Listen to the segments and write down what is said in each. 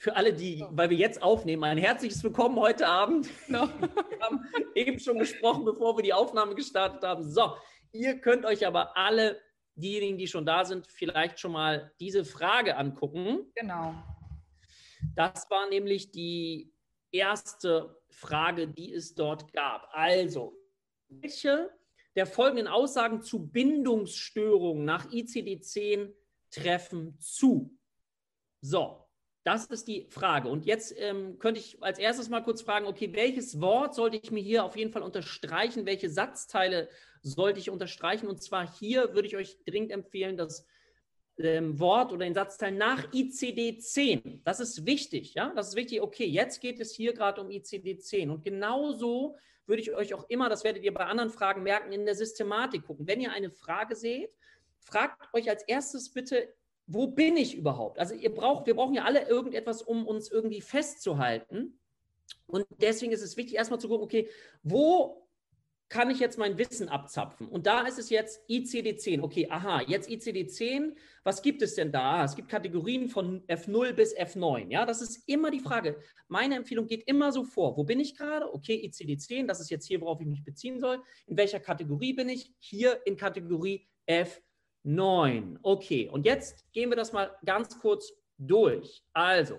für alle, die, weil wir jetzt aufnehmen, ein herzliches Willkommen heute Abend. No. Wir haben eben schon gesprochen, bevor wir die Aufnahme gestartet haben. So, ihr könnt euch aber alle, diejenigen, die schon da sind, vielleicht schon mal diese Frage angucken. Genau. Das war nämlich die erste Frage, die es dort gab. Also, welche der folgenden Aussagen zu Bindungsstörungen nach ICD-10 treffen zu? So, das ist die Frage. Und jetzt ähm, könnte ich als erstes mal kurz fragen, okay, welches Wort sollte ich mir hier auf jeden Fall unterstreichen? Welche Satzteile sollte ich unterstreichen? Und zwar hier würde ich euch dringend empfehlen, das ähm, Wort oder den Satzteil nach ICD-10. Das ist wichtig, ja? Das ist wichtig. Okay, jetzt geht es hier gerade um ICD-10. Und genauso würde ich euch auch immer, das werdet ihr bei anderen Fragen merken, in der Systematik gucken. Wenn ihr eine Frage seht, fragt euch als erstes bitte wo bin ich überhaupt? Also ihr braucht, wir brauchen ja alle irgendetwas, um uns irgendwie festzuhalten. Und deswegen ist es wichtig, erstmal zu gucken, okay, wo kann ich jetzt mein Wissen abzapfen? Und da ist es jetzt ICD-10. Okay, aha, jetzt ICD-10. Was gibt es denn da? Es gibt Kategorien von F0 bis F9. Ja, das ist immer die Frage. Meine Empfehlung geht immer so vor. Wo bin ich gerade? Okay, ICD-10, das ist jetzt hier, worauf ich mich beziehen soll. In welcher Kategorie bin ich? Hier in Kategorie F9. 9. Okay, und jetzt gehen wir das mal ganz kurz durch. Also,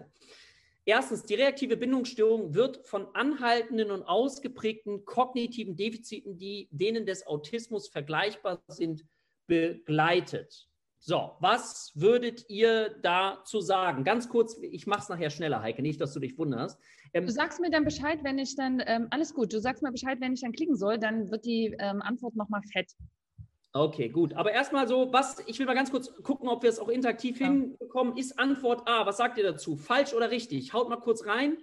erstens, die reaktive Bindungsstörung wird von anhaltenden und ausgeprägten kognitiven Defiziten, die denen des Autismus vergleichbar sind, begleitet. So, was würdet ihr dazu sagen? Ganz kurz, ich mache es nachher schneller, Heike, nicht, dass du dich wunderst. Ähm, du sagst mir dann Bescheid, wenn ich dann, ähm, alles gut, du sagst mir Bescheid, wenn ich dann klicken soll, dann wird die ähm, Antwort nochmal fett. Okay, gut. Aber erstmal so, was, ich will mal ganz kurz gucken, ob wir es auch interaktiv ja. hinbekommen. Ist Antwort A, was sagt ihr dazu? Falsch oder richtig? Haut mal kurz rein,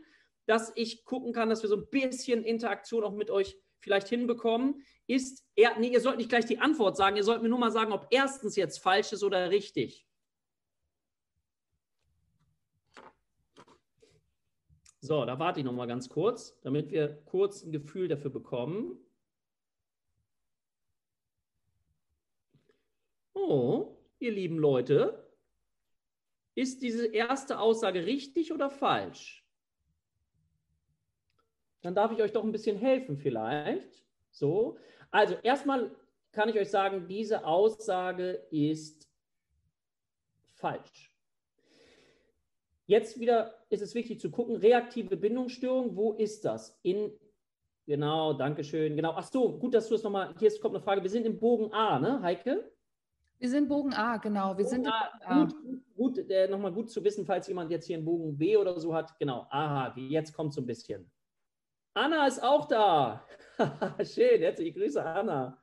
dass ich gucken kann, dass wir so ein bisschen Interaktion auch mit euch vielleicht hinbekommen. Ist er, nee, ihr sollt nicht gleich die Antwort sagen, ihr sollt mir nur mal sagen, ob erstens jetzt falsch ist oder richtig. So, da warte ich noch mal ganz kurz, damit wir kurz ein Gefühl dafür bekommen. Oh, ihr lieben Leute, ist diese erste Aussage richtig oder falsch? Dann darf ich euch doch ein bisschen helfen vielleicht. So, also erstmal kann ich euch sagen, diese Aussage ist falsch. Jetzt wieder ist es wichtig zu gucken, reaktive Bindungsstörung, wo ist das? In, genau, danke schön, genau. Ach so, gut, dass du es nochmal, hier kommt eine Frage, wir sind im Bogen A, ne, Heike? Wir sind Bogen A, genau. Wir Bogen sind A. Gut, gut äh, nochmal gut zu wissen, falls jemand jetzt hier einen Bogen B oder so hat. Genau, aha, jetzt kommt so ein bisschen. Anna ist auch da. Schön, herzliche Grüße, Anna.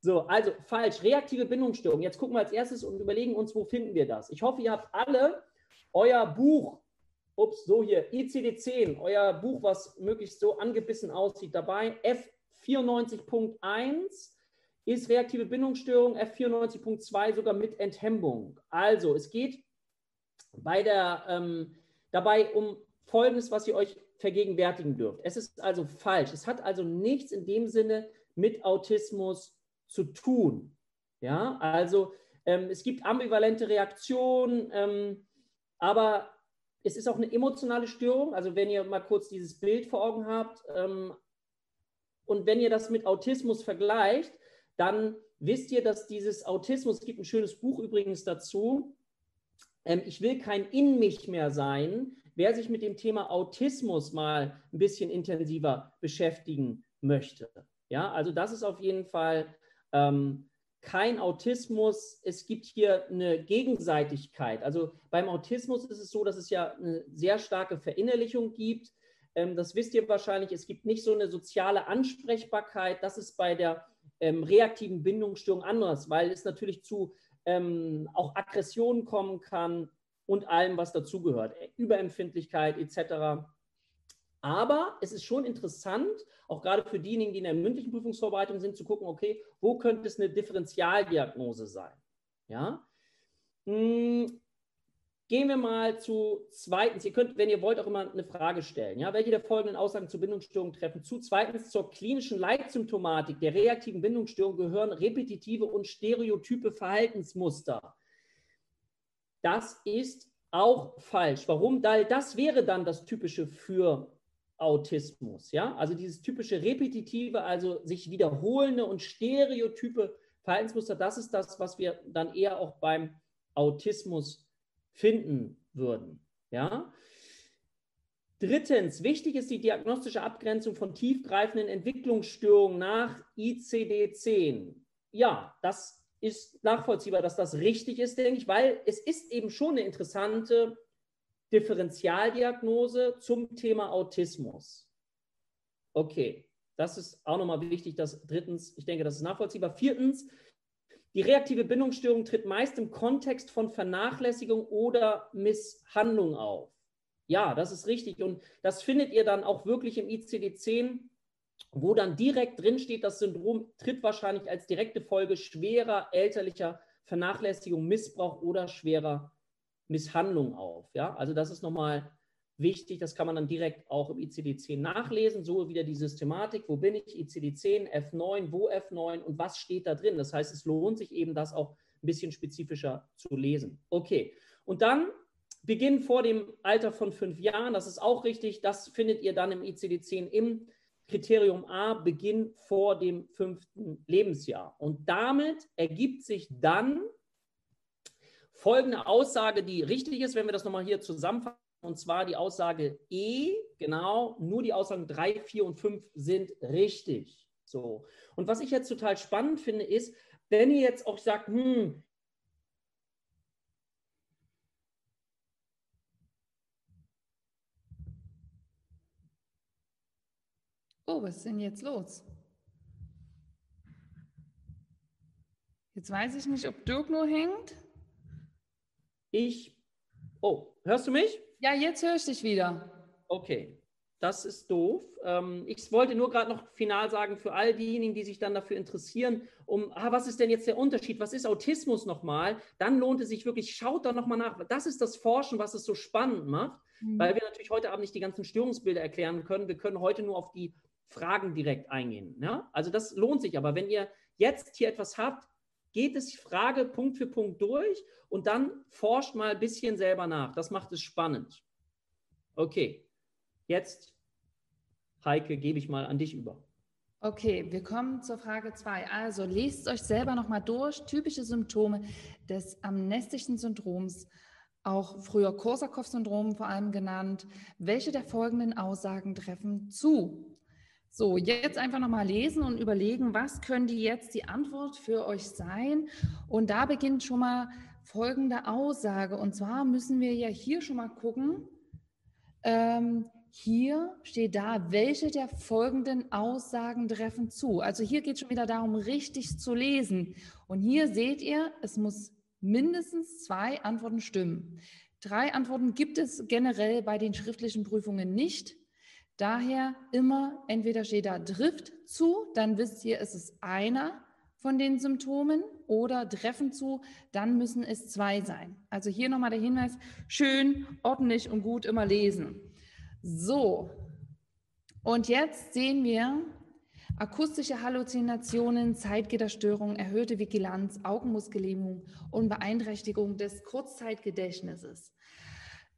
So, also falsch, reaktive Bindungsstörung. Jetzt gucken wir als erstes und überlegen uns, wo finden wir das. Ich hoffe, ihr habt alle euer Buch, ups, so hier, ICD-10, euer Buch, was möglichst so angebissen aussieht, dabei. F94.1 ist reaktive Bindungsstörung F94.2 sogar mit Enthemmung. Also es geht bei der, ähm, dabei um Folgendes, was ihr euch vergegenwärtigen dürft. Es ist also falsch. Es hat also nichts in dem Sinne mit Autismus zu tun. Ja, also ähm, es gibt ambivalente Reaktionen, ähm, aber es ist auch eine emotionale Störung. Also wenn ihr mal kurz dieses Bild vor Augen habt ähm, und wenn ihr das mit Autismus vergleicht, dann wisst ihr, dass dieses Autismus, es gibt ein schönes Buch übrigens dazu, ähm, ich will kein In mich mehr sein, wer sich mit dem Thema Autismus mal ein bisschen intensiver beschäftigen möchte. Ja, also das ist auf jeden Fall ähm, kein Autismus. Es gibt hier eine Gegenseitigkeit. Also beim Autismus ist es so, dass es ja eine sehr starke Verinnerlichung gibt. Ähm, das wisst ihr wahrscheinlich. Es gibt nicht so eine soziale Ansprechbarkeit. Das ist bei der ähm, reaktiven Bindungsstörung anders, weil es natürlich zu ähm, auch Aggressionen kommen kann und allem, was dazugehört, Überempfindlichkeit etc. Aber es ist schon interessant, auch gerade für diejenigen, die in der mündlichen Prüfungsvorbereitung sind, zu gucken, okay, wo könnte es eine Differentialdiagnose sein? Ja? Hm, Gehen wir mal zu zweitens. Ihr könnt, wenn ihr wollt, auch immer eine Frage stellen. Ja, welche der folgenden Aussagen zur Bindungsstörung treffen zu? Zweitens, zur klinischen Leitsymptomatik der reaktiven Bindungsstörung gehören repetitive und stereotype Verhaltensmuster. Das ist auch falsch. Warum? Weil das wäre dann das Typische für Autismus. Ja? Also dieses typische repetitive, also sich wiederholende und stereotype Verhaltensmuster, das ist das, was wir dann eher auch beim Autismus finden würden. Ja? Drittens, wichtig ist die diagnostische Abgrenzung von tiefgreifenden Entwicklungsstörungen nach ICD-10. Ja, das ist nachvollziehbar, dass das richtig ist, denke ich, weil es ist eben schon eine interessante Differentialdiagnose zum Thema Autismus. Okay, das ist auch nochmal wichtig. Dass drittens, ich denke, das ist nachvollziehbar. Viertens, die reaktive Bindungsstörung tritt meist im Kontext von Vernachlässigung oder Misshandlung auf. Ja, das ist richtig. Und das findet ihr dann auch wirklich im ICD-10, wo dann direkt drin steht, das Syndrom tritt wahrscheinlich als direkte Folge schwerer elterlicher Vernachlässigung, Missbrauch oder schwerer Misshandlung auf. Ja, also das ist nochmal wichtig. Das kann man dann direkt auch im ICD-10 nachlesen. So wieder die Systematik. Wo bin ich? ICD-10, F9, wo F9 und was steht da drin? Das heißt, es lohnt sich eben, das auch ein bisschen spezifischer zu lesen. Okay. Und dann Beginn vor dem Alter von fünf Jahren. Das ist auch richtig. Das findet ihr dann im ICD-10 im Kriterium A, Beginn vor dem fünften Lebensjahr. Und damit ergibt sich dann folgende Aussage, die richtig ist, wenn wir das nochmal hier zusammenfassen, und zwar die Aussage E, genau, nur die Aussagen 3, 4 und 5 sind richtig. So. Und was ich jetzt total spannend finde, ist, wenn ihr jetzt auch sagt, hm, Oh, was ist denn jetzt los? Jetzt weiß ich nicht, ob Dirk nur hängt. Ich. Oh, hörst du mich? Ja, jetzt höre ich dich wieder. Okay, das ist doof. Ähm, ich wollte nur gerade noch final sagen für all diejenigen, die sich dann dafür interessieren, um, ah, was ist denn jetzt der Unterschied? Was ist Autismus nochmal? Dann lohnt es sich wirklich, schaut da nochmal nach. Das ist das Forschen, was es so spannend macht, mhm. weil wir natürlich heute Abend nicht die ganzen Störungsbilder erklären können. Wir können heute nur auf die Fragen direkt eingehen. Ja? Also das lohnt sich. Aber wenn ihr jetzt hier etwas habt, geht es Frage Punkt für Punkt durch und dann forscht mal ein bisschen selber nach. Das macht es spannend. Okay, jetzt, Heike, gebe ich mal an dich über. Okay, wir kommen zur Frage 2. Also lest euch selber nochmal durch. Typische Symptome des amnestischen Syndroms, auch früher Korsakow-Syndrom vor allem genannt. Welche der folgenden Aussagen treffen zu? So, jetzt einfach nochmal lesen und überlegen, was könnte jetzt die Antwort für euch sein? Und da beginnt schon mal folgende Aussage. Und zwar müssen wir ja hier schon mal gucken. Ähm, hier steht da, welche der folgenden Aussagen treffen zu. Also hier geht es schon wieder darum, richtig zu lesen. Und hier seht ihr, es muss mindestens zwei Antworten stimmen. Drei Antworten gibt es generell bei den schriftlichen Prüfungen nicht. Daher immer, entweder steht da trifft zu, dann wisst ihr, es ist einer von den Symptomen oder treffen zu, dann müssen es zwei sein. Also hier nochmal der Hinweis, schön, ordentlich und gut immer lesen. So, und jetzt sehen wir akustische Halluzinationen, Zeitgitterstörungen, erhöhte Vigilanz, Augenmuskellähmung und Beeinträchtigung des Kurzzeitgedächtnisses.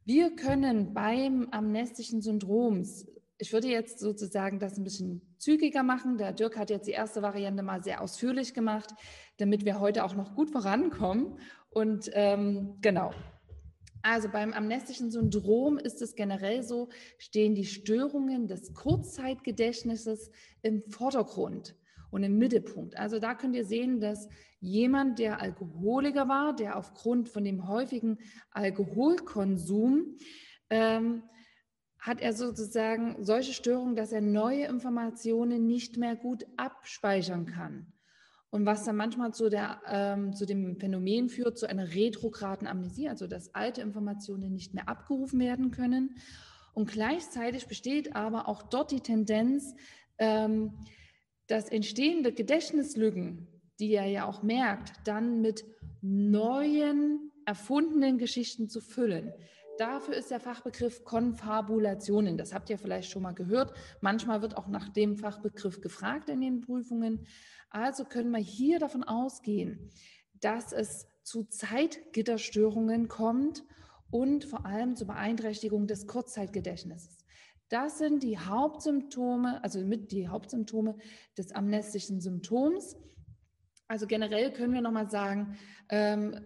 Wir können beim amnestischen Syndroms ich würde jetzt sozusagen das ein bisschen zügiger machen. Der Dirk hat jetzt die erste Variante mal sehr ausführlich gemacht, damit wir heute auch noch gut vorankommen. Und ähm, genau. Also beim amnestischen Syndrom ist es generell so, stehen die Störungen des Kurzzeitgedächtnisses im Vordergrund und im Mittelpunkt. Also da könnt ihr sehen, dass jemand, der Alkoholiker war, der aufgrund von dem häufigen Alkoholkonsum ähm, hat er sozusagen solche Störungen, dass er neue Informationen nicht mehr gut abspeichern kann. Und was dann manchmal zu, der, ähm, zu dem Phänomen führt, zu einer retrograden Amnesie, also dass alte Informationen nicht mehr abgerufen werden können. Und gleichzeitig besteht aber auch dort die Tendenz, ähm, das entstehende Gedächtnislücken, die er ja auch merkt, dann mit neuen, erfundenen Geschichten zu füllen. Dafür ist der Fachbegriff Konfabulationen. Das habt ihr vielleicht schon mal gehört. Manchmal wird auch nach dem Fachbegriff gefragt in den Prüfungen. Also können wir hier davon ausgehen, dass es zu Zeitgitterstörungen kommt und vor allem zur Beeinträchtigung des Kurzzeitgedächtnisses. Das sind die Hauptsymptome, also mit die Hauptsymptome des amnestischen Symptoms. Also generell können wir nochmal sagen, ähm,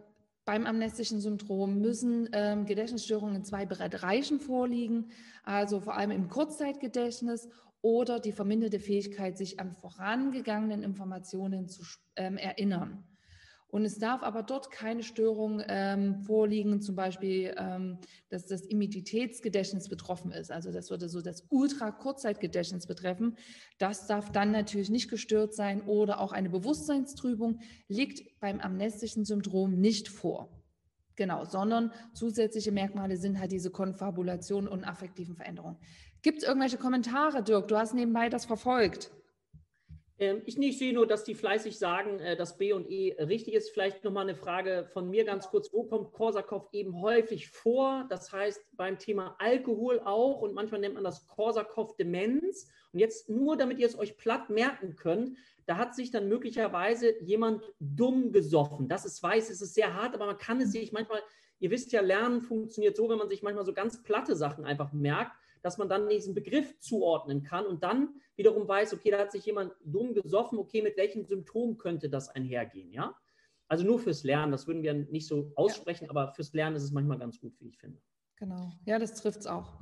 beim amnestischen Syndrom müssen ähm, Gedächtnisstörungen in zwei Bereichen vorliegen, also vor allem im Kurzzeitgedächtnis oder die verminderte Fähigkeit, sich an vorangegangenen Informationen zu ähm, erinnern. Und es darf aber dort keine Störung ähm, vorliegen, zum Beispiel, ähm, dass das Immunitätsgedächtnis betroffen ist. Also das würde so das Ultra-Kurzzeitgedächtnis betreffen. Das darf dann natürlich nicht gestört sein oder auch eine Bewusstseinstrübung liegt beim amnestischen Syndrom nicht vor. Genau, sondern zusätzliche Merkmale sind halt diese Konfabulation und affektiven Veränderungen. Gibt es irgendwelche Kommentare, Dirk? Du hast nebenbei das verfolgt. Ähm, ich, nicht sehe nur, dass die fleißig sagen, äh, dass B und E richtig ist. Vielleicht nochmal eine Frage von mir ganz kurz. Wo kommt Korsakow eben häufig vor? Das heißt beim Thema Alkohol auch und manchmal nennt man das Korsakow-Demenz. Und jetzt nur, damit ihr es euch platt merken könnt, da hat sich dann möglicherweise jemand dumm gesoffen. Das ist weiß, es ist sehr hart, aber man kann es sich manchmal, ihr wisst ja, Lernen funktioniert so, wenn man sich manchmal so ganz platte Sachen einfach merkt dass man dann diesen Begriff zuordnen kann und dann wiederum weiß, okay, da hat sich jemand dumm gesoffen, okay, mit welchen Symptomen könnte das einhergehen, ja? Also nur fürs Lernen, das würden wir nicht so aussprechen, ja. aber fürs Lernen ist es manchmal ganz gut, wie ich finde. Genau, ja, das trifft es auch.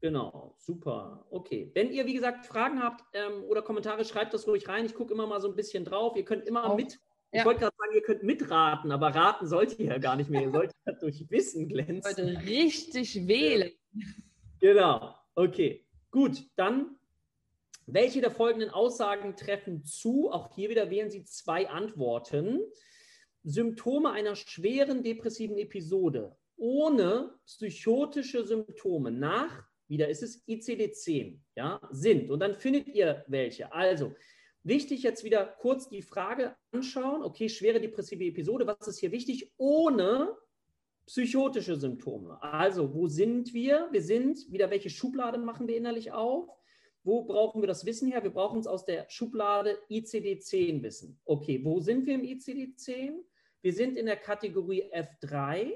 Genau, super. Okay. Wenn ihr, wie gesagt, Fragen habt ähm, oder Kommentare, schreibt das ruhig rein. Ich gucke immer mal so ein bisschen drauf. Ihr könnt immer auch. mit. Ja. Ich wollte gerade sagen, ihr könnt mitraten, aber raten sollt ihr ja gar nicht mehr. Ihr sollt durch Wissen glänzen. Heute richtig wählen. Genau. Okay. Gut. Dann, welche der folgenden Aussagen treffen zu? Auch hier wieder wählen Sie zwei Antworten. Symptome einer schweren depressiven Episode ohne psychotische Symptome nach, wieder ist es ICD-10, ja, sind. Und dann findet ihr welche. Also, wichtig jetzt wieder kurz die Frage anschauen. Okay, schwere depressive Episode, was ist hier wichtig? Ohne psychotische Symptome. Also, wo sind wir? Wir sind, wieder welche Schublade machen wir innerlich auf? Wo brauchen wir das Wissen her? Wir brauchen es aus der Schublade ICD-10 Wissen. Okay, wo sind wir im ICD-10? Wir sind in der Kategorie F3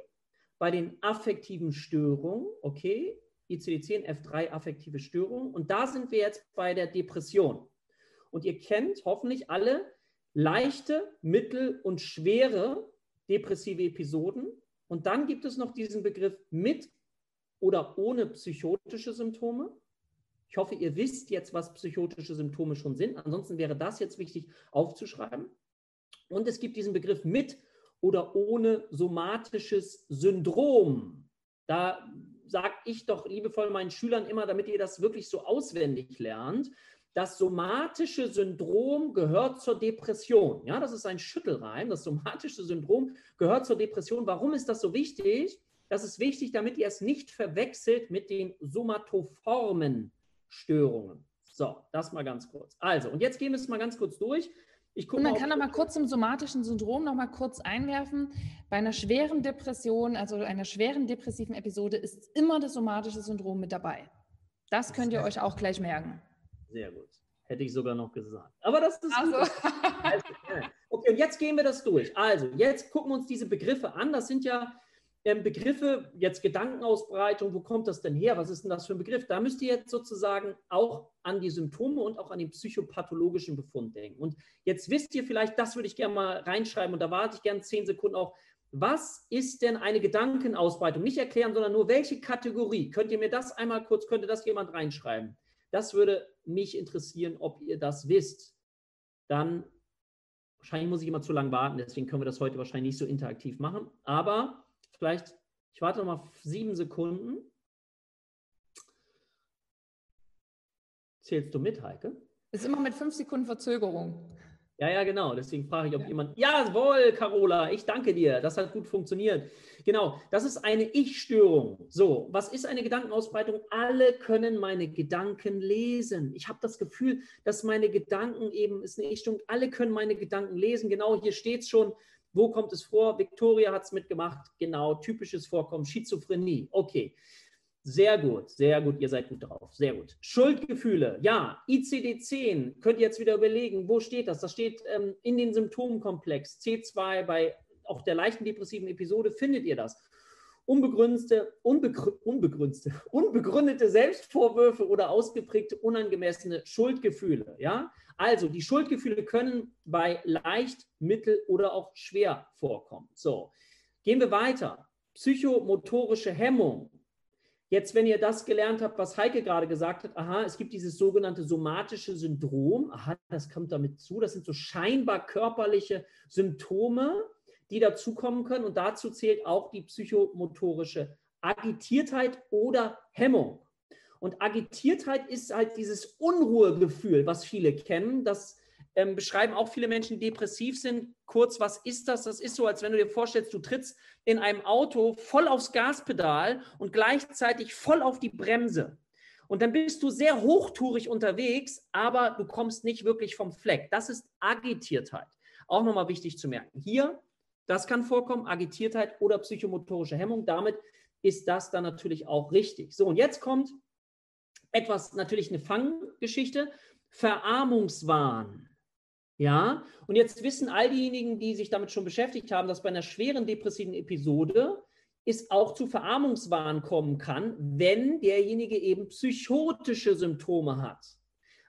bei den affektiven Störungen. Okay, ICD-10 F3 affektive Störungen. Und da sind wir jetzt bei der Depression. Und ihr kennt hoffentlich alle leichte, mittel und schwere depressive Episoden. Und dann gibt es noch diesen Begriff mit oder ohne psychotische Symptome. Ich hoffe, ihr wisst jetzt, was psychotische Symptome schon sind. Ansonsten wäre das jetzt wichtig aufzuschreiben. Und es gibt diesen Begriff mit oder ohne somatisches Syndrom. Da sage ich doch liebevoll meinen Schülern immer, damit ihr das wirklich so auswendig lernt, das somatische Syndrom gehört zur Depression. Ja, das ist ein Schüttelreim. Das somatische Syndrom gehört zur Depression. Warum ist das so wichtig? Das ist wichtig, damit ihr es nicht verwechselt mit den somatoformen Störungen. So, das mal ganz kurz. Also, und jetzt gehen wir es mal ganz kurz durch. Ich und man kann noch mal kurz zum somatischen Syndrom noch mal kurz einwerfen. Bei einer schweren Depression, also einer schweren depressiven Episode, ist immer das somatische Syndrom mit dabei. Das könnt ihr euch auch gleich merken. Sehr gut. Hätte ich sogar noch gesagt. Aber das ist also. also okay, und jetzt gehen wir das durch. Also, jetzt gucken wir uns diese Begriffe an. Das sind ja ähm, Begriffe, jetzt Gedankenausbreitung, wo kommt das denn her? Was ist denn das für ein Begriff? Da müsst ihr jetzt sozusagen auch an die Symptome und auch an den psychopathologischen Befund denken. Und jetzt wisst ihr vielleicht, das würde ich gerne mal reinschreiben und da warte ich gerne zehn Sekunden auf. Was ist denn eine Gedankenausbreitung? Nicht erklären, sondern nur welche Kategorie? Könnt ihr mir das einmal kurz, könnte das jemand reinschreiben? Das würde mich interessieren, ob ihr das wisst. Dann, wahrscheinlich muss ich immer zu lange warten, deswegen können wir das heute wahrscheinlich nicht so interaktiv machen. Aber vielleicht, ich warte noch mal sieben Sekunden. Zählst du mit, Heike? Ist immer mit fünf Sekunden Verzögerung. Ja, ja, genau. Deswegen frage ich, ob ja. jemand. Jawohl, Carola, ich danke dir. Das hat gut funktioniert. Genau, das ist eine Ich-Störung. So, was ist eine Gedankenausbreitung? Alle können meine Gedanken lesen. Ich habe das Gefühl, dass meine Gedanken eben ist eine Ich-Störung. Alle können meine Gedanken lesen. Genau, hier steht es schon. Wo kommt es vor? Victoria hat es mitgemacht. Genau, typisches Vorkommen, Schizophrenie. Okay. Sehr gut, sehr gut, ihr seid gut drauf, sehr gut. Schuldgefühle, ja, ICD-10, könnt ihr jetzt wieder überlegen, wo steht das? Das steht ähm, in den Symptomkomplex C2 bei auch der leichten depressiven Episode, findet ihr das. unbegründete, unbegrü unbegründete, unbegründete Selbstvorwürfe oder ausgeprägte unangemessene Schuldgefühle. Ja? Also die Schuldgefühle können bei leicht, mittel oder auch schwer vorkommen. So, gehen wir weiter. Psychomotorische Hemmung. Jetzt, wenn ihr das gelernt habt, was Heike gerade gesagt hat, aha, es gibt dieses sogenannte somatische Syndrom, aha, das kommt damit zu, das sind so scheinbar körperliche Symptome, die dazukommen können und dazu zählt auch die psychomotorische Agitiertheit oder Hemmung. Und Agitiertheit ist halt dieses Unruhegefühl, was viele kennen. Das ähm, beschreiben auch viele Menschen, die depressiv sind. Kurz, was ist das? Das ist so, als wenn du dir vorstellst, du trittst in einem Auto voll aufs Gaspedal und gleichzeitig voll auf die Bremse. Und dann bist du sehr hochtourig unterwegs, aber du kommst nicht wirklich vom Fleck. Das ist Agitiertheit. Auch nochmal wichtig zu merken. Hier, das kann vorkommen, Agitiertheit oder psychomotorische Hemmung. Damit ist das dann natürlich auch richtig. So, und jetzt kommt etwas, natürlich eine Fanggeschichte, Verarmungswahn. Ja, und jetzt wissen all diejenigen, die sich damit schon beschäftigt haben, dass bei einer schweren depressiven Episode es auch zu Verarmungswahn kommen kann, wenn derjenige eben psychotische Symptome hat.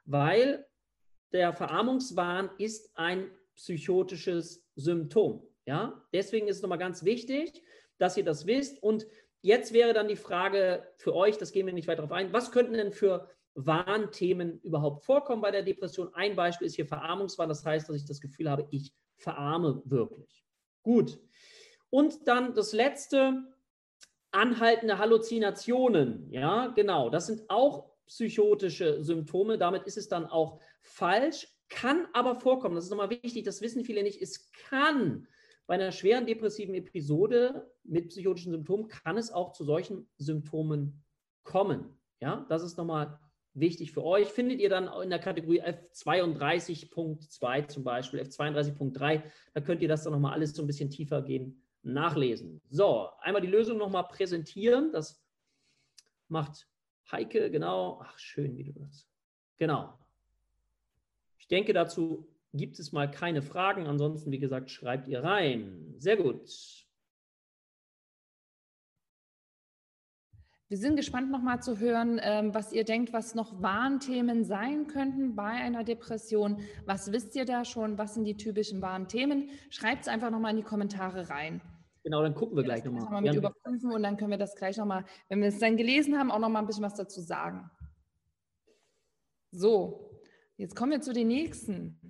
Weil der Verarmungswahn ist ein psychotisches Symptom. Ja, deswegen ist es nochmal ganz wichtig, dass ihr das wisst. Und Jetzt wäre dann die Frage für euch, das gehen wir nicht weiter darauf ein, was könnten denn für Warnthemen überhaupt vorkommen bei der Depression? Ein Beispiel ist hier Verarmungswahn, das heißt, dass ich das Gefühl habe, ich verarme wirklich. Gut. Und dann das letzte, anhaltende Halluzinationen. Ja, genau, das sind auch psychotische Symptome. Damit ist es dann auch falsch, kann aber vorkommen. Das ist nochmal wichtig, das wissen viele nicht. Es kann bei einer schweren depressiven Episode mit psychotischen Symptomen kann es auch zu solchen Symptomen kommen. Ja, das ist nochmal wichtig für euch. Findet ihr dann in der Kategorie F32.2 zum Beispiel, F32.3, da könnt ihr das dann nochmal alles so ein bisschen tiefer gehen, nachlesen. So, einmal die Lösung nochmal präsentieren. Das macht Heike, genau. Ach, schön, wie du das. Genau. Ich denke, dazu gibt es mal keine Fragen. Ansonsten, wie gesagt, schreibt ihr rein. Sehr gut. Wir sind gespannt, nochmal zu hören, ähm, was ihr denkt, was noch Warnthemen sein könnten bei einer Depression. Was wisst ihr da schon? Was sind die typischen Warnthemen? Schreibt es einfach nochmal in die Kommentare rein. Genau, dann gucken wir gleich nochmal. Noch mal mit überprüfen und dann können wir das gleich nochmal, wenn wir es dann gelesen haben, auch nochmal ein bisschen was dazu sagen. So, jetzt kommen wir zu den nächsten.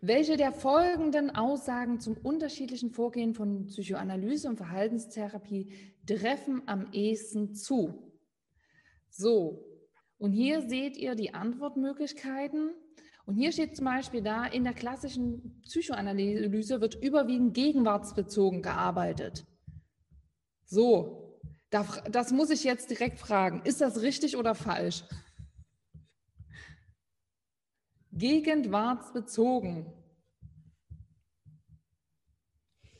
Welche der folgenden Aussagen zum unterschiedlichen Vorgehen von Psychoanalyse und Verhaltenstherapie treffen am ehesten zu? So, und hier seht ihr die Antwortmöglichkeiten. Und hier steht zum Beispiel da, in der klassischen Psychoanalyse wird überwiegend gegenwartsbezogen gearbeitet. So, das muss ich jetzt direkt fragen. Ist das richtig oder falsch? Gegenwartsbezogen.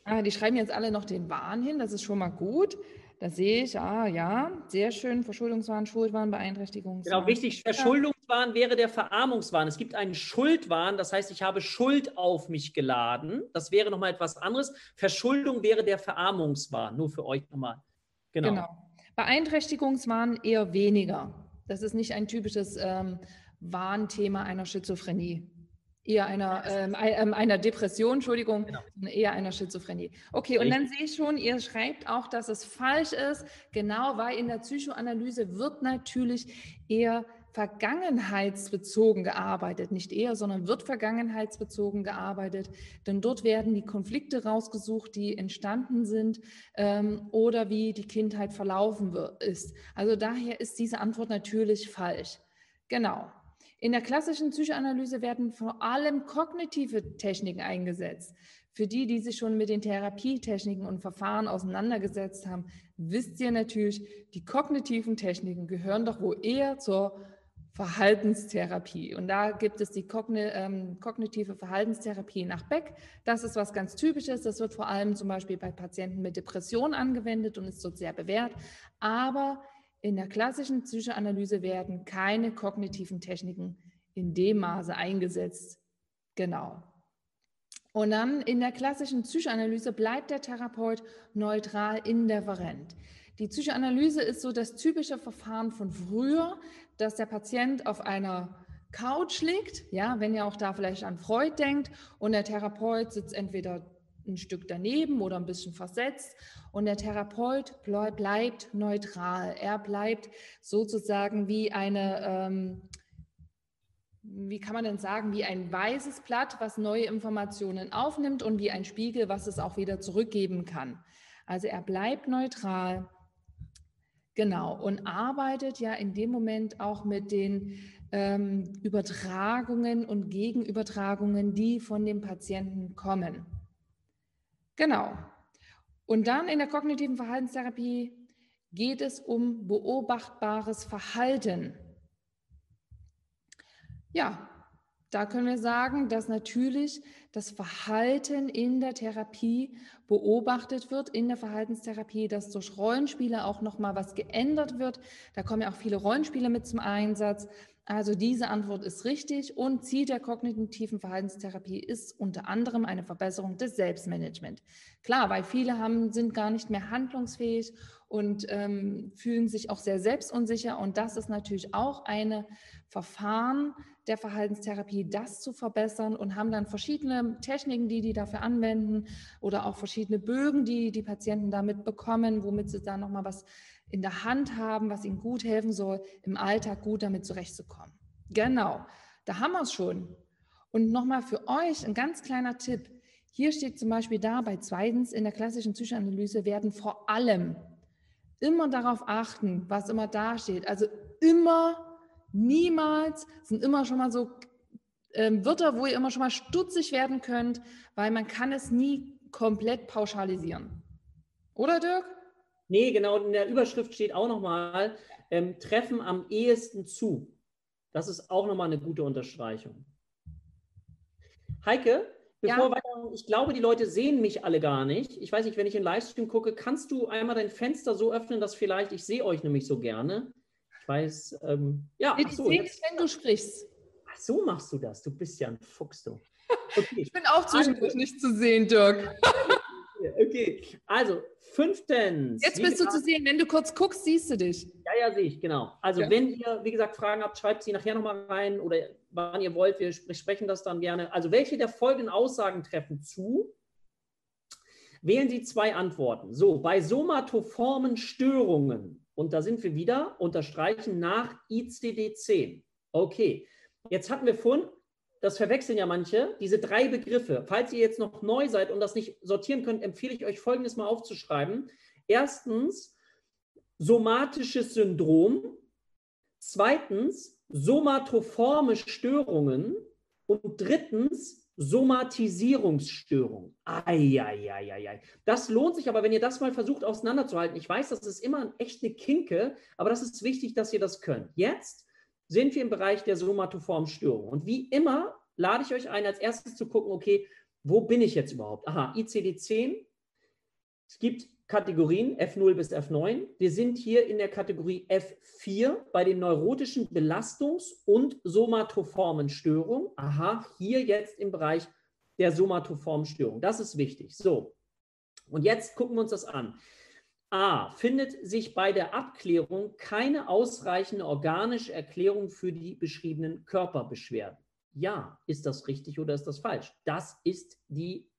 Ah, die schreiben jetzt alle noch den Wahn hin, das ist schon mal gut. Da sehe ich, ah ja, sehr schön, Verschuldungswahn, Schuldwahn, Beeinträchtigungswahn. Genau, wichtig, Verschuldungswahn wäre der Verarmungswahn. Es gibt einen Schuldwahn, das heißt, ich habe Schuld auf mich geladen. Das wäre nochmal etwas anderes. Verschuldung wäre der Verarmungswahn, nur für euch nochmal. Genau. genau. Beeinträchtigungswahn eher weniger. Das ist nicht ein typisches ähm, Warnthema einer Schizophrenie. Eher einer, ähm, ähm, einer Depression, Entschuldigung, genau. eher einer Schizophrenie. Okay, und dann sehe ich schon, ihr schreibt auch, dass es falsch ist, genau, weil in der Psychoanalyse wird natürlich eher vergangenheitsbezogen gearbeitet, nicht eher, sondern wird vergangenheitsbezogen gearbeitet, denn dort werden die Konflikte rausgesucht, die entstanden sind ähm, oder wie die Kindheit verlaufen ist. Also daher ist diese Antwort natürlich falsch. Genau. In der klassischen Psychoanalyse werden vor allem kognitive Techniken eingesetzt. Für die, die sich schon mit den Therapietechniken und Verfahren auseinandergesetzt haben, wisst ihr natürlich, die kognitiven Techniken gehören doch wohl eher zur Verhaltenstherapie. Und da gibt es die ähm, kognitive Verhaltenstherapie nach Beck. Das ist was ganz Typisches. Das wird vor allem zum Beispiel bei Patienten mit Depressionen angewendet und ist dort sehr bewährt. Aber in der klassischen Psychoanalyse werden keine kognitiven Techniken in dem Maße eingesetzt. Genau. Und dann in der klassischen Psychoanalyse bleibt der Therapeut neutral indifferent. Die Psychoanalyse ist so das typische Verfahren von früher, dass der Patient auf einer Couch liegt, ja, wenn ihr auch da vielleicht an Freud denkt und der Therapeut sitzt entweder ein Stück daneben oder ein bisschen versetzt und der Therapeut bleibt neutral. Er bleibt sozusagen wie eine, ähm, wie kann man denn sagen, wie ein weißes Blatt, was neue Informationen aufnimmt und wie ein Spiegel, was es auch wieder zurückgeben kann. Also er bleibt neutral. Genau, und arbeitet ja in dem Moment auch mit den ähm, Übertragungen und Gegenübertragungen, die von dem Patienten kommen. Genau. Und dann in der kognitiven Verhaltenstherapie geht es um beobachtbares Verhalten. Ja, da können wir sagen, dass natürlich das Verhalten in der Therapie beobachtet wird, in der Verhaltenstherapie, dass durch Rollenspiele auch nochmal was geändert wird. Da kommen ja auch viele Rollenspiele mit zum Einsatz. Also diese Antwort ist richtig und Ziel der kognitiven Verhaltenstherapie ist unter anderem eine Verbesserung des Selbstmanagements. Klar, weil viele haben, sind gar nicht mehr handlungsfähig und ähm, fühlen sich auch sehr selbstunsicher und das ist natürlich auch ein Verfahren der Verhaltenstherapie, das zu verbessern und haben dann verschiedene Techniken, die die dafür anwenden oder auch verschiedene Bögen, die die Patienten damit bekommen, womit sie dann nochmal was in der Hand haben, was ihnen gut helfen soll, im Alltag gut damit zurechtzukommen. Genau, da haben wir es schon. Und nochmal für euch ein ganz kleiner Tipp. Hier steht zum Beispiel da, bei zweitens in der klassischen Psychoanalyse werden vor allem immer darauf achten, was immer da steht. Also immer, niemals, sind immer schon mal so äh, Wörter, wo ihr immer schon mal stutzig werden könnt, weil man kann es nie komplett pauschalisieren. Oder Dirk? Nee, genau, in der Überschrift steht auch nochmal, ähm, treffen am ehesten zu. Das ist auch nochmal eine gute Unterstreichung. Heike, bevor ja. weiter, ich glaube, die Leute sehen mich alle gar nicht. Ich weiß nicht, wenn ich in Livestream gucke, kannst du einmal dein Fenster so öffnen, dass vielleicht, ich sehe euch nämlich so gerne. Ich weiß, ähm, ja. Nee, so, sehe wenn du sprichst. Ach, so machst du das. Du bist ja ein Fuchs, du. Okay. ich bin auch zwischendurch nicht zu sehen, Dirk. Okay, also fünftens. Jetzt bist du zu sehen, wenn du kurz guckst, siehst du dich. Ja, ja, sehe ich, genau. Also ja. wenn ihr, wie gesagt, Fragen habt, schreibt sie nachher nochmal rein oder wann ihr wollt, wir sprechen das dann gerne. Also welche der folgenden Aussagen treffen zu? Wählen Sie zwei Antworten. So, bei somatoformen Störungen, und da sind wir wieder, unterstreichen nach ICD-10. Okay, jetzt hatten wir vorhin das verwechseln ja manche, diese drei Begriffe. Falls ihr jetzt noch neu seid und das nicht sortieren könnt, empfehle ich euch Folgendes mal aufzuschreiben. Erstens, somatisches Syndrom. Zweitens, somatoforme Störungen. Und drittens, Somatisierungsstörung. Eieieiei. Das lohnt sich aber, wenn ihr das mal versucht auseinanderzuhalten. Ich weiß, das ist immer echt eine Kinke, aber das ist wichtig, dass ihr das könnt. Jetzt sind wir im Bereich der somatoformen Störung. Und wie immer lade ich euch ein, als erstes zu gucken, okay, wo bin ich jetzt überhaupt? Aha, ICD-10. Es gibt Kategorien F0 bis F9. Wir sind hier in der Kategorie F4 bei den neurotischen Belastungs- und somatoformen Störungen. Aha, hier jetzt im Bereich der somatoformen Störung. Das ist wichtig. So, und jetzt gucken wir uns das an. A. Findet sich bei der Abklärung keine ausreichende organische Erklärung für die beschriebenen Körperbeschwerden? Ja, ist das richtig oder ist das falsch? Das ist die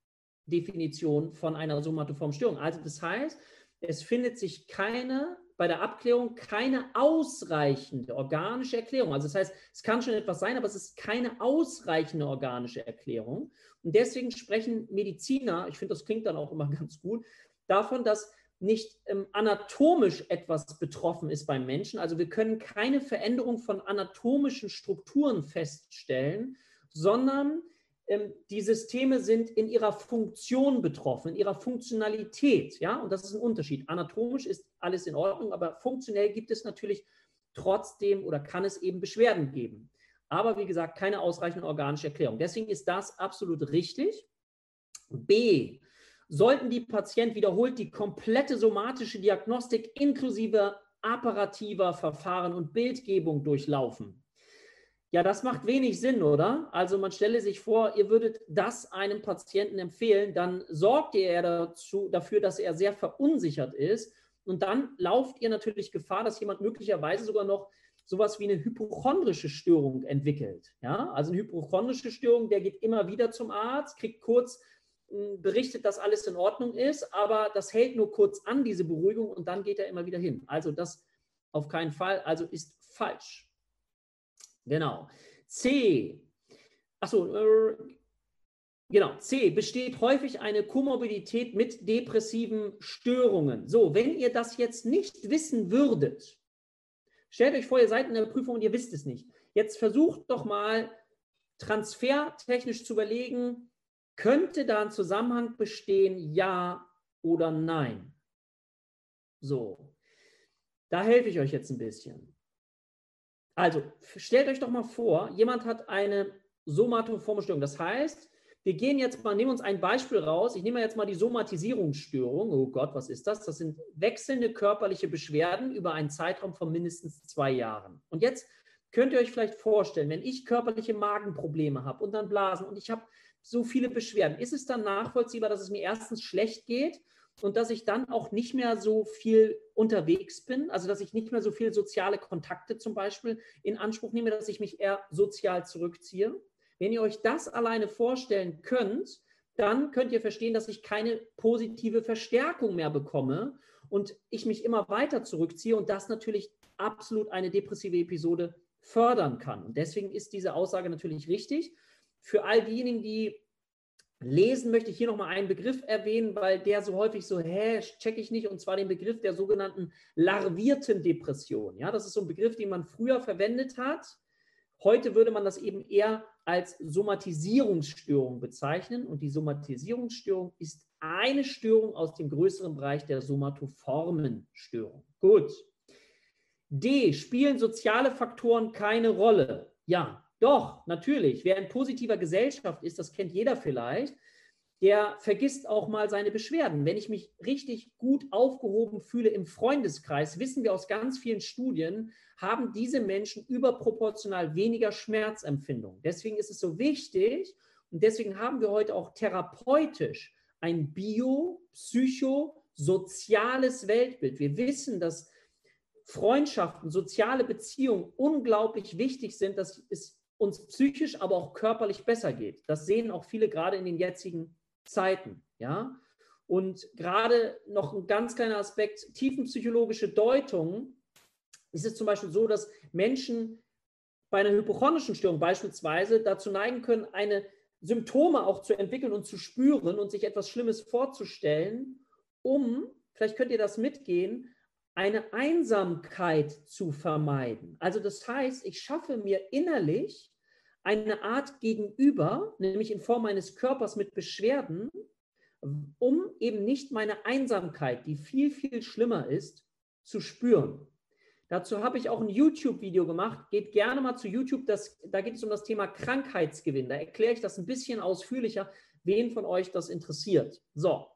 Definition von einer somatoformen Störung. Also das heißt, es findet sich keine bei der Abklärung keine ausreichende organische Erklärung. Also das heißt, es kann schon etwas sein, aber es ist keine ausreichende organische Erklärung. Und deswegen sprechen Mediziner, ich finde, das klingt dann auch immer ganz gut, davon, dass nicht ähm, anatomisch etwas betroffen ist beim Menschen. Also wir können keine Veränderung von anatomischen Strukturen feststellen, sondern ähm, die Systeme sind in ihrer Funktion betroffen, in ihrer Funktionalität. Ja, und das ist ein Unterschied. Anatomisch ist alles in Ordnung, aber funktionell gibt es natürlich trotzdem oder kann es eben Beschwerden geben. Aber wie gesagt, keine ausreichende organische Erklärung. Deswegen ist das absolut richtig. B sollten die Patienten wiederholt die komplette somatische Diagnostik inklusive apparativer Verfahren und Bildgebung durchlaufen. Ja, das macht wenig Sinn, oder? Also man stelle sich vor, ihr würdet das einem Patienten empfehlen, dann sorgt ihr dazu, dafür, dass er sehr verunsichert ist. Und dann lauft ihr natürlich Gefahr, dass jemand möglicherweise sogar noch sowas wie eine hypochondrische Störung entwickelt. Ja, also eine hypochondrische Störung, der geht immer wieder zum Arzt, kriegt kurz berichtet, dass alles in Ordnung ist, aber das hält nur kurz an, diese Beruhigung, und dann geht er immer wieder hin. Also das auf keinen Fall, also ist falsch. Genau. C. Achso, äh, genau. C. Besteht häufig eine Komorbidität mit depressiven Störungen. So, wenn ihr das jetzt nicht wissen würdet, stellt euch vor, ihr seid in der Prüfung und ihr wisst es nicht. Jetzt versucht doch mal transfertechnisch zu überlegen, könnte da ein Zusammenhang bestehen, ja oder nein? So, da helfe ich euch jetzt ein bisschen. Also stellt euch doch mal vor, jemand hat eine somatoforme Störung. Das heißt, wir gehen jetzt mal, nehmen uns ein Beispiel raus. Ich nehme jetzt mal die Somatisierungsstörung. Oh Gott, was ist das? Das sind wechselnde körperliche Beschwerden über einen Zeitraum von mindestens zwei Jahren. Und jetzt könnt ihr euch vielleicht vorstellen, wenn ich körperliche Magenprobleme habe und dann Blasen und ich habe so viele Beschwerden, ist es dann nachvollziehbar, dass es mir erstens schlecht geht und dass ich dann auch nicht mehr so viel unterwegs bin, also dass ich nicht mehr so viele soziale Kontakte zum Beispiel in Anspruch nehme, dass ich mich eher sozial zurückziehe. Wenn ihr euch das alleine vorstellen könnt, dann könnt ihr verstehen, dass ich keine positive Verstärkung mehr bekomme und ich mich immer weiter zurückziehe und das natürlich absolut eine depressive Episode fördern kann. Und deswegen ist diese Aussage natürlich richtig. Für all diejenigen, die Lesen möchte ich hier nochmal einen Begriff erwähnen, weil der so häufig so, hä, check ich nicht, und zwar den Begriff der sogenannten larvierten Depression. Ja, das ist so ein Begriff, den man früher verwendet hat. Heute würde man das eben eher als Somatisierungsstörung bezeichnen. Und die Somatisierungsstörung ist eine Störung aus dem größeren Bereich der somatoformen Störung. Gut. D. Spielen soziale Faktoren keine Rolle? Ja, doch, natürlich. Wer in positiver Gesellschaft ist, das kennt jeder vielleicht, der vergisst auch mal seine Beschwerden. Wenn ich mich richtig gut aufgehoben fühle im Freundeskreis, wissen wir aus ganz vielen Studien, haben diese Menschen überproportional weniger Schmerzempfindung. Deswegen ist es so wichtig und deswegen haben wir heute auch therapeutisch ein bio-psychosoziales Weltbild. Wir wissen, dass Freundschaften, soziale Beziehungen unglaublich wichtig sind. Das ist uns psychisch, aber auch körperlich besser geht. Das sehen auch viele gerade in den jetzigen Zeiten. Ja? Und gerade noch ein ganz kleiner Aspekt, tiefenpsychologische Deutung, ist es zum Beispiel so, dass Menschen bei einer hypochondrischen Störung beispielsweise dazu neigen können, eine Symptome auch zu entwickeln und zu spüren und sich etwas Schlimmes vorzustellen, um, vielleicht könnt ihr das mitgehen, eine Einsamkeit zu vermeiden. Also das heißt, ich schaffe mir innerlich eine Art Gegenüber, nämlich in Form eines Körpers mit Beschwerden, um eben nicht meine Einsamkeit, die viel, viel schlimmer ist, zu spüren. Dazu habe ich auch ein YouTube-Video gemacht. Geht gerne mal zu YouTube. Das, da geht es um das Thema Krankheitsgewinn. Da erkläre ich das ein bisschen ausführlicher, wen von euch das interessiert. So.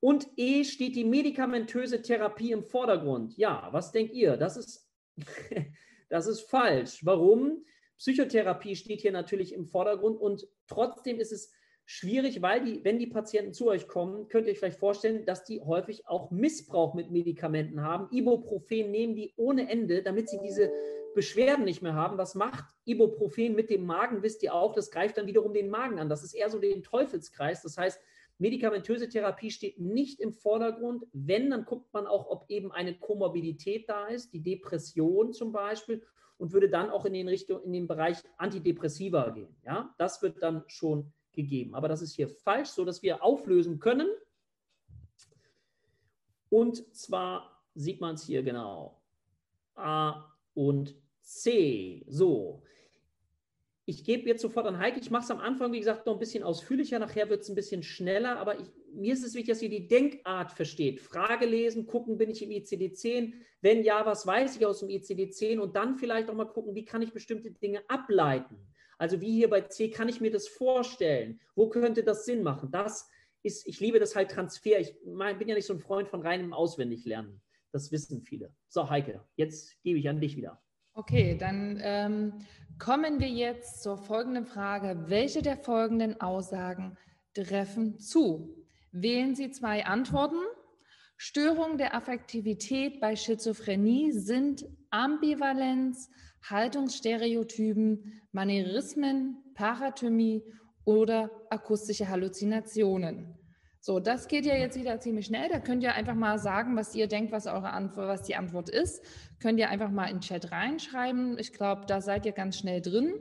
Und E steht die medikamentöse Therapie im Vordergrund. Ja, was denkt ihr? Das ist, das ist falsch. Warum? Psychotherapie steht hier natürlich im Vordergrund und trotzdem ist es schwierig, weil die, wenn die Patienten zu euch kommen, könnt ihr euch vielleicht vorstellen, dass die häufig auch Missbrauch mit Medikamenten haben. Ibuprofen nehmen die ohne Ende, damit sie diese Beschwerden nicht mehr haben. Was macht Ibuprofen mit dem Magen? Wisst ihr auch, das greift dann wiederum den Magen an. Das ist eher so den Teufelskreis. Das heißt, medikamentöse Therapie steht nicht im Vordergrund. Wenn, dann guckt man auch, ob eben eine Komorbidität da ist, die Depression zum Beispiel, und würde dann auch in den Richtung, in den Bereich Antidepressiva gehen. Ja, das wird dann schon gegeben. Aber das ist hier falsch, so dass wir auflösen können. Und zwar sieht man es hier genau. A und C. So, ich gebe jetzt sofort an Heike. Ich mache es am Anfang, wie gesagt, noch ein bisschen ausführlicher. Nachher wird es ein bisschen schneller. Aber ich, mir ist es wichtig, dass ihr die Denkart versteht. Frage lesen, gucken, bin ich im ICD-10? Wenn ja, was weiß ich aus dem ICD-10? Und dann vielleicht auch mal gucken, wie kann ich bestimmte Dinge ableiten? Also wie hier bei C, kann ich mir das vorstellen? Wo könnte das Sinn machen? Das ist, ich liebe das halt Transfer. Ich mein, bin ja nicht so ein Freund von reinem Auswendiglernen. Das wissen viele. So, Heike, jetzt gebe ich an dich wieder. Okay, dann ähm, kommen wir jetzt zur folgenden Frage. Welche der folgenden Aussagen treffen zu? Wählen Sie zwei Antworten. Störungen der Affektivität bei Schizophrenie sind Ambivalenz, Haltungsstereotypen, Manierismen, Parathymie oder akustische Halluzinationen. So, das geht ja jetzt wieder ziemlich schnell. Da könnt ihr einfach mal sagen, was ihr denkt, was eure Antwort, was die Antwort ist. Könnt ihr einfach mal in den Chat reinschreiben. Ich glaube, da seid ihr ganz schnell drin.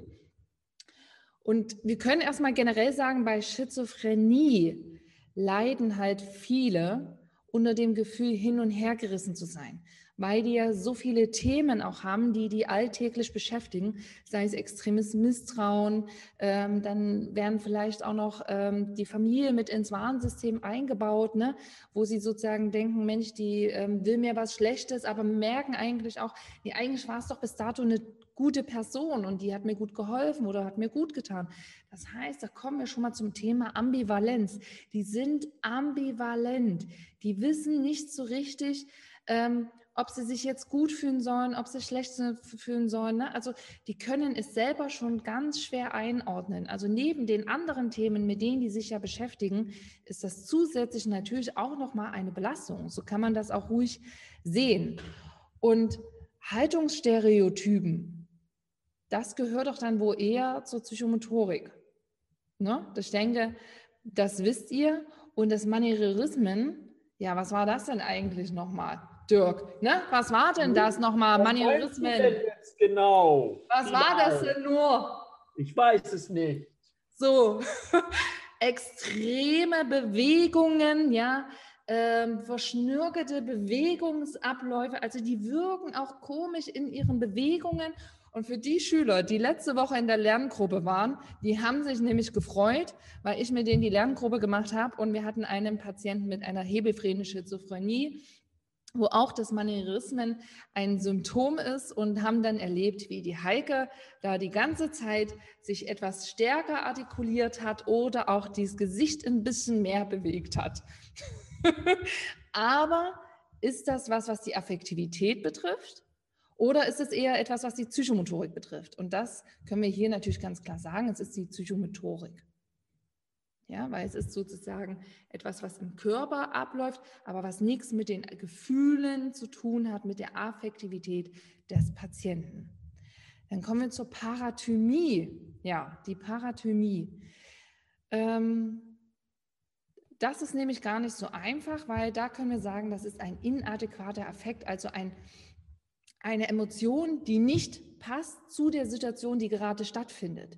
Und wir können erstmal generell sagen, bei Schizophrenie leiden halt viele unter dem Gefühl, hin und her gerissen zu sein, weil die ja so viele Themen auch haben, die die alltäglich beschäftigen, sei es extremes Misstrauen, ähm, dann werden vielleicht auch noch ähm, die Familie mit ins Warnsystem eingebaut, ne, wo sie sozusagen denken, Mensch, die ähm, will mir was Schlechtes, aber merken eigentlich auch, nee, eigentlich war es doch bis dato eine gute Person und die hat mir gut geholfen oder hat mir gut getan. Das heißt, da kommen wir schon mal zum Thema Ambivalenz. Die sind ambivalent. Die wissen nicht so richtig, ähm, ob sie sich jetzt gut fühlen sollen, ob sie schlecht fühlen sollen. Ne? Also die können es selber schon ganz schwer einordnen. Also neben den anderen Themen, mit denen die sich ja beschäftigen, ist das zusätzlich natürlich auch nochmal eine Belastung. So kann man das auch ruhig sehen. Und Haltungsstereotypen, das gehört doch dann wohl eher zur Psychomotorik. Ne? Ich denke, das wisst ihr. Und das Manierismen, ja, was war das denn eigentlich nochmal? Dirk, ne? Was war denn das nochmal? Manierismen. Genau. Was war das denn nur? Ich weiß es nicht. So, extreme Bewegungen, ja, ähm, verschnürgelte Bewegungsabläufe, also die wirken auch komisch in ihren Bewegungen und für die Schüler, die letzte Woche in der Lerngruppe waren, die haben sich nämlich gefreut, weil ich mit denen die Lerngruppe gemacht habe und wir hatten einen Patienten mit einer hebephrenen Schizophrenie, wo auch das Manierismen ein Symptom ist und haben dann erlebt, wie die Heike da die ganze Zeit sich etwas stärker artikuliert hat oder auch das Gesicht ein bisschen mehr bewegt hat. Aber ist das was, was die Affektivität betrifft? Oder ist es eher etwas, was die Psychomotorik betrifft? Und das können wir hier natürlich ganz klar sagen, es ist die Psychomotorik. Ja, weil es ist sozusagen etwas, was im Körper abläuft, aber was nichts mit den Gefühlen zu tun hat, mit der Affektivität des Patienten. Dann kommen wir zur Parathymie. Ja, die Parathymie. Ähm, das ist nämlich gar nicht so einfach, weil da können wir sagen, das ist ein inadäquater Affekt, also ein eine Emotion, die nicht passt zu der Situation, die gerade stattfindet.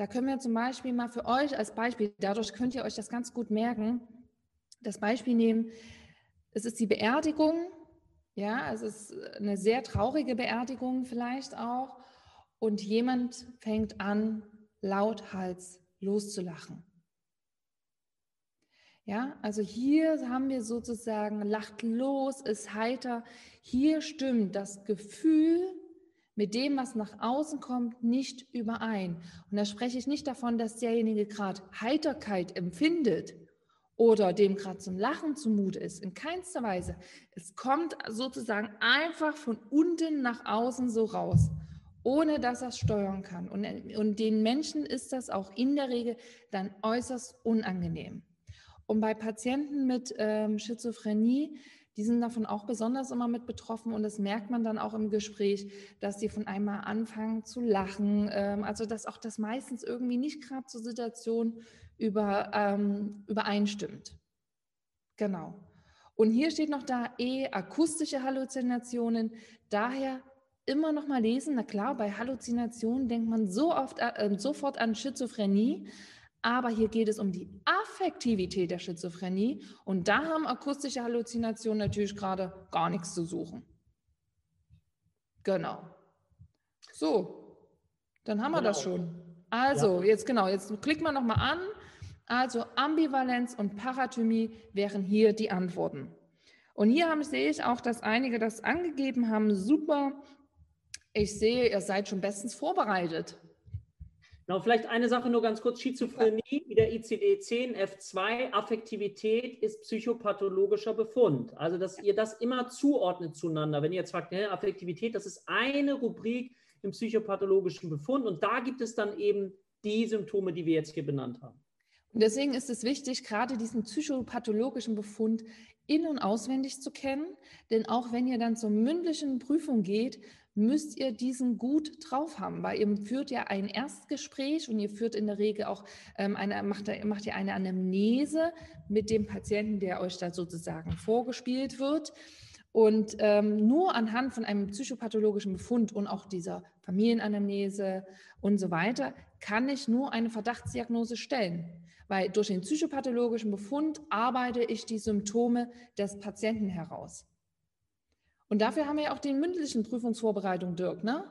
Da können wir zum Beispiel mal für euch als Beispiel, dadurch könnt ihr euch das ganz gut merken, das Beispiel nehmen. Es ist die Beerdigung, ja, es ist eine sehr traurige Beerdigung vielleicht auch, und jemand fängt an, lauthals loszulachen. Ja, also hier haben wir sozusagen lacht los, ist heiter. Hier stimmt das Gefühl mit dem, was nach außen kommt, nicht überein. Und da spreche ich nicht davon, dass derjenige gerade Heiterkeit empfindet oder dem gerade zum Lachen zumute ist. In keinster Weise. Es kommt sozusagen einfach von unten nach außen so raus, ohne dass er es steuern kann. Und, und den Menschen ist das auch in der Regel dann äußerst unangenehm. Und bei Patienten mit ähm, Schizophrenie, die sind davon auch besonders immer mit betroffen und das merkt man dann auch im Gespräch, dass die von einmal anfangen zu lachen. Ähm, also dass auch das meistens irgendwie nicht gerade zur Situation über, ähm, übereinstimmt. Genau. Und hier steht noch da E, akustische Halluzinationen. Daher immer noch mal lesen. Na klar, bei Halluzinationen denkt man so oft äh, sofort an Schizophrenie, aber hier geht es um die Affektivität der Schizophrenie und da haben akustische Halluzinationen natürlich gerade gar nichts zu suchen. Genau. So, dann haben wir genau. das schon. Also, ja. jetzt genau, jetzt klickt man nochmal an. Also Ambivalenz und Parathymie wären hier die Antworten. Und hier haben, sehe ich auch, dass einige das angegeben haben. Super. Ich sehe, ihr seid schon bestens vorbereitet. Genau, vielleicht eine Sache nur ganz kurz. Schizophrenie, wie der ICD-10, F2, Affektivität ist psychopathologischer Befund. Also, dass ihr das immer zuordnet zueinander. Wenn ihr jetzt fragt, ne, Affektivität, das ist eine Rubrik im psychopathologischen Befund und da gibt es dann eben die Symptome, die wir jetzt hier benannt haben. Und deswegen ist es wichtig, gerade diesen psychopathologischen Befund in- und auswendig zu kennen. Denn auch wenn ihr dann zur mündlichen Prüfung geht, müsst ihr diesen gut drauf haben, weil ihr führt ja ein Erstgespräch und ihr führt in der Regel auch ähm, eine, macht, macht ihr eine Anamnese mit dem Patienten, der euch da sozusagen vorgespielt wird. Und ähm, nur anhand von einem psychopathologischen Befund und auch dieser Familienanamnese und so weiter kann ich nur eine Verdachtsdiagnose stellen. Weil durch den psychopathologischen Befund arbeite ich die Symptome des Patienten heraus. Und dafür haben wir ja auch die mündlichen Prüfungsvorbereitung, Dirk, ne?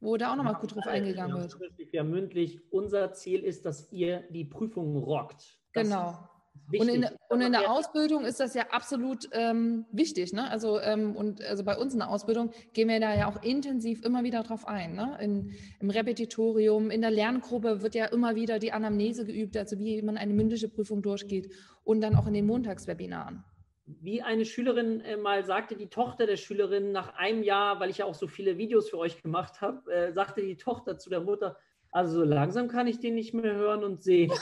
Wo da auch nochmal gut drauf eingegangen wird. Ja, mündlich. Unser Ziel ist, dass ihr die Prüfung rockt. Das genau. Und in, und in, der Ausbildung ist das ja absolut ähm, wichtig. Ne? Also, ähm, und also bei uns in der Ausbildung gehen wir da ja auch intensiv immer wieder drauf ein. Ne? In, Im Repetitorium, in der Lerngruppe wird ja immer wieder die Anamnese geübt, also wie man eine mündliche Prüfung durchgeht und dann auch in den Montagswebinaren wie eine Schülerin äh, mal sagte, die Tochter der Schülerin nach einem Jahr, weil ich ja auch so viele Videos für euch gemacht habe, äh, sagte die Tochter zu der Mutter, also so langsam kann ich den nicht mehr hören und sehen.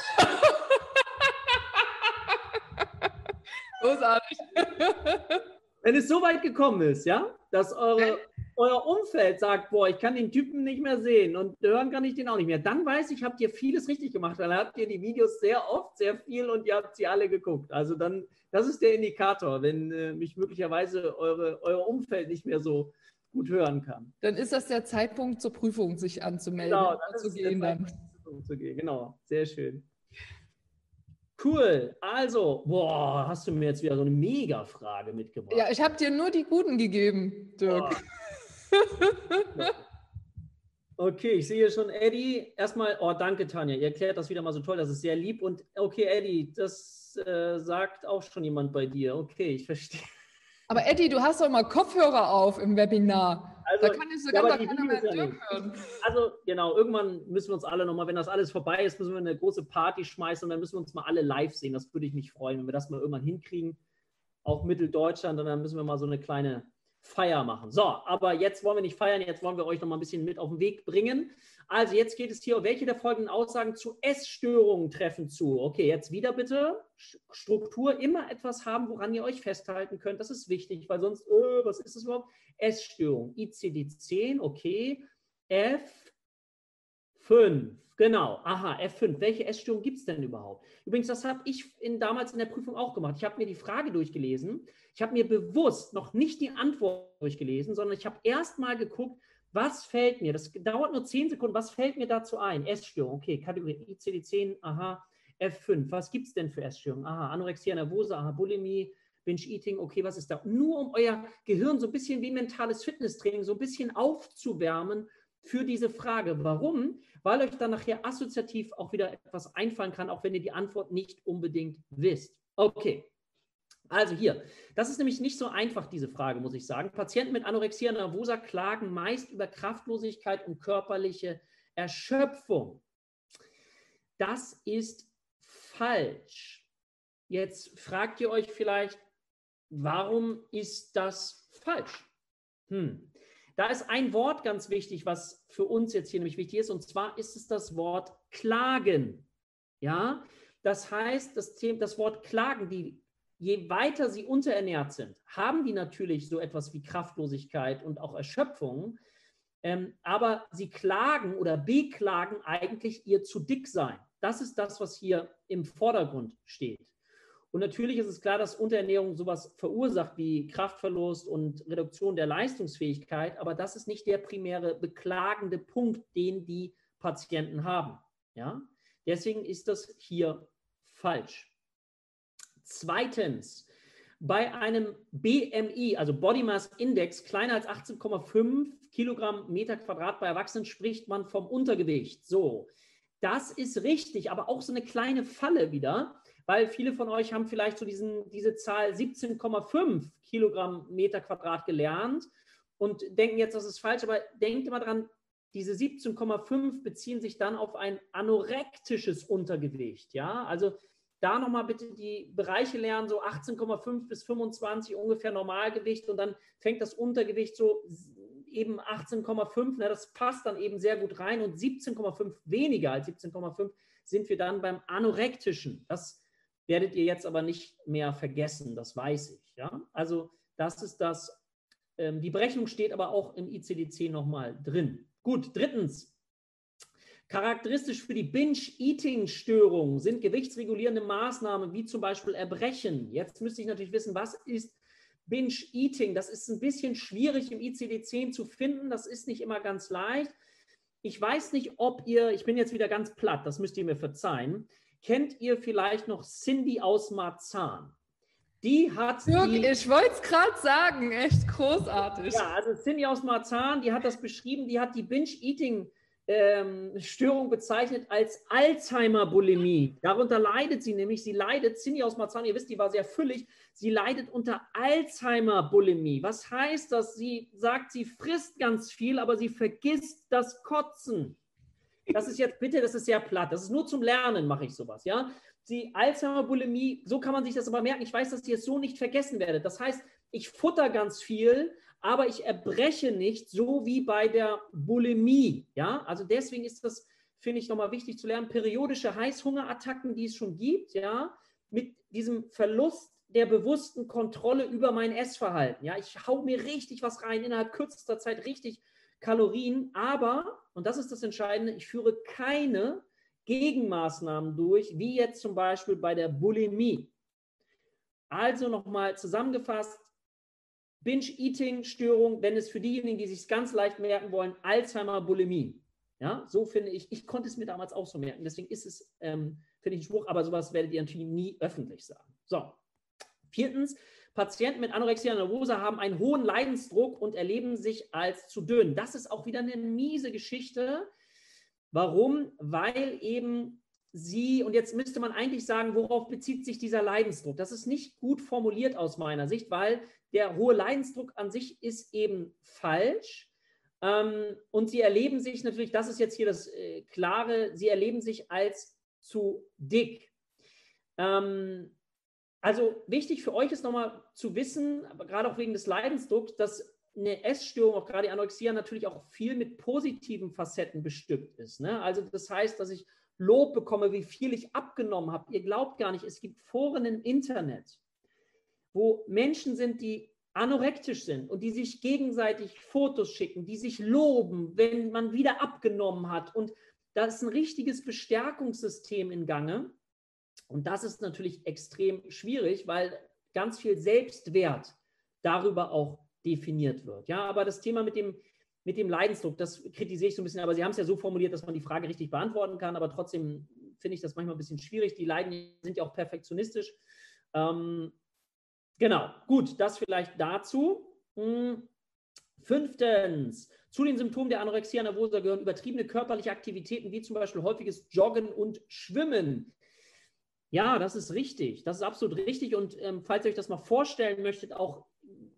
Großartig. Wenn es so weit gekommen ist, ja, dass eure, euer Umfeld sagt, boah, ich kann den Typen nicht mehr sehen und hören kann ich den auch nicht mehr, dann weiß ich, habt ihr vieles richtig gemacht. Dann habt ihr die Videos sehr oft, sehr viel und ihr habt sie alle geguckt. Also dann, das ist der Indikator, wenn äh, mich möglicherweise eure, euer Umfeld nicht mehr so gut hören kann. Dann ist das der Zeitpunkt zur Prüfung, sich anzumelden. Genau, dann ist zu gehen. Genau, sehr schön. Cool. Also, boah, hast du mir jetzt wieder so eine Mega-Frage mitgebracht. Ja, ich habe dir nur die guten gegeben, Dirk. okay, ich sehe schon Eddie. Erstmal, oh, danke, Tanja. Ihr erklärt das wieder mal so toll. Das ist sehr lieb. Und okay, Eddie, das äh, sagt auch schon jemand bei dir. Okay, ich verstehe. Aber Eddie, du hast doch mal Kopfhörer auf im Webinar. Also, da kann ich sogar ja, keiner mehr hören. Also genau, irgendwann müssen wir uns alle nochmal, wenn das alles vorbei ist, müssen wir eine große Party schmeißen und dann müssen wir uns mal alle live sehen. Das würde ich mich freuen, wenn wir das mal irgendwann hinkriegen. Auch Mitteldeutschland und dann müssen wir mal so eine kleine Feier machen. So, aber jetzt wollen wir nicht feiern, jetzt wollen wir euch noch mal ein bisschen mit auf den Weg bringen. Also jetzt geht es hier, welche der folgenden Aussagen zu Essstörungen treffen zu? Okay, jetzt wieder bitte Struktur, immer etwas haben, woran ihr euch festhalten könnt. Das ist wichtig, weil sonst, öh, was ist das überhaupt? Essstörung, ICD-10, okay. F5, genau, aha, F5. Welche Essstörung gibt es denn überhaupt? Übrigens, das habe ich in, damals in der Prüfung auch gemacht. Ich habe mir die Frage durchgelesen. Ich habe mir bewusst noch nicht die Antwort durchgelesen, sondern ich habe erst mal geguckt, was fällt mir, das dauert nur 10 Sekunden, was fällt mir dazu ein? Essstörung, okay, Kategorie ICD-10, aha, F5, was gibt es denn für Essstörungen? Aha, Anorexia nervosa, aha, Bulimie, Binge-Eating, okay, was ist da? Nur um euer Gehirn so ein bisschen wie mentales Fitnesstraining so ein bisschen aufzuwärmen für diese Frage. Warum? Weil euch dann nachher assoziativ auch wieder etwas einfallen kann, auch wenn ihr die Antwort nicht unbedingt wisst. Okay, also hier, das ist nämlich nicht so einfach, diese Frage, muss ich sagen. Patienten mit Anorexia nervosa klagen meist über Kraftlosigkeit und körperliche Erschöpfung. Das ist falsch. Jetzt fragt ihr euch vielleicht, warum ist das falsch? Hm. Da ist ein Wort ganz wichtig, was für uns jetzt hier nämlich wichtig ist, und zwar ist es das Wort klagen. Ja, das heißt, das, Thema, das Wort klagen, die je weiter sie unterernährt sind, haben die natürlich so etwas wie Kraftlosigkeit und auch Erschöpfung. Ähm, aber sie klagen oder beklagen eigentlich ihr zu dick sein. Das ist das, was hier im Vordergrund steht. Und natürlich ist es klar, dass Unterernährung sowas verursacht wie Kraftverlust und Reduktion der Leistungsfähigkeit, aber das ist nicht der primäre beklagende Punkt, den die Patienten haben. Ja? Deswegen ist das hier falsch. Zweitens, bei einem BMI, also Body Mass Index, kleiner als 18,5 Kilogramm Meter Quadrat bei Erwachsenen spricht man vom Untergewicht. So, das ist richtig, aber auch so eine kleine Falle wieder, weil viele von euch haben vielleicht so diesen, diese Zahl 17,5 Kilogramm Meter Quadrat gelernt und denken jetzt, das ist falsch, aber denkt immer dran, diese 17,5 beziehen sich dann auf ein anorektisches Untergewicht. Ja, also da nochmal bitte die Bereiche lernen, so 18,5 bis 25 ungefähr Normalgewicht und dann fängt das Untergewicht so eben 18,5, ne, das passt dann eben sehr gut rein und 17,5 weniger als 17,5 sind wir dann beim anorektischen. Das werdet ihr jetzt aber nicht mehr vergessen, das weiß ich. Ja? Also das ist das. Ähm, die Berechnung steht aber auch im ICD-10 nochmal drin. Gut, drittens. Charakteristisch für die Binge-Eating-Störung sind gewichtsregulierende Maßnahmen wie zum Beispiel Erbrechen. Jetzt müsste ich natürlich wissen, was ist Binge-Eating? Das ist ein bisschen schwierig im ICD-10 zu finden. Das ist nicht immer ganz leicht. Ich weiß nicht, ob ihr, ich bin jetzt wieder ganz platt, das müsst ihr mir verzeihen. Kennt ihr vielleicht noch Cindy aus Marzahn? Die hat. Dirk, die, ich wollte es gerade sagen, echt großartig. Ja, also Cindy aus Marzahn, die hat das beschrieben, die hat die Binge-Eating-Störung ähm, bezeichnet als Alzheimer-Bulimie. Darunter leidet sie nämlich, sie leidet, Cindy aus Marzahn, ihr wisst, die war sehr füllig, sie leidet unter Alzheimer-Bulimie. Was heißt das? Sie sagt, sie frisst ganz viel, aber sie vergisst das Kotzen. Das ist jetzt bitte, das ist sehr platt. Das ist nur zum Lernen, mache ich sowas, ja die Alzheimer-Bulimie, so kann man sich das aber merken. Ich weiß, dass ihr es so nicht vergessen werdet. Das heißt, ich futter ganz viel, aber ich erbreche nicht, so wie bei der Bulimie. Ja, also deswegen ist das, finde ich, nochmal wichtig zu lernen. Periodische Heißhungerattacken, die es schon gibt, ja, mit diesem Verlust der bewussten Kontrolle über mein Essverhalten. Ja, ich hau mir richtig was rein, innerhalb kürzester Zeit richtig Kalorien, aber, und das ist das Entscheidende, ich führe keine Gegenmaßnahmen durch, wie jetzt zum Beispiel bei der Bulimie. Also nochmal zusammengefasst, Binge-Eating-Störung, wenn es für diejenigen, die sich ganz leicht merken wollen, Alzheimer-Bulimie. Ja, so finde ich, ich konnte es mir damals auch so merken, deswegen ist es, ähm, finde ich, ein Spruch, aber sowas werdet ihr natürlich nie öffentlich sagen. So, viertens, Patienten mit Anorexia nervosa haben einen hohen Leidensdruck und erleben sich als zu dünn. Das ist auch wieder eine miese Geschichte. Warum? Weil eben sie, und jetzt müsste man eigentlich sagen, worauf bezieht sich dieser Leidensdruck? Das ist nicht gut formuliert aus meiner Sicht, weil der hohe Leidensdruck an sich ist eben falsch. Ähm, und sie erleben sich natürlich, das ist jetzt hier das äh, Klare, sie erleben sich als zu dick. Ähm, also wichtig für euch ist nochmal zu wissen, gerade auch wegen des Leidensdrucks, dass eine Essstörung, auch gerade die Anorexia, natürlich auch viel mit positiven Facetten bestückt ist. Ne? Also das heißt, dass ich Lob bekomme, wie viel ich abgenommen habe. Ihr glaubt gar nicht, es gibt Foren im Internet, wo Menschen sind, die anorektisch sind und die sich gegenseitig Fotos schicken, die sich loben, wenn man wieder abgenommen hat. Und da ist ein richtiges Bestärkungssystem in Gange. Und das ist natürlich extrem schwierig, weil ganz viel Selbstwert darüber auch definiert wird. Ja, aber das Thema mit dem, mit dem Leidensdruck, das kritisiere ich so ein bisschen, aber Sie haben es ja so formuliert, dass man die Frage richtig beantworten kann, aber trotzdem finde ich das manchmal ein bisschen schwierig. Die Leiden sind ja auch perfektionistisch. Ähm, genau, gut, das vielleicht dazu. Hm. Fünftens, zu den Symptomen der Anorexia nervosa gehören übertriebene körperliche Aktivitäten wie zum Beispiel häufiges Joggen und Schwimmen. Ja, das ist richtig. Das ist absolut richtig. Und ähm, falls ihr euch das mal vorstellen möchtet, auch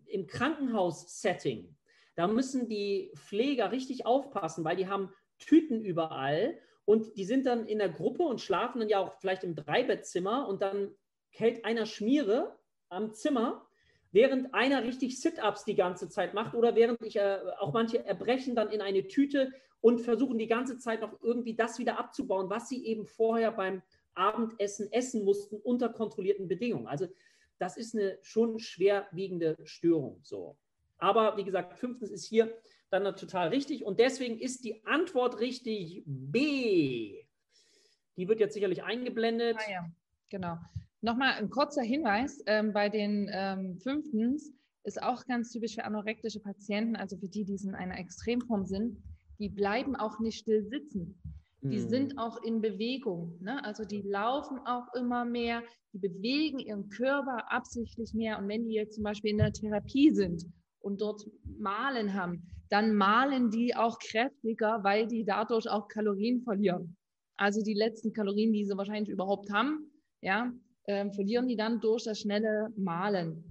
im Krankenhaus-Setting, da müssen die Pfleger richtig aufpassen, weil die haben Tüten überall und die sind dann in der Gruppe und schlafen dann ja auch vielleicht im Dreibettzimmer und dann hält einer Schmiere am Zimmer, während einer richtig Sit-ups die ganze Zeit macht oder während ich äh, auch manche erbrechen dann in eine Tüte und versuchen die ganze Zeit noch irgendwie das wieder abzubauen, was sie eben vorher beim Abendessen essen mussten unter kontrollierten Bedingungen. Also das ist eine schon schwerwiegende Störung. So. Aber wie gesagt, fünftens ist hier dann total richtig und deswegen ist die Antwort richtig B. Die wird jetzt sicherlich eingeblendet. Ah ja, genau. Nochmal ein kurzer Hinweis ähm, bei den ähm, fünftens ist auch ganz typisch für anorektische Patienten, also für die, die in einer Extremform sind, die bleiben auch nicht still sitzen. Die mhm. sind auch in Bewegung. Ne? Also die laufen auch immer mehr, die bewegen ihren Körper absichtlich mehr. Und wenn die jetzt zum Beispiel in der Therapie sind und dort malen haben, dann malen die auch kräftiger, weil die dadurch auch Kalorien verlieren. Also die letzten Kalorien, die sie wahrscheinlich überhaupt haben, ja, äh, verlieren die dann durch das schnelle Malen.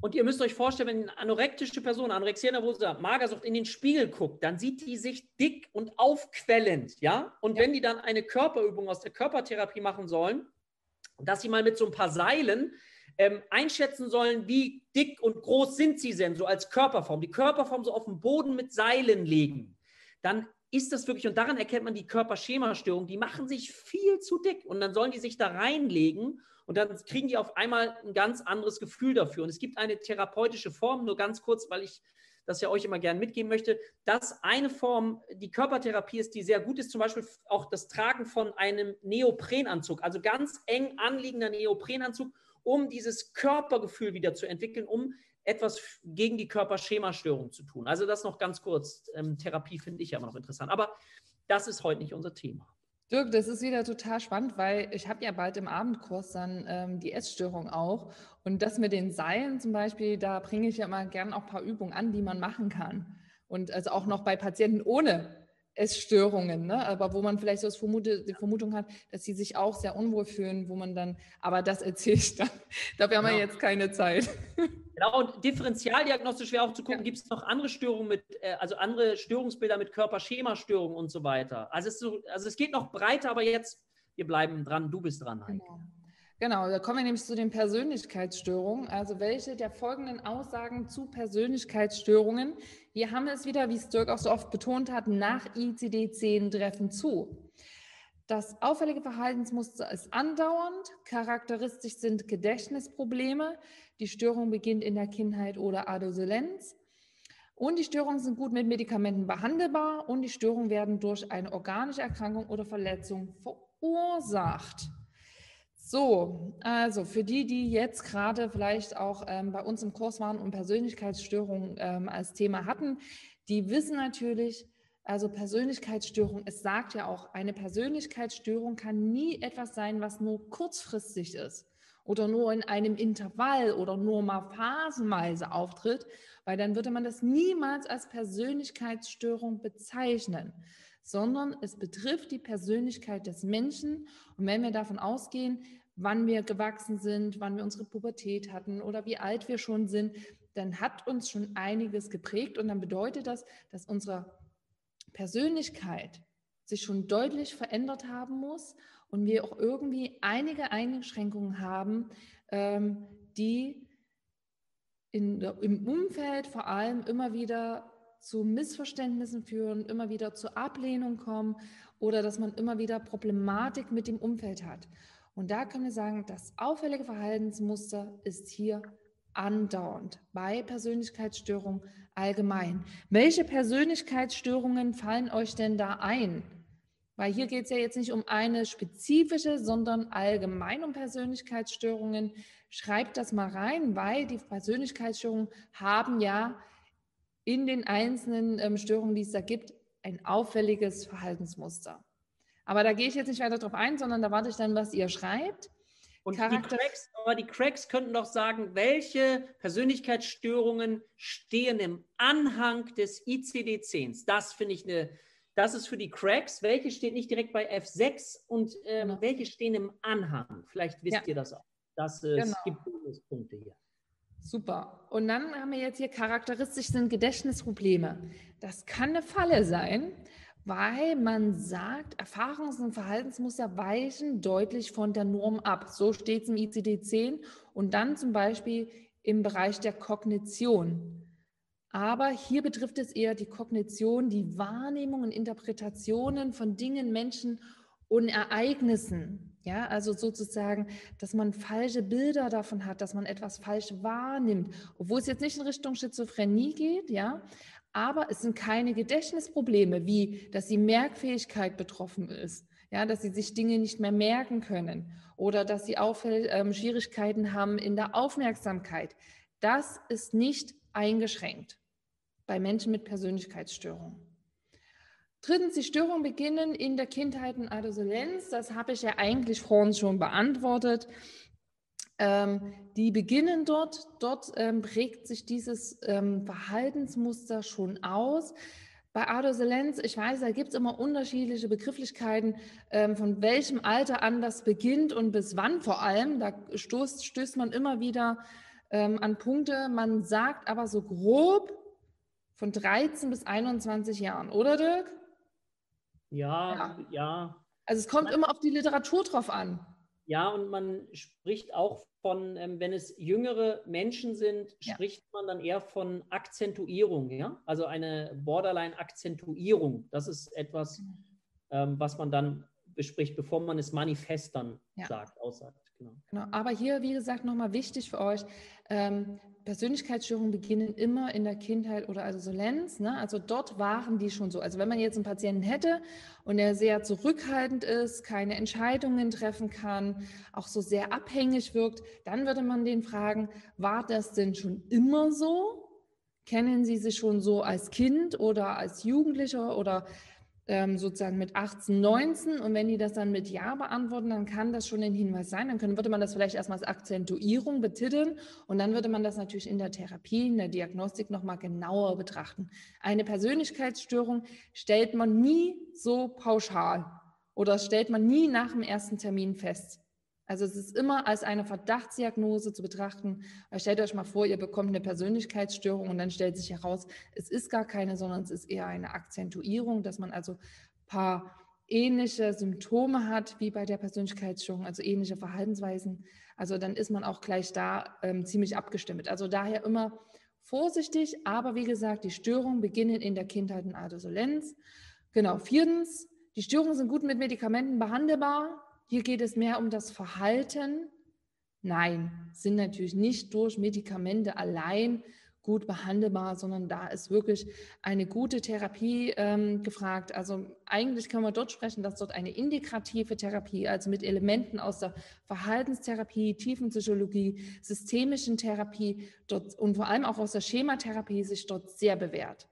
Und ihr müsst euch vorstellen, wenn eine anorektische Person, Anorexia nervosa, Magersucht in den Spiegel guckt, dann sieht die sich dick und aufquellend, ja? Und ja. wenn die dann eine Körperübung aus der Körpertherapie machen sollen, dass sie mal mit so ein paar Seilen ähm, einschätzen sollen, wie dick und groß sind sie denn, so als Körperform, die Körperform so auf dem Boden mit Seilen legen, dann ist das wirklich, und daran erkennt man die Körperschemastörung, die machen sich viel zu dick. Und dann sollen die sich da reinlegen und dann kriegen die auf einmal ein ganz anderes Gefühl dafür. Und es gibt eine therapeutische Form, nur ganz kurz, weil ich das ja euch immer gerne mitgeben möchte, dass eine Form die Körpertherapie ist, die sehr gut ist, zum Beispiel auch das Tragen von einem Neoprenanzug, also ganz eng anliegender Neoprenanzug, um dieses Körpergefühl wieder zu entwickeln, um etwas gegen die Körperschemastörung zu tun. Also das noch ganz kurz. Ähm, Therapie finde ich aber noch interessant. Aber das ist heute nicht unser Thema. Dirk, das ist wieder total spannend, weil ich habe ja bald im Abendkurs dann ähm, die Essstörung auch. Und das mit den Seilen zum Beispiel, da bringe ich ja mal gern auch ein paar Übungen an, die man machen kann. Und also auch noch bei Patienten ohne Essstörungen, ne? aber wo man vielleicht so das Vermute, die Vermutung hat, dass sie sich auch sehr unwohl fühlen, wo man dann, aber das erzähle ich dann, dafür haben wir jetzt keine Zeit. Genau, und differentialdiagnostisch wäre auch zu gucken, ja. gibt es noch andere Störungen mit, äh, also andere Störungsbilder mit Körperschemastörungen und so weiter. Also es, so, also es geht noch breiter, aber jetzt, wir bleiben dran, du bist dran, Heike. Genau. Genau, da kommen wir nämlich zu den Persönlichkeitsstörungen. Also welche der folgenden Aussagen zu Persönlichkeitsstörungen, hier haben wir es wieder, wie es Dirk auch so oft betont hat, nach ICD-10 treffen zu. Das auffällige Verhaltensmuster ist andauernd, charakteristisch sind Gedächtnisprobleme, die Störung beginnt in der Kindheit oder Adoleszenz und die Störungen sind gut mit Medikamenten behandelbar und die Störungen werden durch eine organische Erkrankung oder Verletzung verursacht. So, also für die, die jetzt gerade vielleicht auch ähm, bei uns im Kurs waren und Persönlichkeitsstörungen ähm, als Thema hatten, die wissen natürlich, also Persönlichkeitsstörung, es sagt ja auch, eine Persönlichkeitsstörung kann nie etwas sein, was nur kurzfristig ist oder nur in einem Intervall oder nur mal phasenweise auftritt, weil dann würde man das niemals als Persönlichkeitsstörung bezeichnen sondern es betrifft die Persönlichkeit des Menschen. Und wenn wir davon ausgehen, wann wir gewachsen sind, wann wir unsere Pubertät hatten oder wie alt wir schon sind, dann hat uns schon einiges geprägt und dann bedeutet das, dass unsere Persönlichkeit sich schon deutlich verändert haben muss und wir auch irgendwie einige Einschränkungen haben, ähm, die in, im Umfeld vor allem immer wieder zu Missverständnissen führen, immer wieder zur Ablehnung kommen oder dass man immer wieder Problematik mit dem Umfeld hat. Und da können wir sagen, das auffällige Verhaltensmuster ist hier andauernd bei Persönlichkeitsstörungen allgemein. Welche Persönlichkeitsstörungen fallen euch denn da ein? Weil hier geht es ja jetzt nicht um eine spezifische, sondern allgemein um Persönlichkeitsstörungen. Schreibt das mal rein, weil die Persönlichkeitsstörungen haben ja in den einzelnen ähm, Störungen, die es da gibt, ein auffälliges Verhaltensmuster. Aber da gehe ich jetzt nicht weiter drauf ein, sondern da warte ich dann, was ihr schreibt. Und die Cracks, aber die Cracks könnten doch sagen, welche Persönlichkeitsstörungen stehen im Anhang des ICD-10s. Das finde ich eine, das ist für die Cracks. Welche steht nicht direkt bei F6 und ähm, genau. welche stehen im Anhang? Vielleicht wisst ja. ihr das auch. Das, äh, genau. Gibt Bonuspunkte hier. Super. Und dann haben wir jetzt hier charakteristisch sind Gedächtnisprobleme. Das kann eine Falle sein, weil man sagt, Erfahrungs- und Verhaltensmuster weichen deutlich von der Norm ab. So steht es im ICD-10 und dann zum Beispiel im Bereich der Kognition. Aber hier betrifft es eher die Kognition, die Wahrnehmung und Interpretationen von Dingen, Menschen und Ereignissen. Ja, also sozusagen, dass man falsche Bilder davon hat, dass man etwas falsch wahrnimmt, obwohl es jetzt nicht in Richtung Schizophrenie geht, ja, aber es sind keine Gedächtnisprobleme, wie dass die Merkfähigkeit betroffen ist, ja, dass sie sich Dinge nicht mehr merken können oder dass sie Auffäll ähm, Schwierigkeiten haben in der Aufmerksamkeit. Das ist nicht eingeschränkt bei Menschen mit Persönlichkeitsstörungen. Drittens, die Störungen beginnen in der Kindheit und Adoleszenz. Das habe ich ja eigentlich vorhin schon beantwortet. Ähm, die beginnen dort. Dort ähm, prägt sich dieses ähm, Verhaltensmuster schon aus. Bei Adoleszenz, ich weiß, da gibt es immer unterschiedliche Begrifflichkeiten, ähm, von welchem Alter an das beginnt und bis wann vor allem. Da stoßt, stößt man immer wieder ähm, an Punkte. Man sagt aber so grob von 13 bis 21 Jahren, oder Dirk? Ja, ja. ja. Also es kommt immer auf die Literatur drauf an. Ja, und man spricht auch von, ähm, wenn es jüngere Menschen sind, ja. spricht man dann eher von Akzentuierung, ja? Also eine Borderline-Akzentuierung. Das ist etwas, genau. ähm, was man dann bespricht, bevor man es manifest dann ja. sagt, aussagt. Genau. genau. Aber hier, wie gesagt, nochmal wichtig für euch, ähm, Persönlichkeitsstörungen beginnen immer in der Kindheit oder Adoleszenz. Ne? Also dort waren die schon so. Also wenn man jetzt einen Patienten hätte und er sehr zurückhaltend ist, keine Entscheidungen treffen kann, auch so sehr abhängig wirkt, dann würde man den fragen, war das denn schon immer so? Kennen Sie sich schon so als Kind oder als Jugendlicher oder ähm, sozusagen mit 18, 19 und wenn die das dann mit Ja beantworten, dann kann das schon ein Hinweis sein. Dann können, würde man das vielleicht erstmal als Akzentuierung betiteln und dann würde man das natürlich in der Therapie, in der Diagnostik nochmal genauer betrachten. Eine Persönlichkeitsstörung stellt man nie so pauschal oder stellt man nie nach dem ersten Termin fest. Also es ist immer als eine Verdachtsdiagnose zu betrachten. Stellt euch mal vor, ihr bekommt eine Persönlichkeitsstörung und dann stellt sich heraus, es ist gar keine, sondern es ist eher eine Akzentuierung, dass man also ein paar ähnliche Symptome hat wie bei der Persönlichkeitsstörung, also ähnliche Verhaltensweisen. Also dann ist man auch gleich da ähm, ziemlich abgestimmt. Also daher immer vorsichtig, aber wie gesagt, die Störungen beginnen in der Kindheit und Adoleszenz. Genau, viertens, die Störungen sind gut mit Medikamenten behandelbar. Hier geht es mehr um das Verhalten. Nein, sind natürlich nicht durch Medikamente allein gut behandelbar, sondern da ist wirklich eine gute Therapie ähm, gefragt. Also eigentlich kann man dort sprechen, dass dort eine integrative Therapie, also mit Elementen aus der Verhaltenstherapie, Tiefenpsychologie, systemischen Therapie dort, und vor allem auch aus der Schematherapie sich dort sehr bewährt.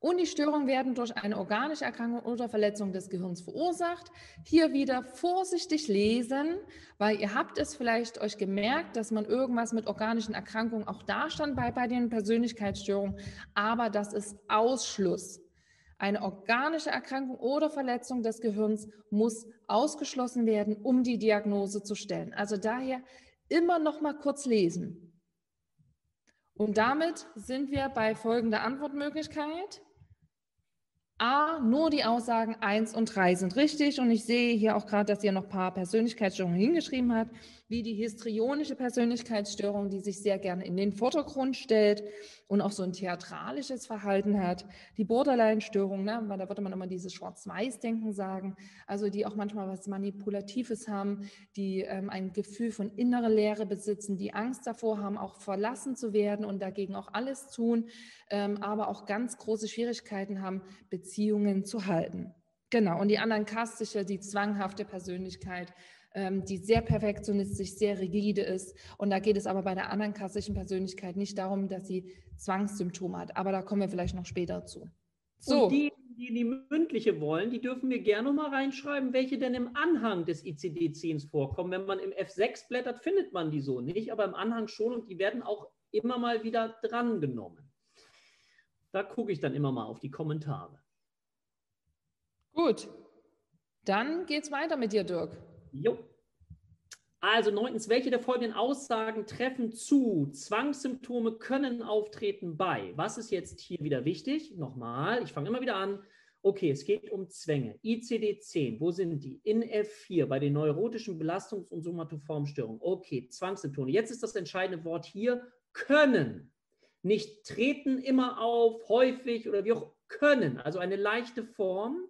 Und die Störungen werden durch eine organische Erkrankung oder Verletzung des Gehirns verursacht. Hier wieder vorsichtig lesen, weil ihr habt es vielleicht euch gemerkt, dass man irgendwas mit organischen Erkrankungen auch da stand bei, bei den Persönlichkeitsstörungen. Aber das ist Ausschluss. Eine organische Erkrankung oder Verletzung des Gehirns muss ausgeschlossen werden, um die Diagnose zu stellen. Also daher immer noch mal kurz lesen. Und damit sind wir bei folgender Antwortmöglichkeit. A, nur die Aussagen 1 und 3 sind richtig. Und ich sehe hier auch gerade, dass ihr noch ein paar Persönlichkeitsstörungen hingeschrieben habt wie die histrionische Persönlichkeitsstörung, die sich sehr gerne in den Vordergrund stellt und auch so ein theatralisches Verhalten hat. Die Borderline-Störung, ne, weil da würde man immer dieses Schwarz-Weiß-Denken sagen, also die auch manchmal was Manipulatives haben, die ähm, ein Gefühl von innerer Leere besitzen, die Angst davor haben, auch verlassen zu werden und dagegen auch alles tun, ähm, aber auch ganz große Schwierigkeiten haben, Beziehungen zu halten. Genau, und die anderen kastische, die zwanghafte Persönlichkeit, die sehr perfektionistisch, sehr rigide ist. Und da geht es aber bei der anderen klassischen Persönlichkeit nicht darum, dass sie Zwangssymptome hat. Aber da kommen wir vielleicht noch später zu. So. Und die, die die mündliche wollen, die dürfen wir gerne mal reinschreiben, welche denn im Anhang des ICD-10s vorkommen. Wenn man im F6 blättert, findet man die so nicht, aber im Anhang schon und die werden auch immer mal wieder drangenommen. Da gucke ich dann immer mal auf die Kommentare. Gut, dann geht's weiter mit dir, Dirk. Jo. Also neuntens, welche der folgenden Aussagen treffen zu? Zwangssymptome können auftreten bei. Was ist jetzt hier wieder wichtig? Nochmal, ich fange immer wieder an. Okay, es geht um Zwänge. ICD-10, wo sind die? In F4 bei den neurotischen Belastungs- und Somatoformstörungen. Okay, Zwangssymptome. Jetzt ist das entscheidende Wort hier können. Nicht treten immer auf, häufig oder wie auch können. Also eine leichte Form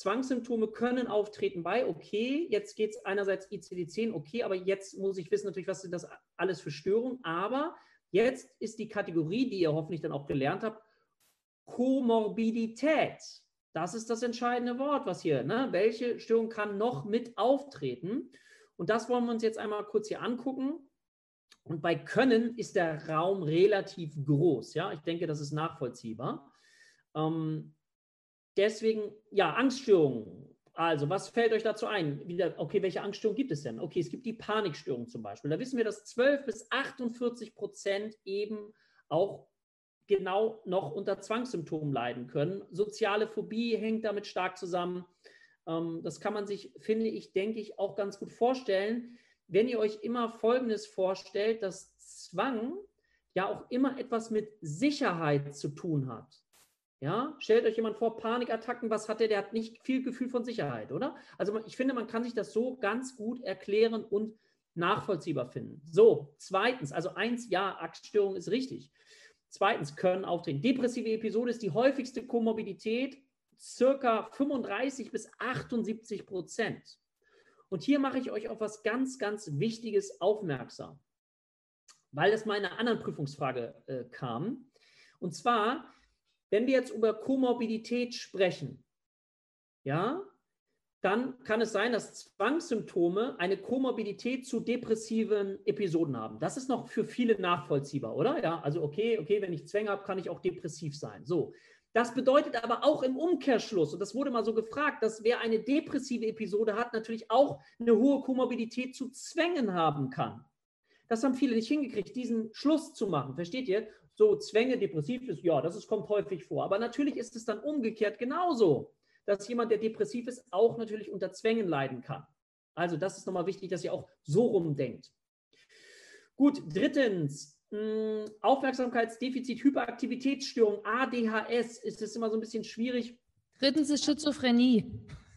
Zwangssymptome können auftreten bei, okay, jetzt geht es einerseits ICD-10, okay, aber jetzt muss ich wissen natürlich, was sind das alles für Störungen, aber jetzt ist die Kategorie, die ihr hoffentlich dann auch gelernt habt, Komorbidität. Das ist das entscheidende Wort, was hier, ne? welche Störung kann noch mit auftreten? Und das wollen wir uns jetzt einmal kurz hier angucken. Und bei Können ist der Raum relativ groß. Ja, ich denke, das ist nachvollziehbar. Ähm, deswegen, ja, Angststörungen. Also, was fällt euch dazu ein? Wieder, okay, welche Angststörungen gibt es denn? Okay, es gibt die Panikstörung zum Beispiel. Da wissen wir, dass 12 bis 48 Prozent eben auch genau noch unter Zwangssymptomen leiden können. Soziale Phobie hängt damit stark zusammen. Ähm, das kann man sich, finde ich, denke ich, auch ganz gut vorstellen. wenn ihr euch immer Folgendes vorstellt, dass Zwang ja auch immer etwas mit Sicherheit zu tun hat. Ja, stellt euch jemand vor, Panikattacken, was hat der? Der hat nicht viel Gefühl von Sicherheit, oder? Also ich finde, man kann sich das so ganz gut erklären und nachvollziehbar finden. So, zweitens, also eins, ja, Angststörung ist richtig. Zweitens, können auftreten. Depressive Episode ist die häufigste Komorbidität, circa 35 bis 78 Prozent. Und hier mache ich euch auf was ganz, ganz Wichtiges aufmerksam, weil das mal in einer anderen Prüfungsfrage äh, kam. Und zwar, wenn wir jetzt über Komorbidität sprechen, ja, dann kann es sein, dass Zwangssymptome eine Komorbidität zu depressiven Episoden haben. Das ist noch für viele nachvollziehbar, oder? Ja, also okay, okay, wenn ich Zwänge habe, kann ich auch depressiv sein. So. Das bedeutet aber auch im Umkehrschluss, und das wurde mal so gefragt, dass wer eine depressive Episode hat, natürlich auch eine hohe Komorbidität zu Zwängen haben kann. Das haben viele nicht hingekriegt, diesen Schluss zu machen. Versteht ihr? So Zwänge, depressiv ist, ja, das ist, kommt häufig vor. Aber natürlich ist es dann umgekehrt genauso, dass jemand, der depressiv ist, auch natürlich unter Zwängen leiden kann. Also das ist nochmal wichtig, dass ihr auch so rumdenkt. Gut, drittens, hm, Aufmerksamkeitsdefizit, Hyperaktivitätsstörung, ADHS, ist es immer so ein bisschen schwierig. Drittens ist Schizophrenie.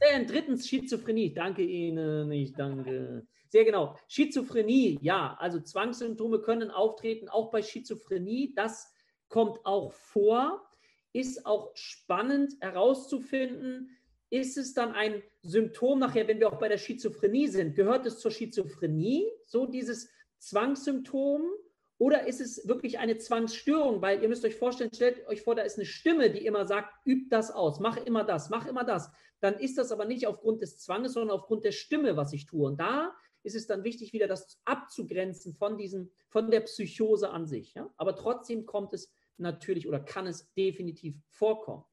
Äh, drittens Schizophrenie. Danke Ihnen, ich danke. Sehr genau. Schizophrenie, ja, also Zwangssymptome können auftreten, auch bei Schizophrenie. Das kommt auch vor. Ist auch spannend herauszufinden, ist es dann ein Symptom nachher, wenn wir auch bei der Schizophrenie sind? Gehört es zur Schizophrenie, so dieses Zwangssymptom? Oder ist es wirklich eine Zwangsstörung? Weil ihr müsst euch vorstellen, stellt euch vor, da ist eine Stimme, die immer sagt, übt das aus, mach immer das, mach immer das. Dann ist das aber nicht aufgrund des Zwanges, sondern aufgrund der Stimme, was ich tue. Und da ist es dann wichtig, wieder das abzugrenzen von diesem, von der Psychose an sich. Ja? Aber trotzdem kommt es natürlich oder kann es definitiv vorkommen.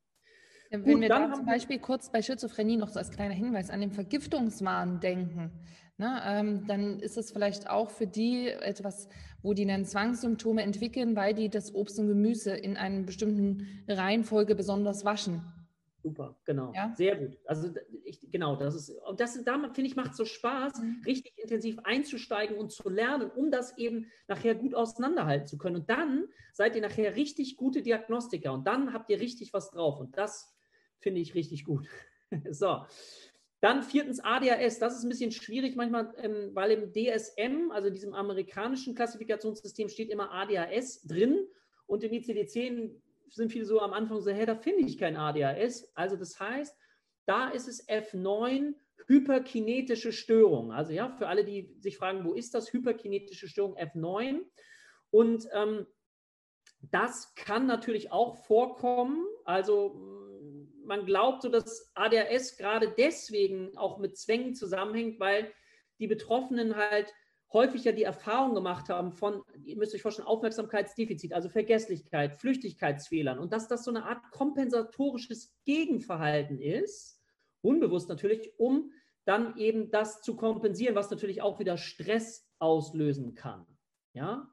Wenn Gut, wir dann zum Beispiel kurz bei Schizophrenie noch so als kleiner Hinweis an den Vergiftungswahn denken, ne, ähm, dann ist es vielleicht auch für die etwas, wo die dann Zwangssymptome entwickeln, weil die das Obst und Gemüse in einer bestimmten Reihenfolge besonders waschen. Super, genau. Ja? Sehr gut. Also ich, genau, das ist, und das da finde ich, macht so Spaß, mhm. richtig intensiv einzusteigen und zu lernen, um das eben nachher gut auseinanderhalten zu können. Und dann seid ihr nachher richtig gute Diagnostiker und dann habt ihr richtig was drauf. Und das finde ich richtig gut. so. Dann viertens ADHS, das ist ein bisschen schwierig manchmal, ähm, weil im DSM, also diesem amerikanischen Klassifikationssystem, steht immer ADHS drin und im ICD-10 sind viele so am Anfang so, hey, da finde ich kein ADHS. Also das heißt, da ist es F9 hyperkinetische Störung. Also ja, für alle, die sich fragen, wo ist das hyperkinetische Störung F9? Und ähm, das kann natürlich auch vorkommen. Also man glaubt so, dass ADHS gerade deswegen auch mit Zwängen zusammenhängt, weil die Betroffenen halt häufig ja die Erfahrung gemacht haben von, ihr müsst euch vorstellen, Aufmerksamkeitsdefizit, also Vergesslichkeit, Flüchtigkeitsfehlern und dass das so eine Art kompensatorisches Gegenverhalten ist, unbewusst natürlich, um dann eben das zu kompensieren, was natürlich auch wieder Stress auslösen kann. Ja,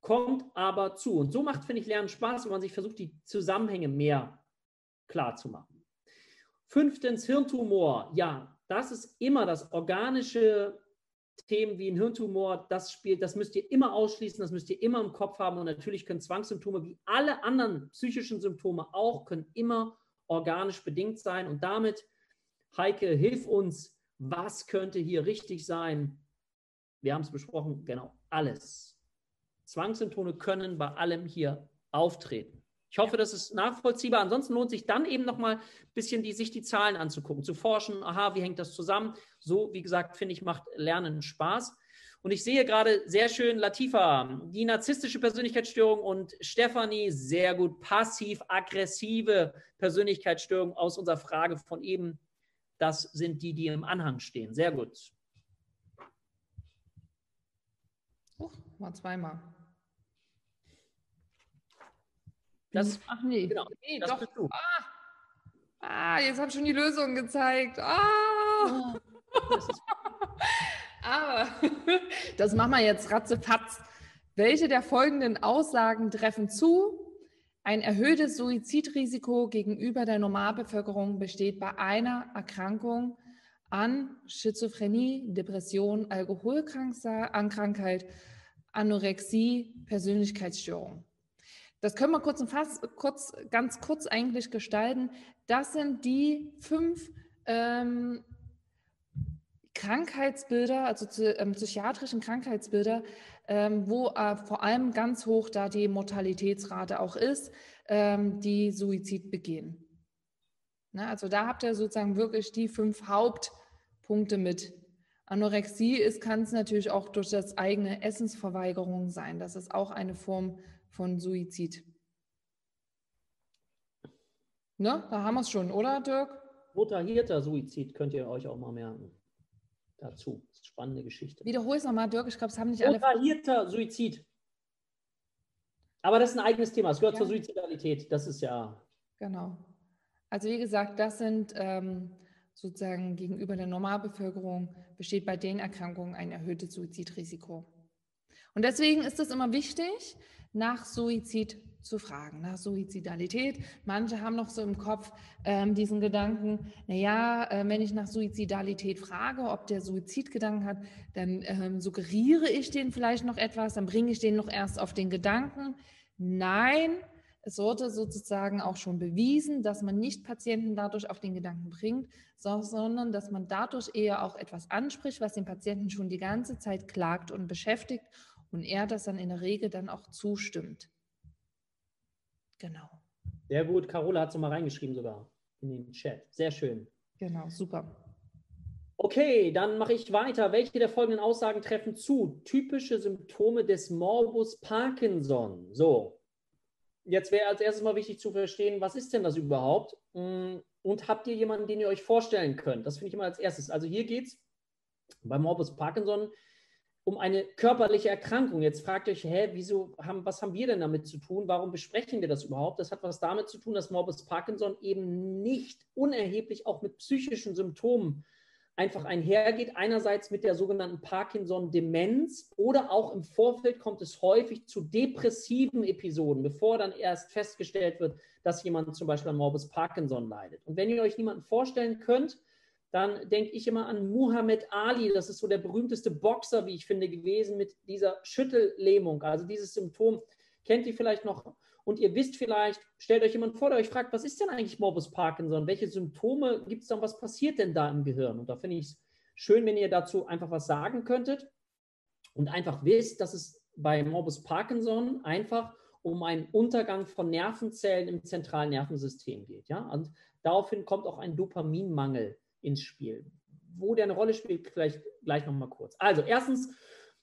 kommt aber zu. Und so macht, finde ich, Lernen Spaß, wenn man sich versucht, die Zusammenhänge mehr klar zu machen. Fünftens, Hirntumor. Ja, das ist immer das organische Themen wie ein Hirntumor, das spielt, das müsst ihr immer ausschließen, das müsst ihr immer im Kopf haben. Und natürlich können Zwangssymptome wie alle anderen psychischen Symptome auch, können immer organisch bedingt sein. Und damit, Heike, hilf uns, was könnte hier richtig sein? Wir haben es besprochen, genau, alles. Zwangssymptome können bei allem hier auftreten. Ich hoffe, das ist nachvollziehbar. Ansonsten lohnt sich dann eben nochmal ein bisschen die, sich die Zahlen anzugucken, zu forschen, aha, wie hängt das zusammen? So, wie gesagt, finde ich, macht Lernen Spaß. Und ich sehe gerade sehr schön Latifa, die narzisstische Persönlichkeitsstörung und Stefanie, sehr gut, passiv-aggressive Persönlichkeitsstörung aus unserer Frage von eben. Das sind die, die im Anhang stehen. Sehr gut. Oh, mal zweimal. Das, mhm. Ach nee, genau, nee das doch. bist du. Ah, ah jetzt habe ich schon die Lösung gezeigt. Ah. Aber das machen wir jetzt ratzefatz. Welche der folgenden Aussagen treffen zu? Ein erhöhtes Suizidrisiko gegenüber der Normalbevölkerung besteht bei einer Erkrankung an Schizophrenie, Depression, Alkoholkrankheit, Anorexie, Persönlichkeitsstörung. Das können wir kurz, und fast, kurz ganz kurz eigentlich gestalten. Das sind die fünf ähm, Krankheitsbilder, also zu, ähm, psychiatrischen Krankheitsbilder, ähm, wo äh, vor allem ganz hoch da die Mortalitätsrate auch ist, ähm, die Suizid begehen. Na, also da habt ihr sozusagen wirklich die fünf Hauptpunkte mit. Anorexie kann es natürlich auch durch das eigene Essensverweigerung sein. Das ist auch eine Form von Suizid. Ne? Da haben wir es schon, oder Dirk? Motivierter Suizid könnt ihr euch auch mal merken. Dazu. Das ist eine spannende Geschichte. Wiederhol es nochmal, Dirk. Ich glaube, es haben nicht alle. Motivierter Suizid. Aber das ist ein eigenes Thema. Es gehört ja. zur Suizidalität. Das ist ja. Genau. Also wie gesagt, das sind ähm, sozusagen gegenüber der Normalbevölkerung besteht bei den Erkrankungen ein erhöhtes Suizidrisiko. Und deswegen ist es immer wichtig, nach Suizid zu fragen, nach Suizidalität. Manche haben noch so im Kopf ähm, diesen Gedanken, naja, äh, wenn ich nach Suizidalität frage, ob der Suizidgedanken hat, dann ähm, suggeriere ich den vielleicht noch etwas, dann bringe ich den noch erst auf den Gedanken. Nein, es wurde sozusagen auch schon bewiesen, dass man nicht Patienten dadurch auf den Gedanken bringt, sondern dass man dadurch eher auch etwas anspricht, was den Patienten schon die ganze Zeit klagt und beschäftigt und er das dann in der Regel dann auch zustimmt. Genau. Sehr gut. Carola hat es nochmal reingeschrieben sogar in den Chat. Sehr schön. Genau, super. Okay, dann mache ich weiter. Welche der folgenden Aussagen treffen zu? Typische Symptome des Morbus Parkinson. So, jetzt wäre als erstes mal wichtig zu verstehen, was ist denn das überhaupt? Mm, und habt ihr jemanden, den ihr euch vorstellen könnt? Das finde ich immer als erstes. Also hier geht es bei Morbus Parkinson um eine körperliche Erkrankung. Jetzt fragt ihr euch, hä, wieso haben, was haben wir denn damit zu tun? Warum besprechen wir das überhaupt? Das hat was damit zu tun, dass Morbus Parkinson eben nicht unerheblich auch mit psychischen Symptomen einfach einhergeht. Einerseits mit der sogenannten Parkinson-Demenz oder auch im Vorfeld kommt es häufig zu depressiven Episoden, bevor dann erst festgestellt wird, dass jemand zum Beispiel an Morbus Parkinson leidet. Und wenn ihr euch niemanden vorstellen könnt, dann denke ich immer an Muhammad Ali. Das ist so der berühmteste Boxer, wie ich finde, gewesen mit dieser Schüttellähmung. Also dieses Symptom kennt ihr vielleicht noch. Und ihr wisst vielleicht, stellt euch jemand vor, der euch fragt, was ist denn eigentlich Morbus Parkinson? Welche Symptome gibt es da und was passiert denn da im Gehirn? Und da finde ich es schön, wenn ihr dazu einfach was sagen könntet und einfach wisst, dass es bei Morbus Parkinson einfach um einen Untergang von Nervenzellen im zentralen Nervensystem geht. Ja? Und daraufhin kommt auch ein Dopaminmangel ins Spiel. Wo der eine Rolle spielt, vielleicht gleich nochmal kurz. Also, erstens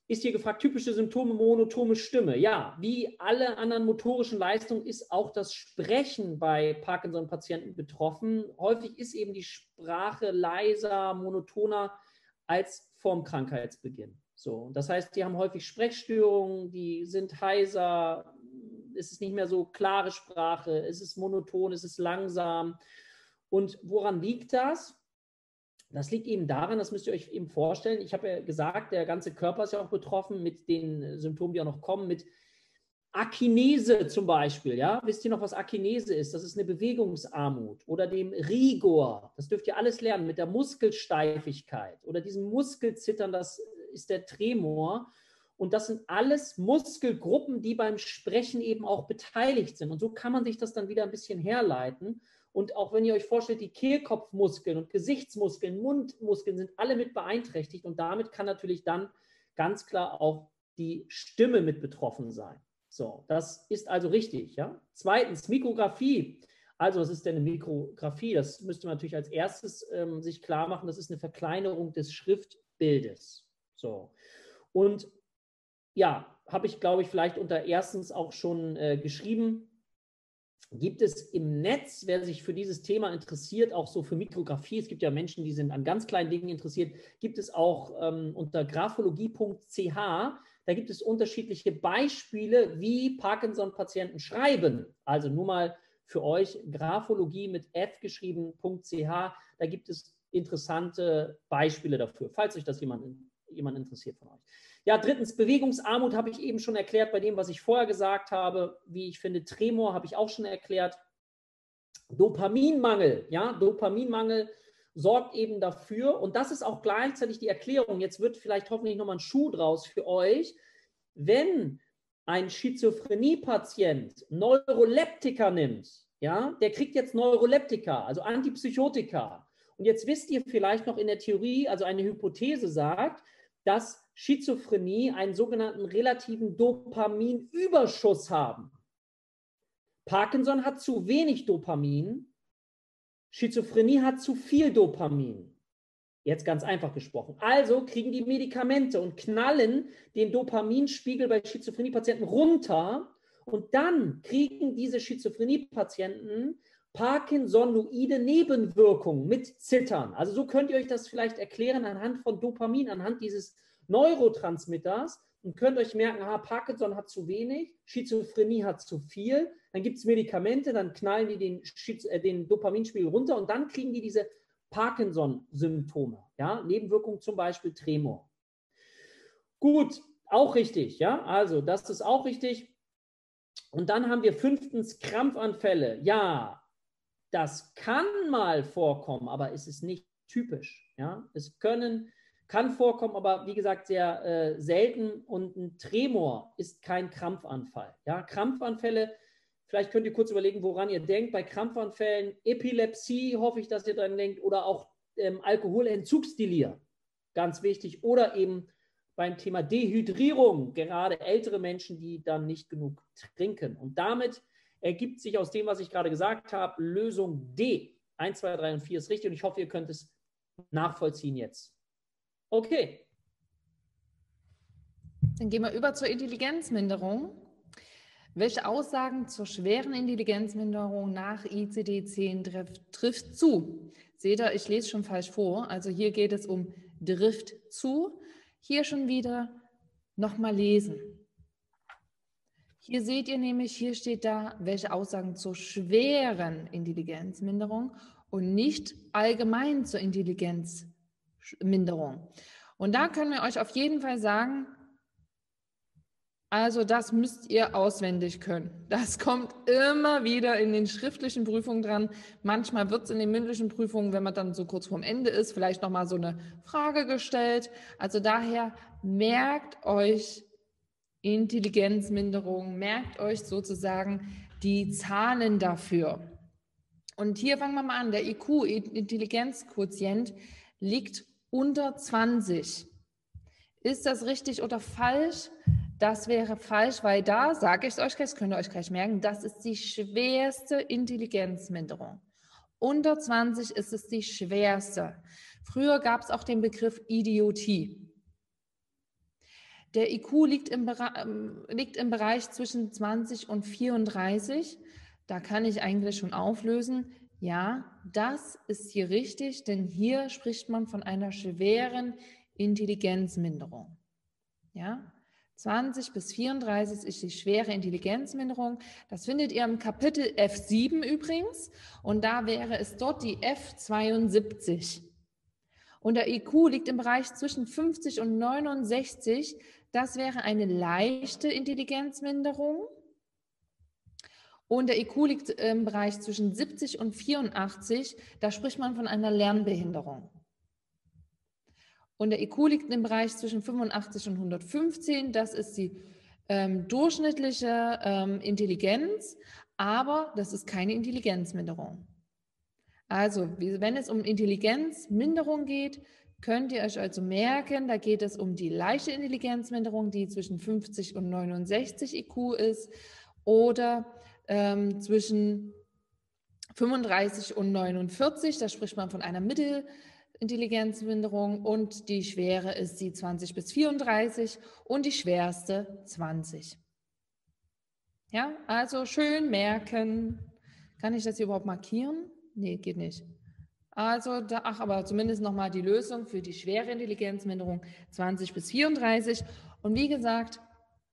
ist hier gefragt, typische Symptome, monotone Stimme. Ja, wie alle anderen motorischen Leistungen ist auch das Sprechen bei Parkinson-Patienten betroffen. Häufig ist eben die Sprache leiser, monotoner als vorm Krankheitsbeginn. So, das heißt, die haben häufig Sprechstörungen, die sind heiser, es ist nicht mehr so klare Sprache, es ist monoton, es ist langsam. Und woran liegt das? Das liegt eben daran, das müsst ihr euch eben vorstellen. Ich habe ja gesagt, der ganze Körper ist ja auch betroffen mit den Symptomen, die auch noch kommen, mit Akinese zum Beispiel. Ja? Wisst ihr noch, was Akinese ist? Das ist eine Bewegungsarmut. Oder dem Rigor. Das dürft ihr alles lernen mit der Muskelsteifigkeit oder diesem Muskelzittern. Das ist der Tremor. Und das sind alles Muskelgruppen, die beim Sprechen eben auch beteiligt sind. Und so kann man sich das dann wieder ein bisschen herleiten. Und auch wenn ihr euch vorstellt, die Kehlkopfmuskeln und Gesichtsmuskeln, Mundmuskeln sind alle mit beeinträchtigt und damit kann natürlich dann ganz klar auch die Stimme mit betroffen sein. So, das ist also richtig. Ja? Zweitens, Mikrographie. Also, was ist denn eine Mikrographie? Das müsste man natürlich als erstes ähm, sich klar machen. Das ist eine Verkleinerung des Schriftbildes. So. Und ja, habe ich, glaube ich, vielleicht unter erstens auch schon äh, geschrieben gibt es im Netz, wer sich für dieses Thema interessiert, auch so für Mikrografie, es gibt ja Menschen, die sind an ganz kleinen Dingen interessiert, gibt es auch ähm, unter graphologie.ch, da gibt es unterschiedliche Beispiele, wie Parkinson-Patienten schreiben. Also nur mal für euch, graphologie mit f geschrieben.ch, da gibt es interessante Beispiele dafür, falls euch das jemand, jemand interessiert von euch. Ja, drittens, Bewegungsarmut habe ich eben schon erklärt bei dem, was ich vorher gesagt habe. Wie ich finde, Tremor habe ich auch schon erklärt. Dopaminmangel, ja, Dopaminmangel sorgt eben dafür, und das ist auch gleichzeitig die Erklärung, jetzt wird vielleicht hoffentlich nochmal ein Schuh draus für euch, wenn ein Schizophrenie-Patient Neuroleptika nimmt, ja, der kriegt jetzt Neuroleptika, also Antipsychotika. Und jetzt wisst ihr vielleicht noch in der Theorie, also eine Hypothese sagt, dass Schizophrenie einen sogenannten relativen Dopaminüberschuss haben. Parkinson hat zu wenig Dopamin, Schizophrenie hat zu viel Dopamin. Jetzt ganz einfach gesprochen. Also kriegen die Medikamente und knallen den Dopaminspiegel bei Schizophrenie-Patienten runter. Und dann kriegen diese Schizophrenie-Patienten Parkinsonoide Nebenwirkungen mit Zittern. Also so könnt ihr euch das vielleicht erklären anhand von Dopamin, anhand dieses Neurotransmitters und könnt euch merken, aha, Parkinson hat zu wenig, Schizophrenie hat zu viel, dann gibt es Medikamente, dann knallen die den, äh, den Dopaminspiegel runter und dann kriegen die diese Parkinson-Symptome, ja, Nebenwirkungen zum Beispiel Tremor. Gut, auch richtig, ja, also das ist auch richtig. Und dann haben wir fünftens Krampfanfälle. Ja, das kann mal vorkommen, aber es ist nicht typisch. Ja, es können kann vorkommen, aber wie gesagt, sehr äh, selten. Und ein Tremor ist kein Krampfanfall. Ja? Krampfanfälle, vielleicht könnt ihr kurz überlegen, woran ihr denkt. Bei Krampfanfällen, Epilepsie, hoffe ich, dass ihr dran denkt, oder auch ähm, Alkoholentzugsdelir, ganz wichtig. Oder eben beim Thema Dehydrierung, gerade ältere Menschen, die dann nicht genug trinken. Und damit ergibt sich aus dem, was ich gerade gesagt habe, Lösung D. 1, 2, 3 und 4 ist richtig und ich hoffe, ihr könnt es nachvollziehen jetzt. Okay. Dann gehen wir über zur Intelligenzminderung. Welche Aussagen zur schweren Intelligenzminderung nach ICD-10 trifft, trifft zu? Seht ihr, ich lese schon falsch vor. Also hier geht es um trifft zu. Hier schon wieder nochmal lesen. Hier seht ihr nämlich, hier steht da, welche Aussagen zur schweren Intelligenzminderung und nicht allgemein zur Intelligenzminderung Minderung. Und da können wir euch auf jeden Fall sagen, also das müsst ihr auswendig können. Das kommt immer wieder in den schriftlichen Prüfungen dran. Manchmal wird es in den mündlichen Prüfungen, wenn man dann so kurz vorm Ende ist, vielleicht nochmal so eine Frage gestellt. Also daher merkt euch Intelligenzminderung, merkt euch sozusagen die Zahlen dafür. Und hier fangen wir mal an. Der IQ, Intelligenzquotient, liegt unter 20. Ist das richtig oder falsch? Das wäre falsch, weil da sage ich es euch gleich, könnt ihr euch gleich merken, das ist die schwerste Intelligenzminderung. Unter 20 ist es die schwerste. Früher gab es auch den Begriff Idiotie. Der IQ liegt im, ähm, liegt im Bereich zwischen 20 und 34. Da kann ich eigentlich schon auflösen. Ja, das ist hier richtig, denn hier spricht man von einer schweren Intelligenzminderung. Ja, 20 bis 34 ist die schwere Intelligenzminderung. Das findet ihr im Kapitel F7 übrigens und da wäre es dort die F72. Und der IQ liegt im Bereich zwischen 50 und 69. Das wäre eine leichte Intelligenzminderung. Und der IQ liegt im Bereich zwischen 70 und 84. Da spricht man von einer Lernbehinderung. Und der IQ liegt im Bereich zwischen 85 und 115. Das ist die ähm, durchschnittliche ähm, Intelligenz, aber das ist keine Intelligenzminderung. Also, wenn es um Intelligenzminderung geht, könnt ihr euch also merken, da geht es um die leichte Intelligenzminderung, die zwischen 50 und 69 IQ ist, oder ähm, zwischen 35 und 49. Da spricht man von einer Mittelintelligenzminderung und die schwere ist die 20 bis 34 und die schwerste 20. Ja, also schön merken. Kann ich das hier überhaupt markieren? Nee, geht nicht. Also, da, ach, aber zumindest nochmal die Lösung für die schwere Intelligenzminderung 20 bis 34. Und wie gesagt,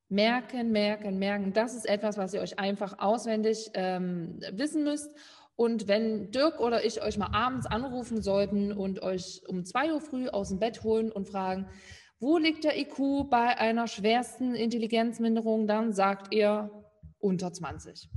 merken, merken, merken. Das ist etwas, was ihr euch einfach auswendig ähm, wissen müsst. Und wenn Dirk oder ich euch mal abends anrufen sollten und euch um 2 Uhr früh aus dem Bett holen und fragen, wo liegt der IQ bei einer schwersten Intelligenzminderung, dann sagt ihr unter 20.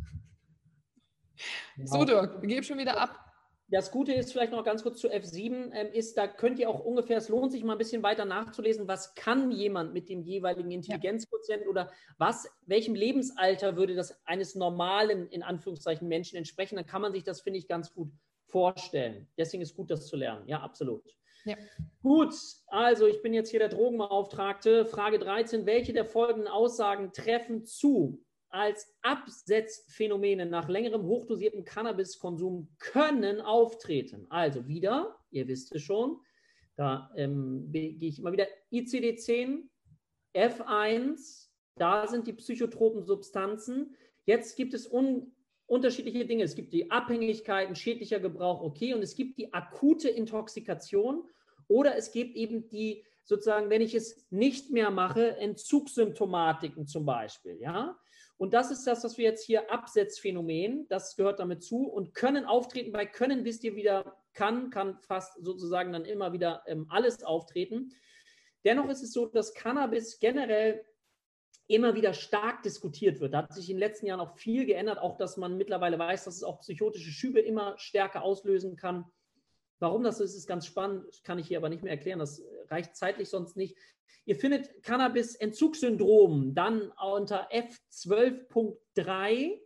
Genau. So, Dirk, wir geben schon wieder ab. Das Gute ist vielleicht noch ganz kurz zu F7, ähm, ist, da könnt ihr auch ungefähr, es lohnt sich mal ein bisschen weiter nachzulesen, was kann jemand mit dem jeweiligen Intelligenzquotient ja. oder was, welchem Lebensalter würde das eines normalen, in Anführungszeichen, Menschen entsprechen, dann kann man sich das, finde ich, ganz gut vorstellen. Deswegen ist gut, das zu lernen. Ja, absolut. Ja. Gut, also ich bin jetzt hier der Drogenbeauftragte. Frage 13. Welche der folgenden Aussagen treffen zu? Als Absetzphänomene nach längerem hochdosierten Cannabiskonsum können auftreten. Also wieder, ihr wisst es schon, da ähm, gehe ich immer wieder ICD-10, F1, da sind die psychotropen Substanzen. Jetzt gibt es un unterschiedliche Dinge. Es gibt die Abhängigkeiten, schädlicher Gebrauch, okay, und es gibt die akute Intoxikation oder es gibt eben die sozusagen, wenn ich es nicht mehr mache, Entzugssymptomatiken zum Beispiel, ja. Und das ist das, was wir jetzt hier Absetzphänomen, das gehört damit zu und können auftreten. Bei können wisst ihr wieder, kann, kann fast sozusagen dann immer wieder ähm, alles auftreten. Dennoch ist es so, dass Cannabis generell immer wieder stark diskutiert wird. Da hat sich in den letzten Jahren auch viel geändert, auch dass man mittlerweile weiß, dass es auch psychotische Schübe immer stärker auslösen kann. Warum das ist, ist ganz spannend, kann ich hier aber nicht mehr erklären. Das reicht zeitlich sonst nicht. Ihr findet Cannabis-Entzugssyndrom dann unter F12.3.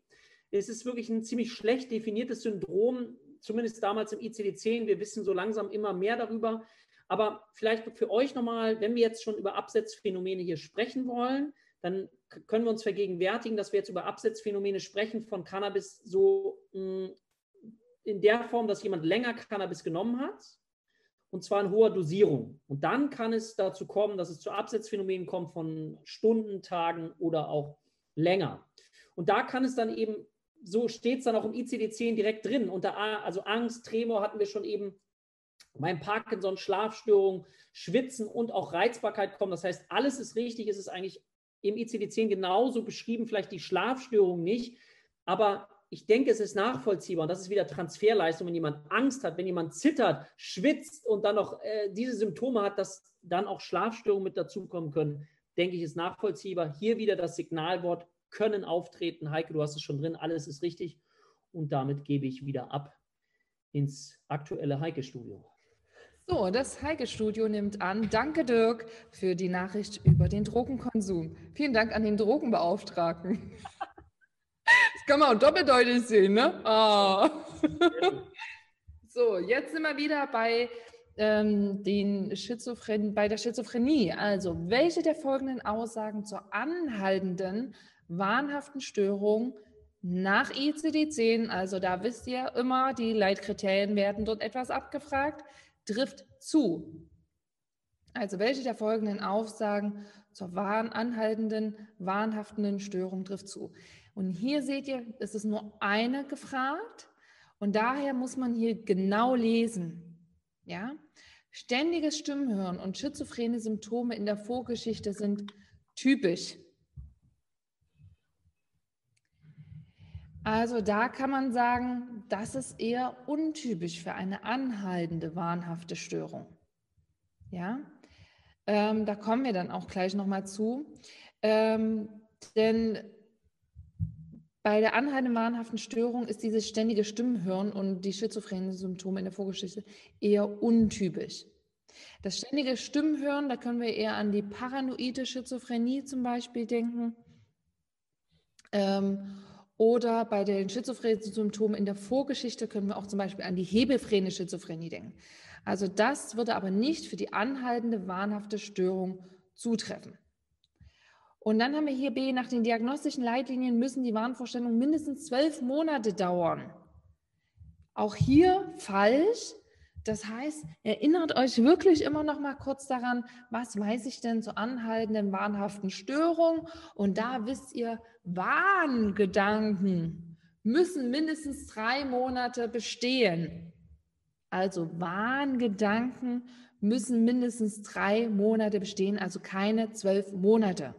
Es ist wirklich ein ziemlich schlecht definiertes Syndrom, zumindest damals im ICD-10. Wir wissen so langsam immer mehr darüber. Aber vielleicht für euch nochmal, wenn wir jetzt schon über Absetzphänomene hier sprechen wollen, dann können wir uns vergegenwärtigen, dass wir jetzt über Absetzphänomene sprechen von Cannabis so mm, in der Form, dass jemand länger Cannabis genommen hat und zwar in hoher Dosierung. Und dann kann es dazu kommen, dass es zu Absetzphänomenen kommt von Stunden, Tagen oder auch länger. Und da kann es dann eben, so steht es dann auch im ICD-10 direkt drin, unter also Angst, Tremor hatten wir schon eben, mein Parkinson, Schlafstörung, Schwitzen und auch Reizbarkeit kommen. Das heißt, alles ist richtig, es ist eigentlich im ICD-10 genauso beschrieben, vielleicht die Schlafstörung nicht, aber ich denke, es ist nachvollziehbar und das ist wieder Transferleistung, wenn jemand Angst hat, wenn jemand zittert, schwitzt und dann noch äh, diese Symptome hat, dass dann auch Schlafstörungen mit dazukommen können, denke ich, ist nachvollziehbar. Hier wieder das Signalwort können auftreten. Heike, du hast es schon drin, alles ist richtig und damit gebe ich wieder ab ins aktuelle Heike-Studio. So, das Heike-Studio nimmt an. Danke, Dirk, für die Nachricht über den Drogenkonsum. Vielen Dank an den Drogenbeauftragten. Das kann man auch doppeldeutig sehen, ne? Oh. so, jetzt sind wir wieder bei, ähm, den Schizophren bei der Schizophrenie. Also, welche der folgenden Aussagen zur anhaltenden, wahnhaften Störung nach ICD-10, also da wisst ihr immer, die Leitkriterien werden dort etwas abgefragt, trifft zu. Also welche der folgenden Aussagen zur anhaltenden, wahnhaften Störung trifft zu? Und hier seht ihr, es ist nur eine gefragt und daher muss man hier genau lesen. Ja? Ständiges Stimmhören und schizophrene Symptome in der Vorgeschichte sind typisch. Also da kann man sagen, das ist eher untypisch für eine anhaltende wahnhafte Störung. Ja, ähm, da kommen wir dann auch gleich nochmal zu. Ähm, denn bei der anhaltenden wahnhaften Störung ist dieses ständige Stimmenhören und die schizophrenen Symptome in der Vorgeschichte eher untypisch. Das ständige Stimmenhören, da können wir eher an die paranoide Schizophrenie zum Beispiel denken. Ähm, oder bei den schizophrenen Symptomen in der Vorgeschichte können wir auch zum Beispiel an die hebephrene Schizophrenie denken. Also das würde aber nicht für die anhaltende wahnhafte Störung zutreffen. Und dann haben wir hier B, nach den diagnostischen Leitlinien müssen die Wahnvorstellungen mindestens zwölf Monate dauern. Auch hier falsch. Das heißt, erinnert euch wirklich immer noch mal kurz daran, was weiß ich denn zur anhaltenden wahnhaften Störung? Und da wisst ihr, Wahngedanken müssen mindestens drei Monate bestehen. Also Wahngedanken müssen mindestens drei Monate bestehen, also keine zwölf Monate.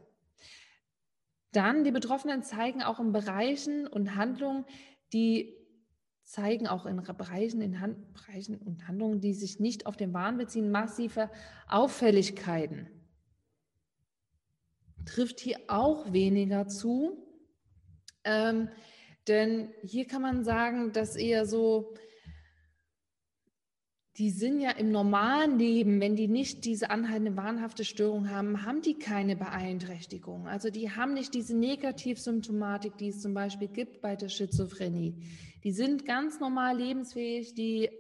Dann die Betroffenen zeigen auch in Bereichen und Handlungen, die zeigen auch in Bereichen, in Hand, Bereichen und Handlungen, die sich nicht auf den Wahn beziehen, massive Auffälligkeiten. Trifft hier auch weniger zu, ähm, denn hier kann man sagen, dass eher so die sind ja im normalen Leben, wenn die nicht diese anhaltende wahnhafte Störung haben, haben die keine Beeinträchtigung. Also die haben nicht diese Negativsymptomatik, die es zum Beispiel gibt bei der Schizophrenie. Die sind ganz normal lebensfähig, die äh,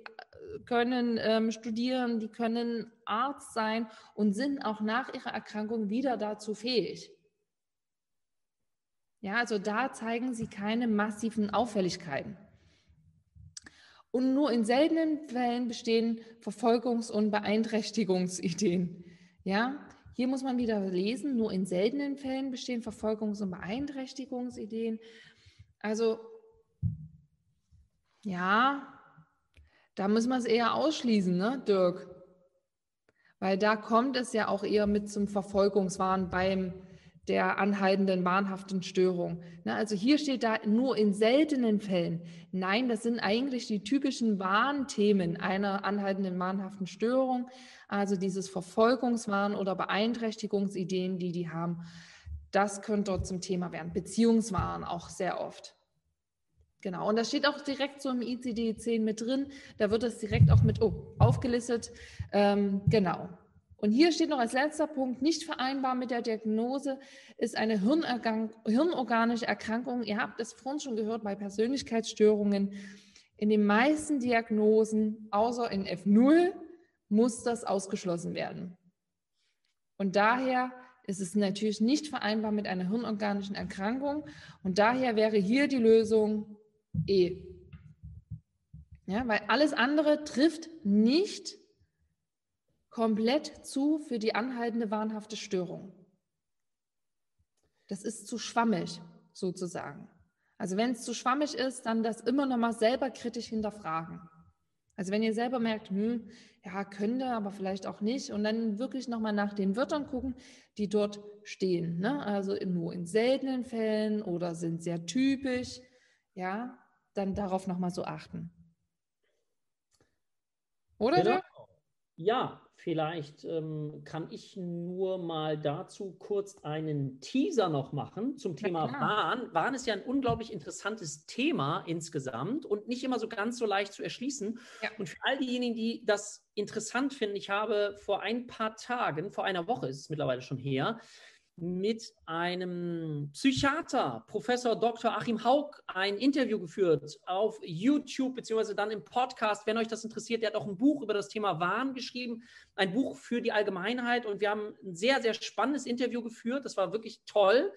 können ähm, studieren, die können Arzt sein und sind auch nach ihrer Erkrankung wieder dazu fähig. Ja, also da zeigen sie keine massiven Auffälligkeiten. Und nur in seltenen Fällen bestehen Verfolgungs- und Beeinträchtigungsideen. Ja, hier muss man wieder lesen, nur in seltenen Fällen bestehen Verfolgungs- und Beeinträchtigungsideen. Also, ja, da muss man es eher ausschließen, ne, Dirk? Weil da kommt es ja auch eher mit zum Verfolgungswahn beim der anhaltenden wahnhaften Störung. Na, also hier steht da nur in seltenen Fällen. Nein, das sind eigentlich die typischen Warnthemen einer anhaltenden wahnhaften Störung, also dieses Verfolgungswahn oder Beeinträchtigungsideen, die die haben. Das könnte dort zum Thema werden. Beziehungswahn auch sehr oft. Genau, und das steht auch direkt so im ICD-10 mit drin. Da wird das direkt auch mit oh, aufgelistet. Ähm, genau. Und hier steht noch als letzter Punkt, nicht vereinbar mit der Diagnose ist eine hirnorganische Erkrankung. Ihr habt es vorhin schon gehört bei Persönlichkeitsstörungen. In den meisten Diagnosen, außer in F0, muss das ausgeschlossen werden. Und daher ist es natürlich nicht vereinbar mit einer hirnorganischen Erkrankung. Und daher wäre hier die Lösung E. Ja, weil alles andere trifft nicht komplett zu für die anhaltende wahnhafte Störung. Das ist zu schwammig sozusagen. Also wenn es zu schwammig ist, dann das immer noch mal selber kritisch hinterfragen. Also wenn ihr selber merkt, hm, ja, könnte, aber vielleicht auch nicht, und dann wirklich noch mal nach den Wörtern gucken, die dort stehen. Ne? Also nur in seltenen Fällen oder sind sehr typisch, ja, dann darauf noch mal so achten. Oder? Genau. Ja, Vielleicht ähm, kann ich nur mal dazu kurz einen Teaser noch machen zum Thema Wahn. Wahn ist ja ein unglaublich interessantes Thema insgesamt und nicht immer so ganz so leicht zu erschließen. Ja. Und für all diejenigen, die das interessant finden, ich habe vor ein paar Tagen, vor einer Woche ist es mittlerweile schon her, mit einem Psychiater, Professor Dr. Achim Haug, ein Interview geführt auf YouTube beziehungsweise dann im Podcast. Wenn euch das interessiert, der hat auch ein Buch über das Thema Wahn geschrieben, ein Buch für die Allgemeinheit und wir haben ein sehr, sehr spannendes Interview geführt. Das war wirklich toll.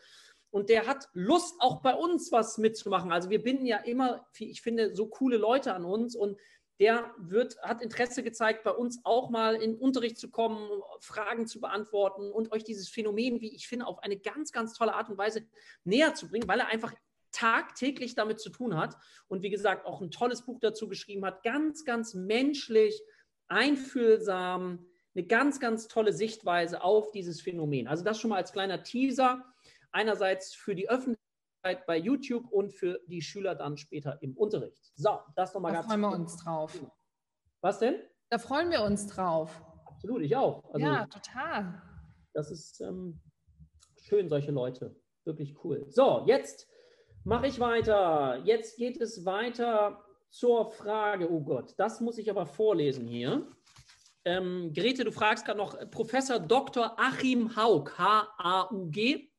Und der hat Lust, auch bei uns was mitzumachen. Also wir binden ja immer, ich finde, so coole Leute an uns und der wird, hat Interesse gezeigt, bei uns auch mal in Unterricht zu kommen, Fragen zu beantworten und euch dieses Phänomen, wie ich finde, auf eine ganz, ganz tolle Art und Weise näher zu bringen, weil er einfach tagtäglich damit zu tun hat und wie gesagt auch ein tolles Buch dazu geschrieben hat, ganz, ganz menschlich, einfühlsam, eine ganz, ganz tolle Sichtweise auf dieses Phänomen. Also das schon mal als kleiner Teaser. Einerseits für die Öffentlichkeit bei YouTube und für die Schüler dann später im Unterricht. So, das nochmal ganz. Da freuen wir uns drauf. Was denn? Da freuen wir uns drauf. Absolut, ich auch. Also, ja, total. Das ist ähm, schön, solche Leute. Wirklich cool. So, jetzt mache ich weiter. Jetzt geht es weiter zur Frage. Oh Gott, das muss ich aber vorlesen hier. Ähm, Grete, du fragst gerade noch Professor Dr. Achim Haug, H-A-U-G.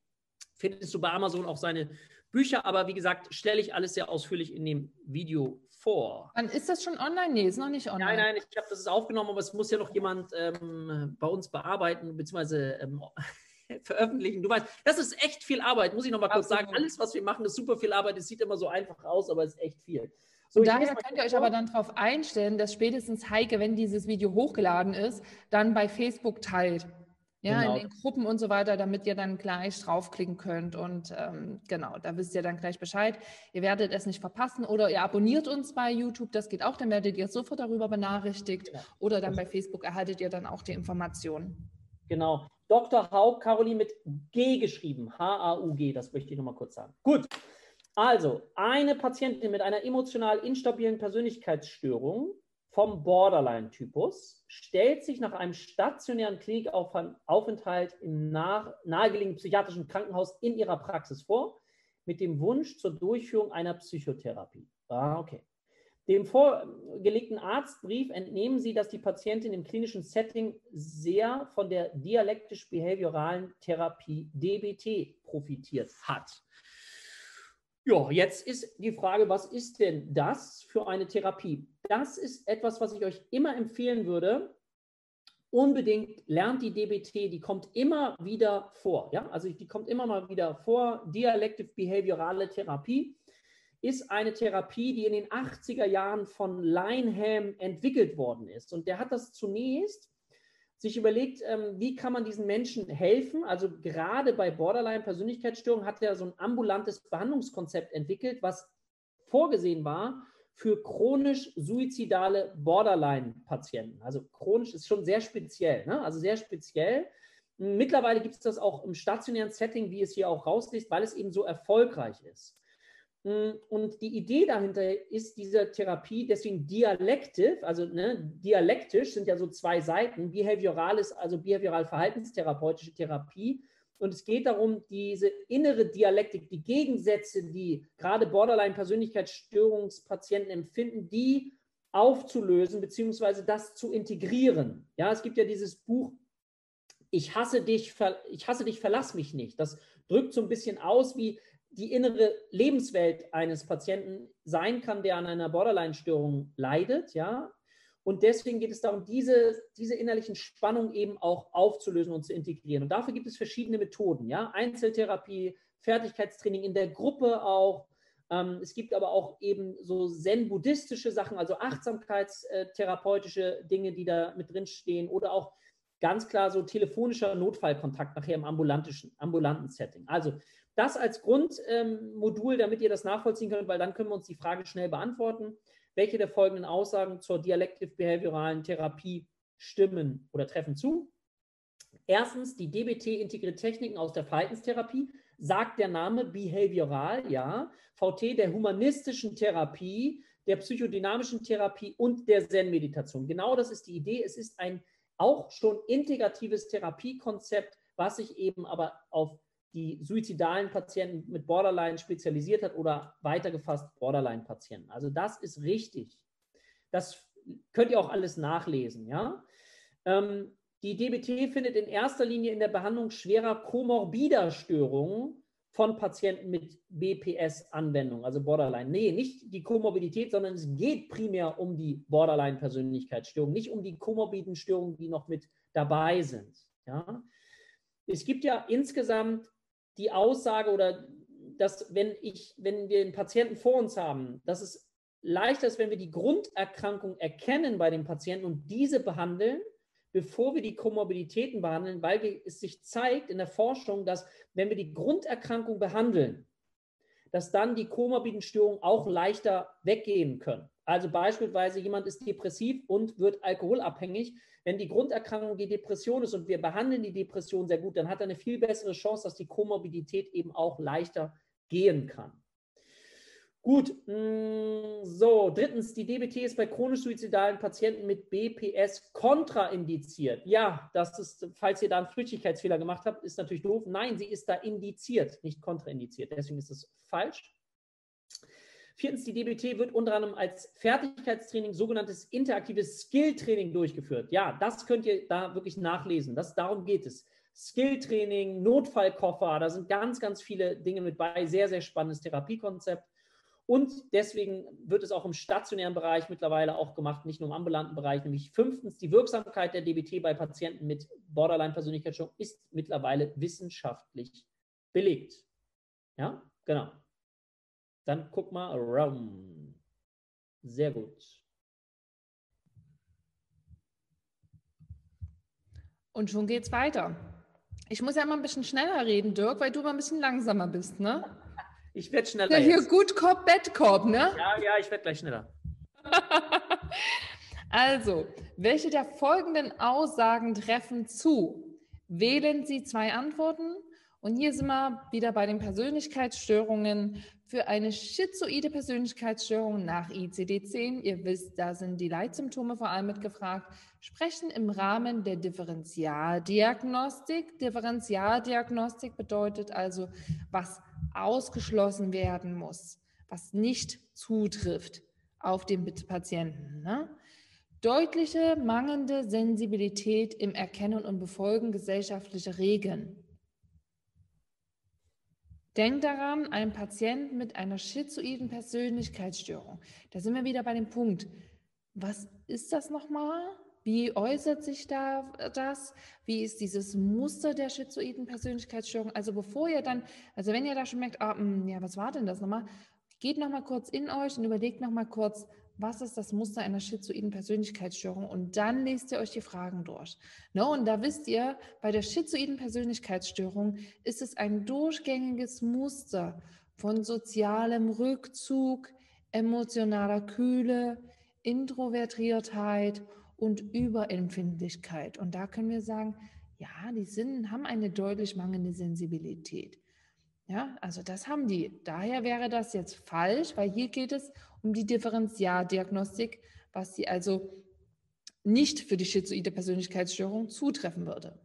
Findest du bei Amazon auch seine Bücher, aber wie gesagt, stelle ich alles sehr ausführlich in dem Video vor. Wann ist das schon online? Nee, ist noch nicht online. Nein, nein, ich habe das ist aufgenommen, aber es muss ja noch jemand ähm, bei uns bearbeiten bzw. Ähm, veröffentlichen. Du weißt, das ist echt viel Arbeit, muss ich noch mal kurz sagen. Alles, was wir machen, ist super viel Arbeit. Es sieht immer so einfach aus, aber es ist echt viel. So, und daher könnt ihr euch aber dann darauf einstellen, dass spätestens Heike, wenn dieses Video hochgeladen ist, dann bei Facebook teilt. Ja, genau. in den Gruppen und so weiter, damit ihr dann gleich draufklicken könnt. Und ähm, genau, da wisst ihr dann gleich Bescheid. Ihr werdet es nicht verpassen oder ihr abonniert uns bei YouTube, das geht auch, dann werdet ihr sofort darüber benachrichtigt. Genau. Oder dann bei Facebook erhaltet ihr dann auch die Informationen. Genau. Dr. Haug, Caroline mit G geschrieben. H-A-U-G, das möchte ich nochmal kurz sagen. Gut. Also, eine Patientin mit einer emotional instabilen Persönlichkeitsstörung vom Borderline-Typus, stellt sich nach einem stationären Klinikaufenthalt im nahegelegenen psychiatrischen Krankenhaus in ihrer Praxis vor, mit dem Wunsch zur Durchführung einer Psychotherapie. Ah, okay. Dem vorgelegten Arztbrief entnehmen Sie, dass die Patientin im klinischen Setting sehr von der dialektisch-behavioralen Therapie DBT profitiert hat. Ja, jetzt ist die Frage, was ist denn das für eine Therapie? Das ist etwas, was ich euch immer empfehlen würde. Unbedingt lernt die DBT, die kommt immer wieder vor. Ja? Also die kommt immer mal wieder vor. Dialective Behaviorale Therapie ist eine Therapie, die in den 80er Jahren von Lineham entwickelt worden ist. Und der hat das zunächst sich überlegt, ähm, wie kann man diesen Menschen helfen. Also gerade bei Borderline-Persönlichkeitsstörungen hat er so ein ambulantes Behandlungskonzept entwickelt, was vorgesehen war für chronisch suizidale Borderline-Patienten. Also chronisch ist schon sehr speziell, ne? also sehr speziell. Mittlerweile gibt es das auch im stationären Setting, wie es hier auch rausliest, weil es eben so erfolgreich ist. Und die Idee dahinter ist diese Therapie, deswegen dialektiv, also ne, dialektisch sind ja so zwei Seiten. Behavioral ist also behavioral-verhaltenstherapeutische Therapie. Und es geht darum, diese innere Dialektik, die Gegensätze, die gerade Borderline-Persönlichkeitsstörungspatienten empfinden, die aufzulösen bzw. das zu integrieren. Ja, es gibt ja dieses Buch Ich hasse dich, ich hasse dich, verlass mich nicht. Das drückt so ein bisschen aus, wie die innere Lebenswelt eines Patienten sein kann, der an einer Borderline-Störung leidet, ja. Und deswegen geht es darum, diese, diese innerlichen Spannungen eben auch aufzulösen und zu integrieren. Und dafür gibt es verschiedene Methoden, ja. Einzeltherapie, Fertigkeitstraining in der Gruppe auch. Ähm, es gibt aber auch eben so zen-buddhistische Sachen, also achtsamkeitstherapeutische Dinge, die da mit drin stehen oder auch ganz klar so telefonischer Notfallkontakt nachher im ambulanten, ambulanten Setting. Also das als Grundmodul, ähm, damit ihr das nachvollziehen könnt, weil dann können wir uns die Frage schnell beantworten. Welche der folgenden Aussagen zur dialektiv-behavioralen Therapie stimmen oder treffen zu? Erstens, die DBT integriert Techniken aus der Verhaltenstherapie, sagt der Name behavioral, ja. VT der humanistischen Therapie, der psychodynamischen Therapie und der Zen-Meditation. Genau das ist die Idee. Es ist ein auch schon integratives Therapiekonzept, was sich eben aber auf die suizidalen Patienten mit Borderline spezialisiert hat oder weitergefasst Borderline-Patienten. Also das ist richtig. Das könnt ihr auch alles nachlesen. Ja? Ähm, die DBT findet in erster Linie in der Behandlung schwerer komorbider Störungen von Patienten mit BPS-Anwendung, also Borderline. Nee, nicht die Komorbidität, sondern es geht primär um die Borderline-Persönlichkeitsstörung, nicht um die komorbiden Störungen, die noch mit dabei sind. Ja? Es gibt ja insgesamt die Aussage oder dass wenn ich, wenn wir einen Patienten vor uns haben, dass es leichter ist, wenn wir die Grunderkrankung erkennen bei dem Patienten und diese behandeln, bevor wir die Komorbiditäten behandeln, weil es sich zeigt in der Forschung, dass wenn wir die Grunderkrankung behandeln, dass dann die komorbiden Störungen auch leichter weggehen können. Also beispielsweise jemand ist depressiv und wird alkoholabhängig. Wenn die Grunderkrankung die Depression ist und wir behandeln die Depression sehr gut, dann hat er eine viel bessere Chance, dass die Komorbidität eben auch leichter gehen kann. Gut, mm, so, drittens, die DBT ist bei chronisch suizidalen Patienten mit BPS kontraindiziert. Ja, das ist, falls ihr da einen Flüchtigkeitsfehler gemacht habt, ist natürlich doof. Nein, sie ist da indiziert, nicht kontraindiziert. Deswegen ist es falsch. Viertens, die DBT wird unter anderem als Fertigkeitstraining, sogenanntes interaktives Skilltraining durchgeführt. Ja, das könnt ihr da wirklich nachlesen. Das, darum geht es. Skilltraining, Notfallkoffer, da sind ganz, ganz viele Dinge mit bei. Sehr, sehr spannendes Therapiekonzept. Und deswegen wird es auch im stationären Bereich mittlerweile auch gemacht, nicht nur im ambulanten Bereich. Nämlich fünftens, die Wirksamkeit der DBT bei Patienten mit Borderline-Persönlichkeitsstörung ist mittlerweile wissenschaftlich belegt. Ja, genau. Dann guck mal, Rum. Sehr gut. Und schon geht's weiter. Ich muss ja immer ein bisschen schneller reden, Dirk, weil du immer ein bisschen langsamer bist, ne? Ich werde schneller. Ja, hier jetzt. gut Korb, Bad Korb, ne? Ja, ja, ich werde gleich schneller. also, welche der folgenden Aussagen treffen zu? Wählen Sie zwei Antworten und hier sind wir wieder bei den Persönlichkeitsstörungen. Für eine schizoide Persönlichkeitsstörung nach ICD-10, ihr wisst, da sind die Leitsymptome vor allem mitgefragt, sprechen im Rahmen der Differentialdiagnostik. Differentialdiagnostik bedeutet also, was ausgeschlossen werden muss, was nicht zutrifft auf den Patienten. Ne? Deutliche mangelnde Sensibilität im Erkennen und Befolgen gesellschaftlicher Regeln. Denk daran, ein Patient mit einer schizoiden Persönlichkeitsstörung. Da sind wir wieder bei dem Punkt. Was ist das nochmal? Wie äußert sich da das? Wie ist dieses Muster der schizoiden Persönlichkeitsstörung? Also bevor ihr dann, also wenn ihr da schon merkt, ah, hm, ja, was war denn das nochmal? Geht nochmal kurz in euch und überlegt nochmal kurz, was ist das Muster einer schizoiden Persönlichkeitsstörung und dann lest ihr euch die Fragen durch. No, und da wisst ihr, bei der schizoiden Persönlichkeitsstörung ist es ein durchgängiges Muster von sozialem Rückzug, emotionaler Kühle, Introvertiertheit und Überempfindlichkeit. Und da können wir sagen, ja, die Sinnen haben eine deutlich mangelnde Sensibilität. Ja, also das haben die. Daher wäre das jetzt falsch, weil hier geht es um die Differentialdiagnostik, was sie also nicht für die schizoide Persönlichkeitsstörung zutreffen würde.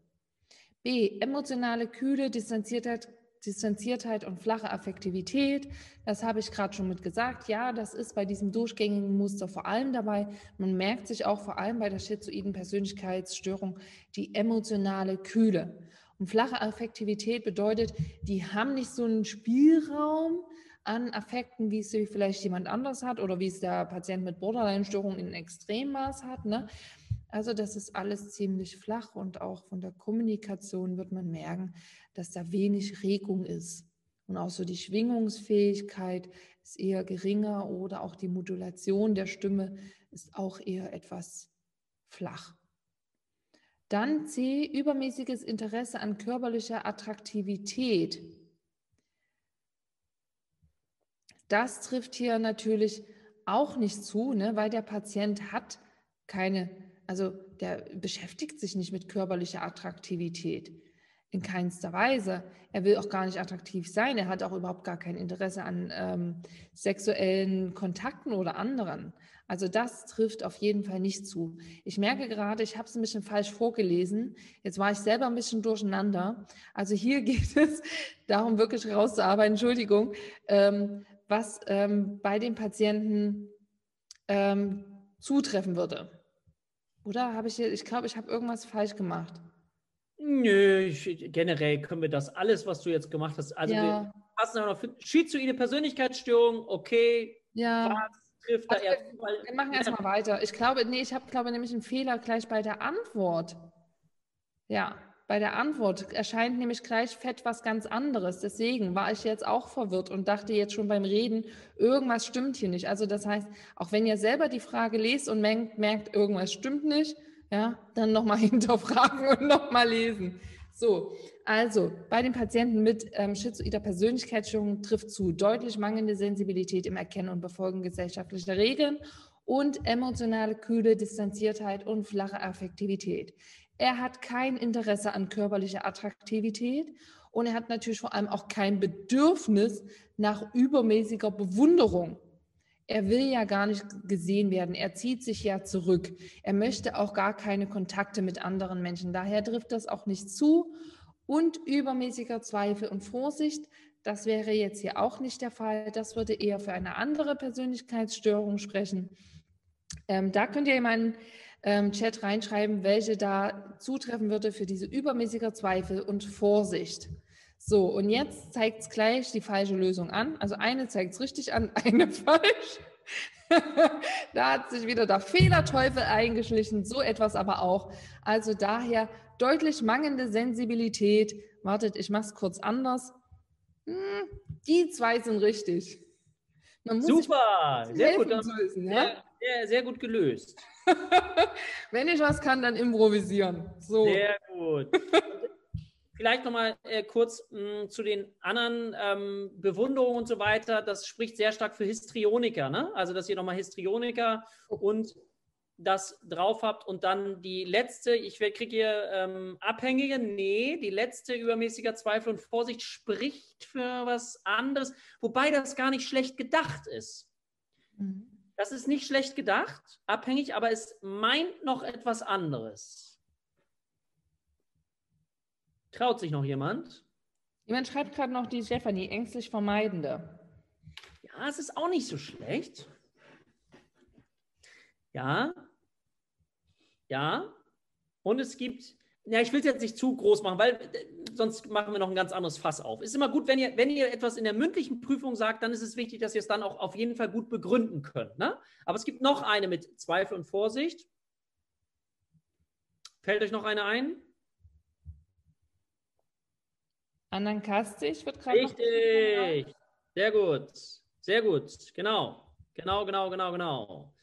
B. Emotionale Kühle, Distanziertheit, Distanziertheit und flache Affektivität. Das habe ich gerade schon mit gesagt. Ja, das ist bei diesem durchgängigen Muster vor allem dabei. Man merkt sich auch vor allem bei der schizoiden Persönlichkeitsstörung die emotionale Kühle. Und flache Affektivität bedeutet, die haben nicht so einen Spielraum an Affekten, wie es vielleicht jemand anders hat oder wie es der Patient mit Borderline-Störung in Extremmaß hat. Ne? Also das ist alles ziemlich flach und auch von der Kommunikation wird man merken, dass da wenig Regung ist. Und auch so die Schwingungsfähigkeit ist eher geringer oder auch die Modulation der Stimme ist auch eher etwas flach. Dann C, übermäßiges Interesse an körperlicher Attraktivität. Das trifft hier natürlich auch nicht zu, ne, weil der Patient hat keine, also der beschäftigt sich nicht mit körperlicher Attraktivität. In keinster Weise. Er will auch gar nicht attraktiv sein. Er hat auch überhaupt gar kein Interesse an ähm, sexuellen Kontakten oder anderen. Also das trifft auf jeden Fall nicht zu. Ich merke gerade, ich habe es ein bisschen falsch vorgelesen. Jetzt war ich selber ein bisschen durcheinander. Also hier geht es darum, wirklich rauszuarbeiten, Entschuldigung, ähm, was ähm, bei den Patienten ähm, zutreffen würde. Oder habe ich hier, ich glaube, ich habe irgendwas falsch gemacht. Nö, ich, generell können wir das alles, was du jetzt gemacht hast. Also ja. wir passen auch noch für schizoide Persönlichkeitsstörung, okay. Ja. Was trifft also da wir, weil, wir machen erstmal weiter. Ich glaube, nee, ich habe, glaube nämlich einen Fehler gleich bei der Antwort. Ja, bei der Antwort erscheint nämlich gleich fett was ganz anderes. Deswegen war ich jetzt auch verwirrt und dachte jetzt schon beim Reden, irgendwas stimmt hier nicht. Also das heißt, auch wenn ihr selber die Frage lest und merkt, merkt irgendwas stimmt nicht, ja, dann nochmal hinterfragen und nochmal lesen. So, also bei den Patienten mit ähm, schizoider Persönlichkeitsstörung trifft zu deutlich mangelnde Sensibilität im Erkennen und Befolgen gesellschaftlicher Regeln und emotionale Kühle, Distanziertheit und flache Affektivität. Er hat kein Interesse an körperlicher Attraktivität und er hat natürlich vor allem auch kein Bedürfnis nach übermäßiger Bewunderung. Er will ja gar nicht gesehen werden. Er zieht sich ja zurück. Er möchte auch gar keine Kontakte mit anderen Menschen. Daher trifft das auch nicht zu. Und übermäßiger Zweifel und Vorsicht, das wäre jetzt hier auch nicht der Fall. Das würde eher für eine andere Persönlichkeitsstörung sprechen. Ähm, da könnt ihr meinen ähm, Chat reinschreiben, welche da zutreffen würde für diese übermäßiger Zweifel und Vorsicht. So, und jetzt zeigt es gleich die falsche Lösung an. Also eine zeigt es richtig an, eine falsch. da hat sich wieder der Fehlerteufel eingeschlichen, so etwas aber auch. Also daher deutlich mangelnde Sensibilität. Wartet, ich mache es kurz anders. Hm, die zwei sind richtig. Super, sehr gut. Lösen, ja? sehr, sehr, gut gelöst. Wenn ich was kann, dann improvisieren. So. Sehr gut. Vielleicht nochmal äh, kurz mh, zu den anderen ähm, Bewunderungen und so weiter. Das spricht sehr stark für Histrioniker. Ne? Also, dass ihr nochmal Histrioniker und das drauf habt und dann die letzte, ich kriege hier ähm, Abhängige, nee, die letzte übermäßiger Zweifel und Vorsicht spricht für was anderes, wobei das gar nicht schlecht gedacht ist. Mhm. Das ist nicht schlecht gedacht, abhängig, aber es meint noch etwas anderes. Traut sich noch jemand? Jemand schreibt gerade noch die Stephanie, ängstlich vermeidende. Ja, es ist auch nicht so schlecht. Ja. Ja. Und es gibt, ja, ich will es jetzt nicht zu groß machen, weil äh, sonst machen wir noch ein ganz anderes Fass auf. Es ist immer gut, wenn ihr, wenn ihr etwas in der mündlichen Prüfung sagt, dann ist es wichtig, dass ihr es dann auch auf jeden Fall gut begründen könnt. Ne? Aber es gibt noch eine mit Zweifel und Vorsicht. Fällt euch noch eine ein? Anankastig wird gerade. Richtig. Sehr gut. Sehr gut. Genau. Genau, genau, genau, genau.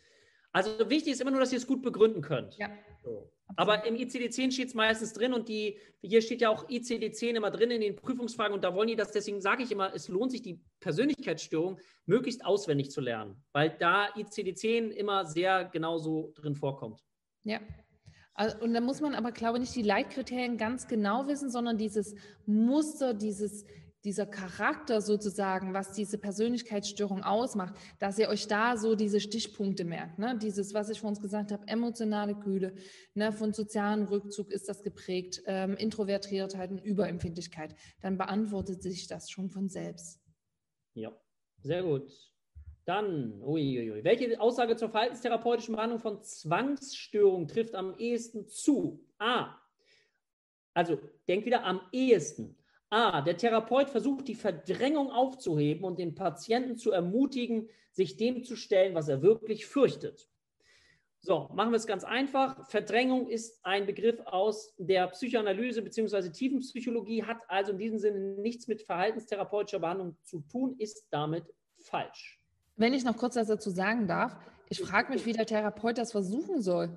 Also wichtig ist immer nur, dass ihr es gut begründen könnt. Ja. So. Aber im ICD-10 steht es meistens drin und die, hier steht ja auch ICD-10 immer drin in den Prüfungsfragen und da wollen die das, deswegen sage ich immer, es lohnt sich, die Persönlichkeitsstörung möglichst auswendig zu lernen, weil da ICD-10 immer sehr genau so drin vorkommt. Ja, also, und da muss man aber, glaube ich, nicht die Leitkriterien ganz genau wissen, sondern dieses Muster, dieses, dieser Charakter sozusagen, was diese Persönlichkeitsstörung ausmacht, dass ihr euch da so diese Stichpunkte merkt. Ne? Dieses, was ich vor uns gesagt habe, emotionale Kühle, ne? von sozialen Rückzug ist das geprägt, ähm, Introvertiertheit und Überempfindlichkeit. Dann beantwortet sich das schon von selbst. Ja, sehr gut. Dann, uiuiui. welche Aussage zur verhaltenstherapeutischen Behandlung von Zwangsstörungen trifft am ehesten zu? A. Also, denk wieder am ehesten. A. Der Therapeut versucht, die Verdrängung aufzuheben und den Patienten zu ermutigen, sich dem zu stellen, was er wirklich fürchtet. So, machen wir es ganz einfach. Verdrängung ist ein Begriff aus der Psychoanalyse bzw. Tiefenpsychologie, hat also in diesem Sinne nichts mit verhaltenstherapeutischer Behandlung zu tun, ist damit falsch. Wenn ich noch kurz was dazu sagen darf, ich frage mich, wie der Therapeut das versuchen soll.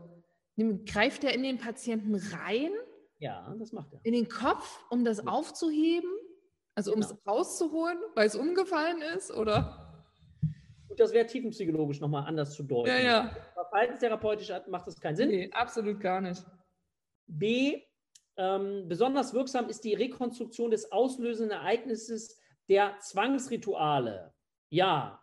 Greift er in den Patienten rein? Ja, das macht er. In den Kopf, um das ja. aufzuheben? Also um es genau. rauszuholen, weil es umgefallen ist? Oder? Gut, das wäre tiefenpsychologisch nochmal anders zu deuten. Ja, ja. Verhaltenstherapeutisch macht das keinen Sinn. Nee, absolut gar nicht. B, ähm, besonders wirksam ist die Rekonstruktion des auslösenden Ereignisses der Zwangsrituale. Ja,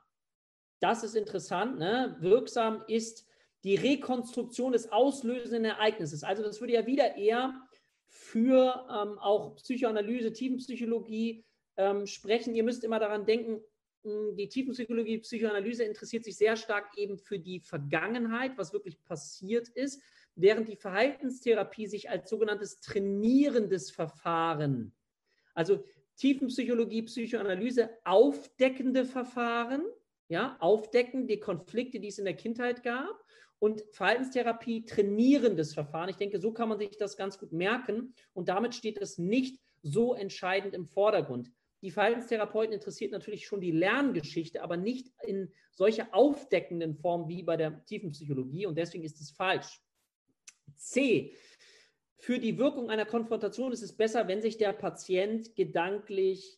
das ist interessant, ne? wirksam ist die Rekonstruktion des auslösenden Ereignisses. Also das würde ja wieder eher für ähm, auch Psychoanalyse, Tiefenpsychologie ähm, sprechen. Ihr müsst immer daran denken, hm, die Tiefenpsychologie, Psychoanalyse interessiert sich sehr stark eben für die Vergangenheit, was wirklich passiert ist, während die Verhaltenstherapie sich als sogenanntes trainierendes Verfahren, also Tiefenpsychologie, Psychoanalyse, aufdeckende Verfahren, ja, aufdecken die Konflikte, die es in der Kindheit gab und Verhaltenstherapie trainierendes Verfahren. Ich denke, so kann man sich das ganz gut merken und damit steht es nicht so entscheidend im Vordergrund. Die Verhaltenstherapeuten interessiert natürlich schon die Lerngeschichte, aber nicht in solcher aufdeckenden Form wie bei der Tiefenpsychologie und deswegen ist es falsch. C. Für die Wirkung einer Konfrontation ist es besser, wenn sich der Patient gedanklich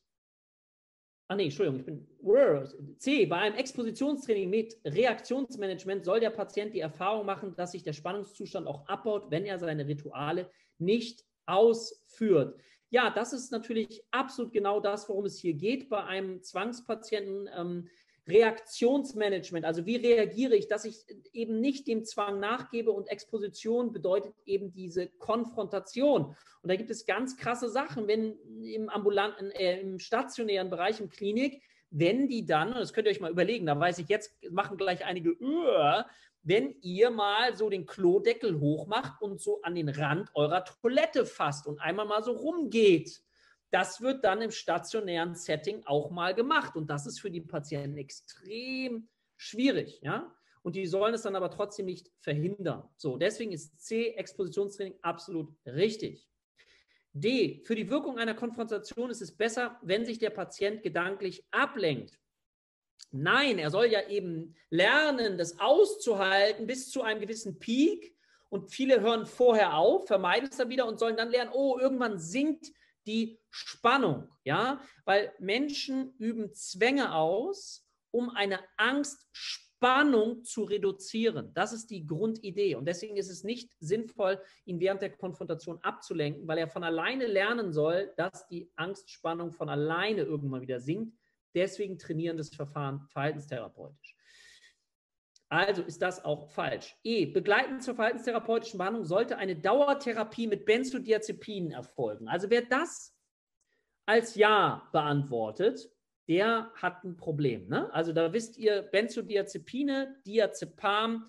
Ah nee, Entschuldigung, ich bin C. Bei einem Expositionstraining mit Reaktionsmanagement soll der Patient die Erfahrung machen, dass sich der Spannungszustand auch abbaut, wenn er seine Rituale nicht ausführt. Ja, das ist natürlich absolut genau das, worum es hier geht bei einem Zwangspatienten. Ähm, Reaktionsmanagement, also wie reagiere ich, dass ich eben nicht dem Zwang nachgebe und Exposition bedeutet eben diese Konfrontation. Und da gibt es ganz krasse Sachen, wenn im ambulanten, äh, im stationären Bereich, im Klinik, wenn die dann, und das könnt ihr euch mal überlegen, da weiß ich jetzt, machen gleich einige, uh, wenn ihr mal so den Klodeckel hochmacht und so an den Rand eurer Toilette fasst und einmal mal so rumgeht das wird dann im stationären Setting auch mal gemacht und das ist für die Patienten extrem schwierig, ja. Und die sollen es dann aber trotzdem nicht verhindern. So, deswegen ist C, Expositionstraining, absolut richtig. D, für die Wirkung einer Konfrontation ist es besser, wenn sich der Patient gedanklich ablenkt. Nein, er soll ja eben lernen, das auszuhalten bis zu einem gewissen Peak. Und viele hören vorher auf, vermeiden es dann wieder und sollen dann lernen, oh, irgendwann sinkt die Spannung, ja, weil Menschen üben Zwänge aus, um eine Angstspannung zu reduzieren. Das ist die Grundidee und deswegen ist es nicht sinnvoll, ihn während der Konfrontation abzulenken, weil er von alleine lernen soll, dass die Angstspannung von alleine irgendwann wieder sinkt. Deswegen trainieren das Verfahren verhaltenstherapeutisch. Also ist das auch falsch. E. Begleitend zur verhaltenstherapeutischen Behandlung sollte eine Dauertherapie mit Benzodiazepinen erfolgen. Also wer das als Ja beantwortet, der hat ein Problem. Ne? Also da wisst ihr, Benzodiazepine, Diazepam,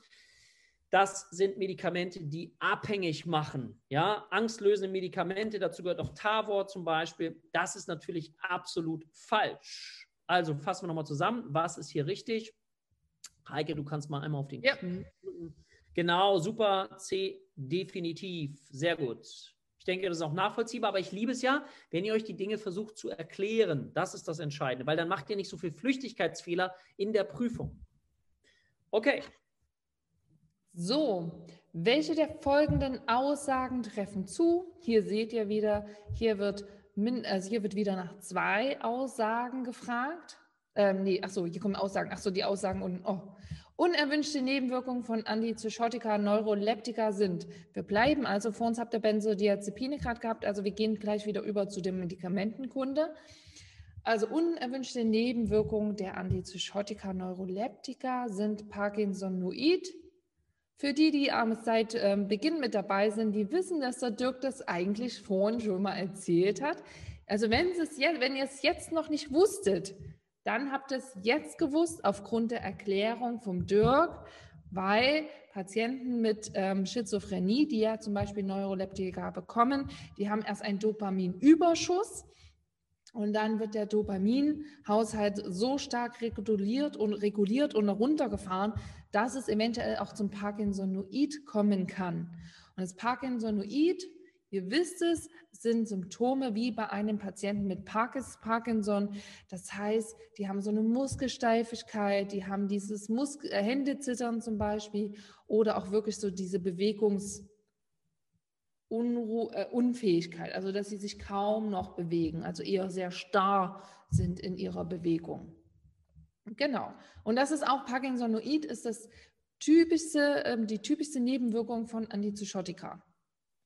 Das sind Medikamente, die abhängig machen. Ja, angstlösende Medikamente, dazu gehört auch Tavor zum Beispiel. Das ist natürlich absolut falsch. Also fassen wir nochmal zusammen. Was ist hier richtig? Heike, du kannst mal einmal auf den ja. Genau, super. C, definitiv. Sehr gut. Ich denke, das ist auch nachvollziehbar, aber ich liebe es ja, wenn ihr euch die Dinge versucht zu erklären. Das ist das Entscheidende, weil dann macht ihr nicht so viel Flüchtigkeitsfehler in der Prüfung. Okay. So, welche der folgenden Aussagen treffen zu? Hier seht ihr wieder, hier wird, also hier wird wieder nach zwei Aussagen gefragt. Ähm, nee, achso, hier kommen Aussagen. Achso, die Aussagen unten. Oh. Unerwünschte Nebenwirkungen von Antipsychotika, Neuroleptika sind. Wir bleiben also, vor uns habt ihr Benzodiazepine gerade gehabt, also wir gehen gleich wieder über zu der Medikamentenkunde. Also unerwünschte Nebenwirkungen der Antipsychotika, Neuroleptika sind Parkinsonoid. Für die, die seit ähm, Beginn mit dabei sind, die wissen, dass der Dirk das eigentlich vorhin schon mal erzählt hat. Also wenn, wenn ihr es jetzt noch nicht wusstet, dann habt ihr es jetzt gewusst aufgrund der Erklärung vom Dirk, weil Patienten mit ähm, Schizophrenie, die ja zum Beispiel Neuroleptika bekommen, die haben erst einen Dopaminüberschuss und dann wird der Dopaminhaushalt so stark reguliert und reguliert und runtergefahren, dass es eventuell auch zum Parkinsonoid kommen kann. Und das Parkinsonoid Ihr wisst es, sind Symptome wie bei einem Patienten mit Parkinson. Das heißt, die haben so eine Muskelsteifigkeit, die haben dieses Mus äh, Händezittern zum Beispiel oder auch wirklich so diese Bewegungsunfähigkeit, äh, also dass sie sich kaum noch bewegen, also eher sehr starr sind in ihrer Bewegung. Genau. Und das ist auch Parkinsonoid, ist das typischste, äh, die typischste Nebenwirkung von Antipsychotika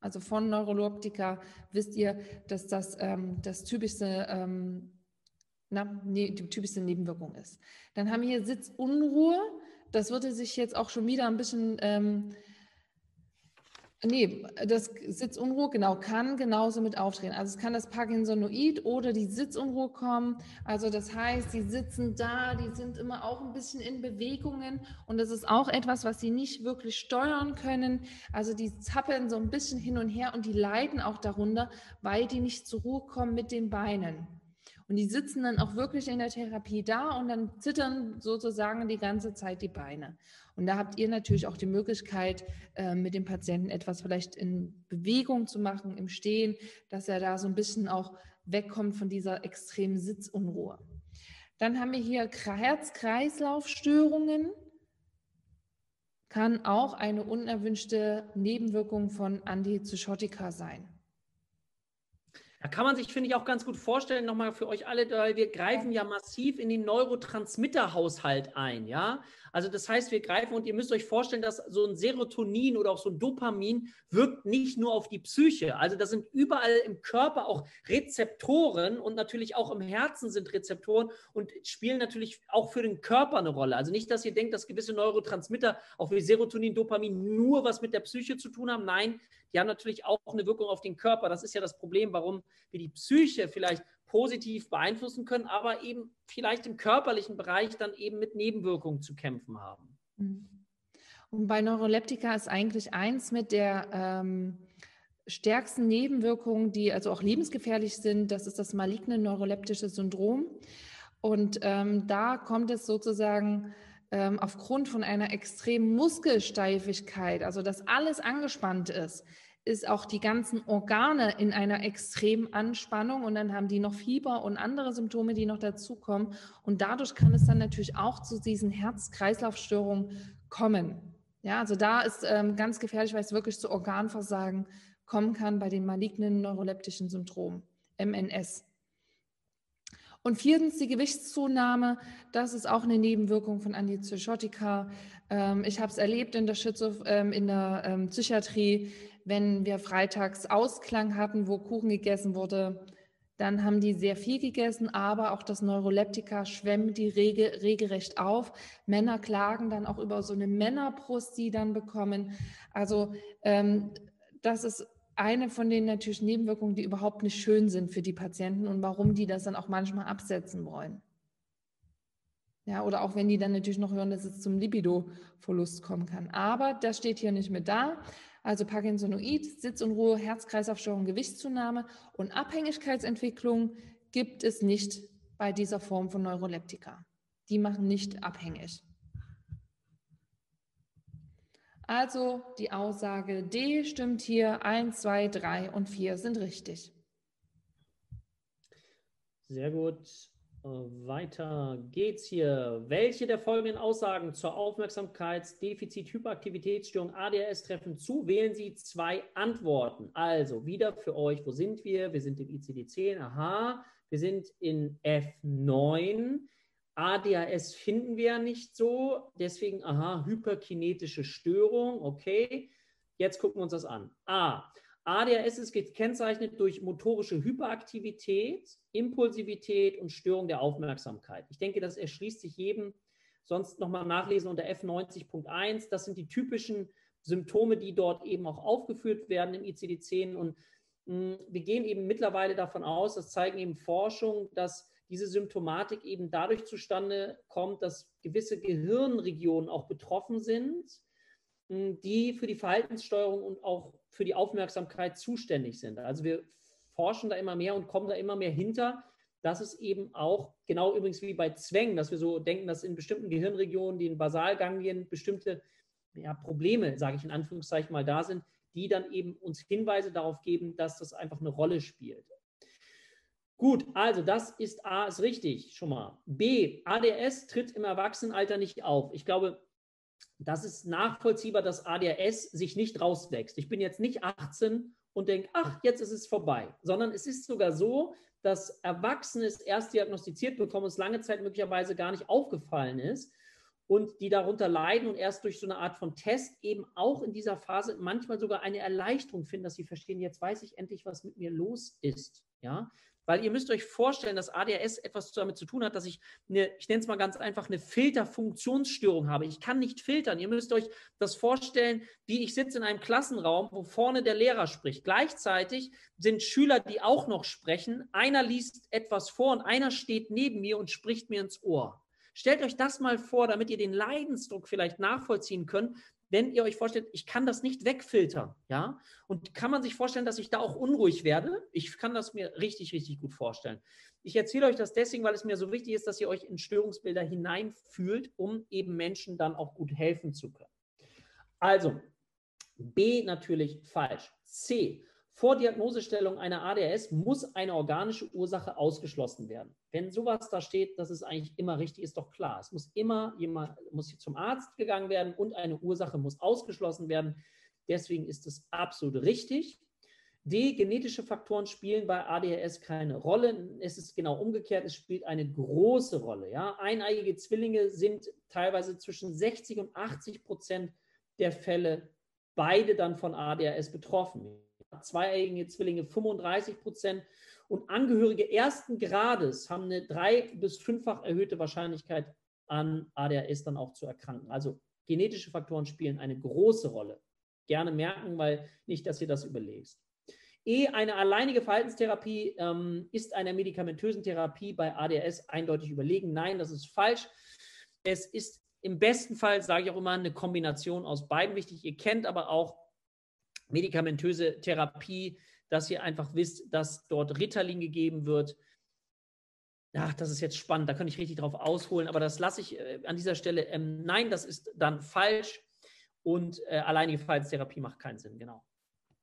also von Neuroleptika, wisst ihr, dass das ähm, das typischste, ähm, na, nee, die typischste Nebenwirkung ist. Dann haben wir hier Sitzunruhe. Das würde sich jetzt auch schon wieder ein bisschen ähm, Nee, das Sitzunruhe, genau, kann genauso mit auftreten. Also es kann das Parkinsonoid oder die Sitzunruhe kommen. Also das heißt, sie sitzen da, die sind immer auch ein bisschen in Bewegungen und das ist auch etwas, was sie nicht wirklich steuern können. Also die zappeln so ein bisschen hin und her und die leiden auch darunter, weil die nicht zur Ruhe kommen mit den Beinen. Und die sitzen dann auch wirklich in der Therapie da und dann zittern sozusagen die ganze Zeit die Beine. Und da habt ihr natürlich auch die Möglichkeit, äh, mit dem Patienten etwas vielleicht in Bewegung zu machen, im Stehen, dass er da so ein bisschen auch wegkommt von dieser extremen Sitzunruhe. Dann haben wir hier Herz-Kreislauf-Störungen. Kann auch eine unerwünschte Nebenwirkung von Antipsychotika sein. Da kann man sich, finde ich, auch ganz gut vorstellen, nochmal für euch alle, weil wir greifen ja massiv in den Neurotransmitterhaushalt ein, ja. Also das heißt, wir greifen und ihr müsst euch vorstellen, dass so ein Serotonin oder auch so ein Dopamin wirkt nicht nur auf die Psyche. Also da sind überall im Körper auch Rezeptoren und natürlich auch im Herzen sind Rezeptoren und spielen natürlich auch für den Körper eine Rolle. Also nicht, dass ihr denkt, dass gewisse Neurotransmitter auch wie Serotonin, Dopamin nur was mit der Psyche zu tun haben. Nein, die haben natürlich auch eine Wirkung auf den Körper. Das ist ja das Problem, warum wir die Psyche vielleicht positiv beeinflussen können, aber eben vielleicht im körperlichen Bereich dann eben mit Nebenwirkungen zu kämpfen haben. Mhm. Und bei Neuroleptika ist eigentlich eins mit der ähm, stärksten Nebenwirkungen, die also auch lebensgefährlich sind, das ist das maligne neuroleptische Syndrom. Und ähm, da kommt es sozusagen ähm, aufgrund von einer extremen Muskelsteifigkeit, also dass alles angespannt ist, ist auch die ganzen Organe in einer extremen Anspannung und dann haben die noch Fieber und andere Symptome, die noch dazukommen. Und dadurch kann es dann natürlich auch zu diesen Herz-Kreislauf-Störungen kommen. Ja, also da ist ähm, ganz gefährlich, weil es wirklich zu Organversagen kommen kann bei den malignen neuroleptischen Syndromen, MNS. Und viertens die Gewichtszunahme. Das ist auch eine Nebenwirkung von Antipsychotika. Ähm, ich habe es erlebt in der, Schizo ähm, in der ähm, Psychiatrie wenn wir freitags Ausklang hatten, wo Kuchen gegessen wurde, dann haben die sehr viel gegessen, aber auch das Neuroleptika schwemmt die rege, regelrecht auf. Männer klagen dann auch über so eine Männerbrust, die dann bekommen. Also ähm, das ist eine von den natürlich Nebenwirkungen, die überhaupt nicht schön sind für die Patienten und warum die das dann auch manchmal absetzen wollen. Ja, oder auch wenn die dann natürlich noch hören, dass es zum Libido-Verlust kommen kann. Aber das steht hier nicht mit da. Also Parkinsonoid, Sitzunruhe, Herz-Kreislauf-Störung, Gewichtszunahme und Abhängigkeitsentwicklung gibt es nicht bei dieser Form von Neuroleptika. Die machen nicht abhängig. Also die Aussage D stimmt hier. 1, 2, 3 und 4 sind richtig. Sehr gut. Weiter geht's hier. Welche der folgenden Aussagen zur Aufmerksamkeitsdefizit-Hyperaktivitätsstörung ADHS treffen zu? Wählen Sie zwei Antworten. Also wieder für euch, wo sind wir? Wir sind im ICD-10. Aha, wir sind in F9. ADHS finden wir ja nicht so. Deswegen, aha, hyperkinetische Störung. Okay. Jetzt gucken wir uns das an. A. ADHS ist gekennzeichnet durch motorische Hyperaktivität, Impulsivität und Störung der Aufmerksamkeit. Ich denke, das erschließt sich jedem. Sonst nochmal nachlesen unter F90.1. Das sind die typischen Symptome, die dort eben auch aufgeführt werden im ICD-10. Und mh, wir gehen eben mittlerweile davon aus, das zeigen eben Forschung, dass diese Symptomatik eben dadurch zustande kommt, dass gewisse Gehirnregionen auch betroffen sind, die für die Verhaltenssteuerung und auch für die Aufmerksamkeit zuständig sind. Also wir forschen da immer mehr und kommen da immer mehr hinter, dass es eben auch, genau übrigens wie bei Zwängen, dass wir so denken, dass in bestimmten Gehirnregionen, die in Basalganglien bestimmte ja, Probleme, sage ich in Anführungszeichen mal, da sind, die dann eben uns Hinweise darauf geben, dass das einfach eine Rolle spielt. Gut, also das ist A, ist richtig schon mal. B, ADS tritt im Erwachsenenalter nicht auf. Ich glaube, das ist nachvollziehbar, dass ADHS sich nicht rauswächst. Ich bin jetzt nicht 18 und denke, ach, jetzt ist es vorbei, sondern es ist sogar so, dass Erwachsene es erst diagnostiziert bekommen, es lange Zeit möglicherweise gar nicht aufgefallen ist und die darunter leiden und erst durch so eine Art von Test eben auch in dieser Phase manchmal sogar eine Erleichterung finden, dass sie verstehen, jetzt weiß ich endlich, was mit mir los ist. Ja, weil ihr müsst euch vorstellen, dass ADHS etwas damit zu tun hat, dass ich eine, ich nenne es mal ganz einfach, eine Filterfunktionsstörung habe. Ich kann nicht filtern. Ihr müsst euch das vorstellen, wie ich sitze in einem Klassenraum, wo vorne der Lehrer spricht. Gleichzeitig sind Schüler, die auch noch sprechen. Einer liest etwas vor und einer steht neben mir und spricht mir ins Ohr. Stellt euch das mal vor, damit ihr den Leidensdruck vielleicht nachvollziehen könnt, wenn ihr euch vorstellt, ich kann das nicht wegfiltern, ja, und kann man sich vorstellen, dass ich da auch unruhig werde? Ich kann das mir richtig, richtig gut vorstellen. Ich erzähle euch das deswegen, weil es mir so wichtig ist, dass ihr euch in Störungsbilder hineinfühlt, um eben Menschen dann auch gut helfen zu können. Also, B natürlich falsch. C. Vor Diagnosestellung einer ADHS muss eine organische Ursache ausgeschlossen werden. Wenn sowas da steht, das ist eigentlich immer richtig, ist doch klar. Es muss immer jemand muss zum Arzt gegangen werden und eine Ursache muss ausgeschlossen werden. Deswegen ist es absolut richtig. D, genetische Faktoren spielen bei ADHS keine Rolle. Es ist genau umgekehrt, es spielt eine große Rolle. Ja? Eineigige Zwillinge sind teilweise zwischen 60 und 80 Prozent der Fälle beide dann von ADHS betroffen zweieige Zwillinge 35 Prozent und Angehörige ersten Grades haben eine drei- bis fünffach erhöhte Wahrscheinlichkeit an ADHS dann auch zu erkranken. Also genetische Faktoren spielen eine große Rolle. Gerne merken, weil nicht, dass ihr das überlegst. E, eine alleinige Verhaltenstherapie ähm, ist einer medikamentösen Therapie bei ADHS eindeutig überlegen. Nein, das ist falsch. Es ist im besten Fall, sage ich auch immer, eine Kombination aus beiden wichtig. Ihr kennt aber auch medikamentöse Therapie, dass ihr einfach wisst, dass dort Ritalin gegeben wird. Ach, das ist jetzt spannend, da könnte ich richtig drauf ausholen, aber das lasse ich äh, an dieser Stelle. Ähm, nein, das ist dann falsch und äh, alleinige Verhaltenstherapie macht keinen Sinn, genau.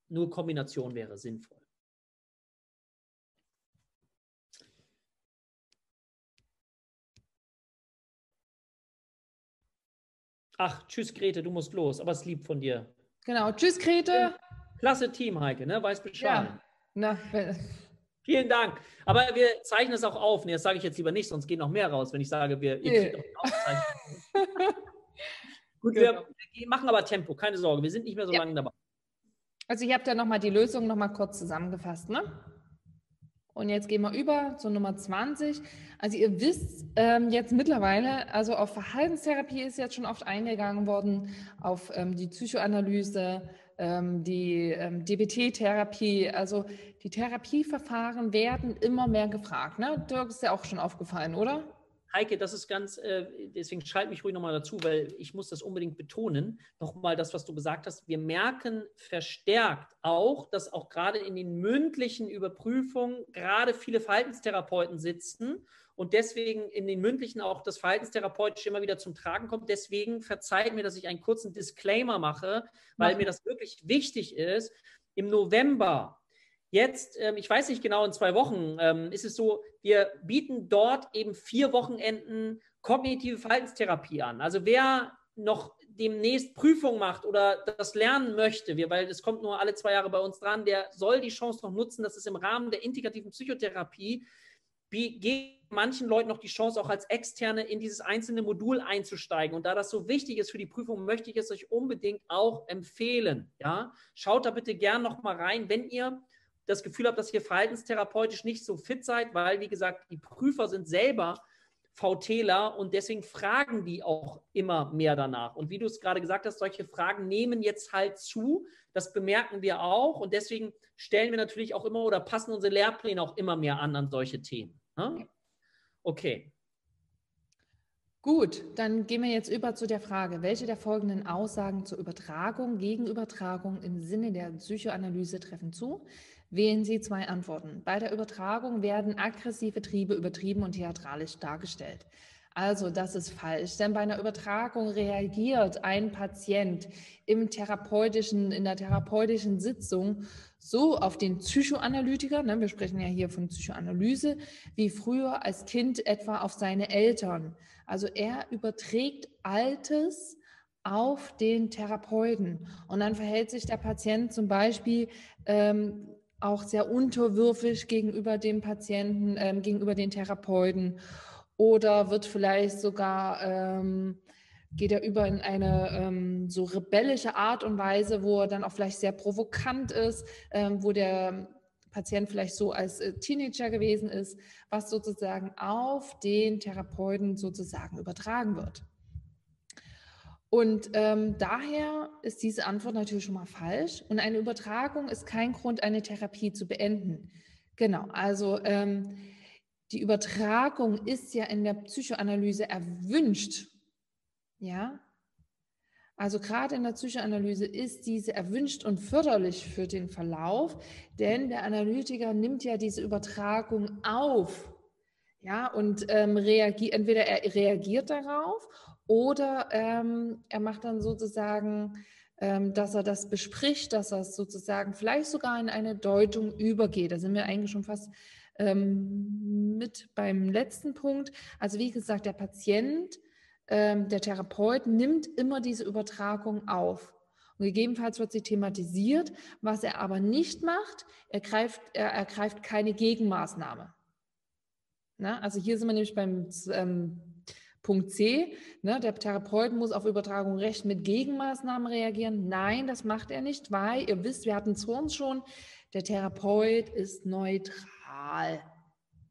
Nur Kombination wäre sinnvoll. Ach, tschüss, Grete, du musst los, aber es ist lieb von dir. Genau. Tschüss, Grete. Klasse Team, Heike, ne? Weiß Bescheid. Ja. Na, Vielen Dank. Aber wir zeichnen es auch auf. Nee, das sage ich jetzt lieber nicht, sonst gehen noch mehr raus, wenn ich sage, wir nee. Gut, wir, wir, machen aber Tempo, keine Sorge, wir sind nicht mehr so ja. lange dabei. Also ich habe da nochmal die Lösung nochmal kurz zusammengefasst, ne? Und jetzt gehen wir über zur Nummer 20. Also ihr wisst ähm, jetzt mittlerweile, also auf Verhaltenstherapie ist jetzt schon oft eingegangen worden, auf ähm, die Psychoanalyse, ähm, die ähm, DBT-Therapie. Also die Therapieverfahren werden immer mehr gefragt. Ne? Dirk ist ja auch schon aufgefallen, oder? Heike, das ist ganz, äh, deswegen schalt mich ruhig nochmal dazu, weil ich muss das unbedingt betonen. Nochmal das, was du gesagt hast. Wir merken verstärkt auch, dass auch gerade in den mündlichen Überprüfungen gerade viele Verhaltenstherapeuten sitzen und deswegen in den mündlichen auch das Verhaltenstherapeutische immer wieder zum Tragen kommt. Deswegen verzeiht mir, dass ich einen kurzen Disclaimer mache, weil Mach. mir das wirklich wichtig ist. Im November Jetzt, ähm, ich weiß nicht genau, in zwei Wochen ähm, ist es so, wir bieten dort eben vier Wochenenden kognitive Verhaltenstherapie an. Also wer noch demnächst Prüfung macht oder das lernen möchte, wir, weil es kommt nur alle zwei Jahre bei uns dran, der soll die Chance noch nutzen, dass es im Rahmen der integrativen Psychotherapie gibt manchen Leuten noch die Chance, auch als Externe in dieses einzelne Modul einzusteigen. Und da das so wichtig ist für die Prüfung, möchte ich es euch unbedingt auch empfehlen. Ja? Schaut da bitte gern noch mal rein, wenn ihr das Gefühl habt, dass ihr verhaltenstherapeutisch nicht so fit seid, weil, wie gesagt, die Prüfer sind selber VTler und deswegen fragen die auch immer mehr danach. Und wie du es gerade gesagt hast, solche Fragen nehmen jetzt halt zu. Das bemerken wir auch und deswegen stellen wir natürlich auch immer oder passen unsere Lehrpläne auch immer mehr an an solche Themen. Ne? Okay. Gut, dann gehen wir jetzt über zu der Frage, welche der folgenden Aussagen zur Übertragung, Gegenübertragung im Sinne der Psychoanalyse treffen zu? Wählen Sie zwei Antworten. Bei der Übertragung werden aggressive Triebe übertrieben und theatralisch dargestellt. Also das ist falsch, denn bei einer Übertragung reagiert ein Patient im therapeutischen, in der therapeutischen Sitzung so auf den Psychoanalytiker, ne, wir sprechen ja hier von Psychoanalyse, wie früher als Kind etwa auf seine Eltern. Also er überträgt Altes auf den Therapeuten und dann verhält sich der Patient zum Beispiel ähm, auch sehr unterwürfig gegenüber dem Patienten, ähm, gegenüber den Therapeuten oder wird vielleicht sogar, ähm, geht er über in eine ähm, so rebellische Art und Weise, wo er dann auch vielleicht sehr provokant ist, ähm, wo der Patient vielleicht so als äh, Teenager gewesen ist, was sozusagen auf den Therapeuten sozusagen übertragen wird. Und ähm, daher ist diese Antwort natürlich schon mal falsch. Und eine Übertragung ist kein Grund, eine Therapie zu beenden. Genau, also ähm, die Übertragung ist ja in der Psychoanalyse erwünscht. Ja, also gerade in der Psychoanalyse ist diese erwünscht und förderlich für den Verlauf, denn der Analytiker nimmt ja diese Übertragung auf. Ja, und ähm, reagiert, entweder er reagiert darauf oder ähm, er macht dann sozusagen, ähm, dass er das bespricht, dass er es sozusagen vielleicht sogar in eine Deutung übergeht. Da sind wir eigentlich schon fast ähm, mit beim letzten Punkt. Also wie gesagt, der Patient, ähm, der Therapeut nimmt immer diese Übertragung auf. Und gegebenenfalls wird sie thematisiert. Was er aber nicht macht, er, greift, er ergreift keine Gegenmaßnahme. Na, also hier sind wir nämlich beim ähm, Punkt C, ne, der Therapeut muss auf Übertragung Recht mit Gegenmaßnahmen reagieren. Nein, das macht er nicht, weil ihr wisst, wir hatten es vor uns schon, der Therapeut ist neutral,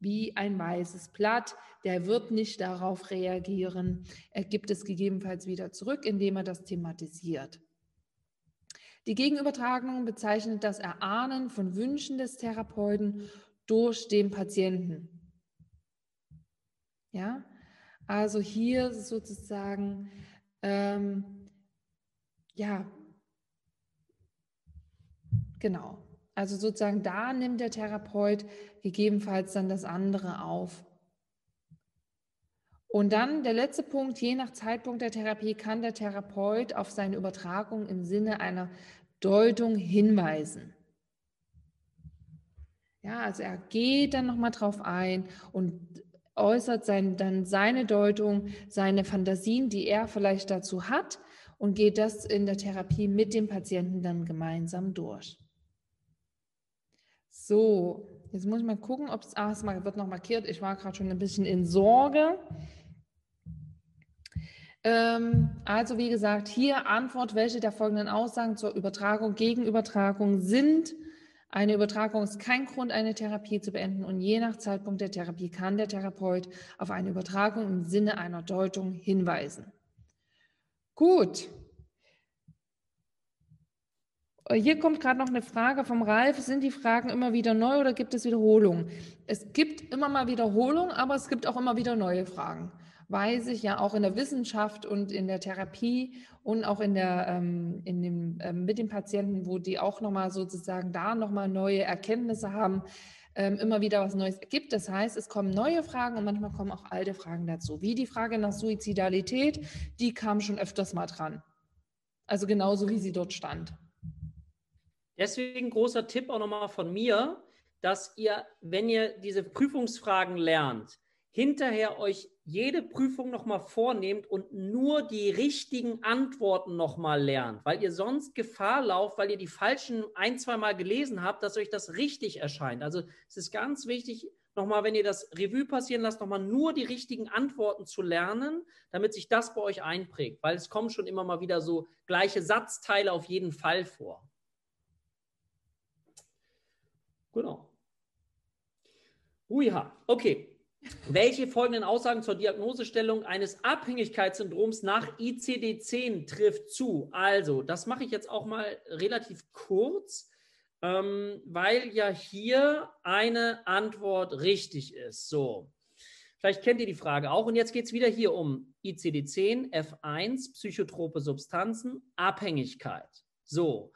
wie ein weißes Blatt. Der wird nicht darauf reagieren. Er gibt es gegebenenfalls wieder zurück, indem er das thematisiert. Die Gegenübertragung bezeichnet das Erahnen von Wünschen des Therapeuten durch den Patienten. Ja, also hier sozusagen, ähm, ja, genau. Also sozusagen da nimmt der Therapeut gegebenenfalls dann das andere auf. Und dann der letzte Punkt, je nach Zeitpunkt der Therapie kann der Therapeut auf seine Übertragung im Sinne einer Deutung hinweisen. Ja, also er geht dann nochmal drauf ein und äußert sein, dann seine Deutung, seine Fantasien, die er vielleicht dazu hat und geht das in der Therapie mit dem Patienten dann gemeinsam durch. So, jetzt muss ich mal gucken, ob es, ah, es wird noch markiert. Ich war gerade schon ein bisschen in Sorge. Ähm, also wie gesagt, hier Antwort, welche der folgenden Aussagen zur Übertragung, Gegenübertragung sind eine Übertragung ist kein Grund, eine Therapie zu beenden und je nach Zeitpunkt der Therapie kann der Therapeut auf eine Übertragung im Sinne einer Deutung hinweisen. Gut. Hier kommt gerade noch eine Frage vom Ralf. Sind die Fragen immer wieder neu oder gibt es Wiederholungen? Es gibt immer mal Wiederholungen, aber es gibt auch immer wieder neue Fragen, weil sich ja auch in der Wissenschaft und in der Therapie und auch in der, ähm, in dem, ähm, mit den Patienten, wo die auch nochmal sozusagen da nochmal neue Erkenntnisse haben, ähm, immer wieder was Neues gibt. Das heißt, es kommen neue Fragen und manchmal kommen auch alte Fragen dazu, wie die Frage nach Suizidalität, die kam schon öfters mal dran. Also genauso, wie sie dort stand. Deswegen großer Tipp auch nochmal von mir, dass ihr, wenn ihr diese Prüfungsfragen lernt, hinterher euch jede Prüfung nochmal vornehmt und nur die richtigen Antworten nochmal lernt, weil ihr sonst Gefahr lauft, weil ihr die falschen ein, zwei Mal gelesen habt, dass euch das richtig erscheint. Also es ist ganz wichtig, nochmal, wenn ihr das Revue passieren lasst, nochmal nur die richtigen Antworten zu lernen, damit sich das bei euch einprägt, weil es kommen schon immer mal wieder so gleiche Satzteile auf jeden Fall vor. Genau. Uiha, okay. Welche folgenden Aussagen zur Diagnosestellung eines Abhängigkeitssyndroms nach ICD-10 trifft zu? Also, das mache ich jetzt auch mal relativ kurz, ähm, weil ja hier eine Antwort richtig ist. So, vielleicht kennt ihr die Frage auch. Und jetzt geht es wieder hier um ICD-10, F1, psychotrope Substanzen, Abhängigkeit. So,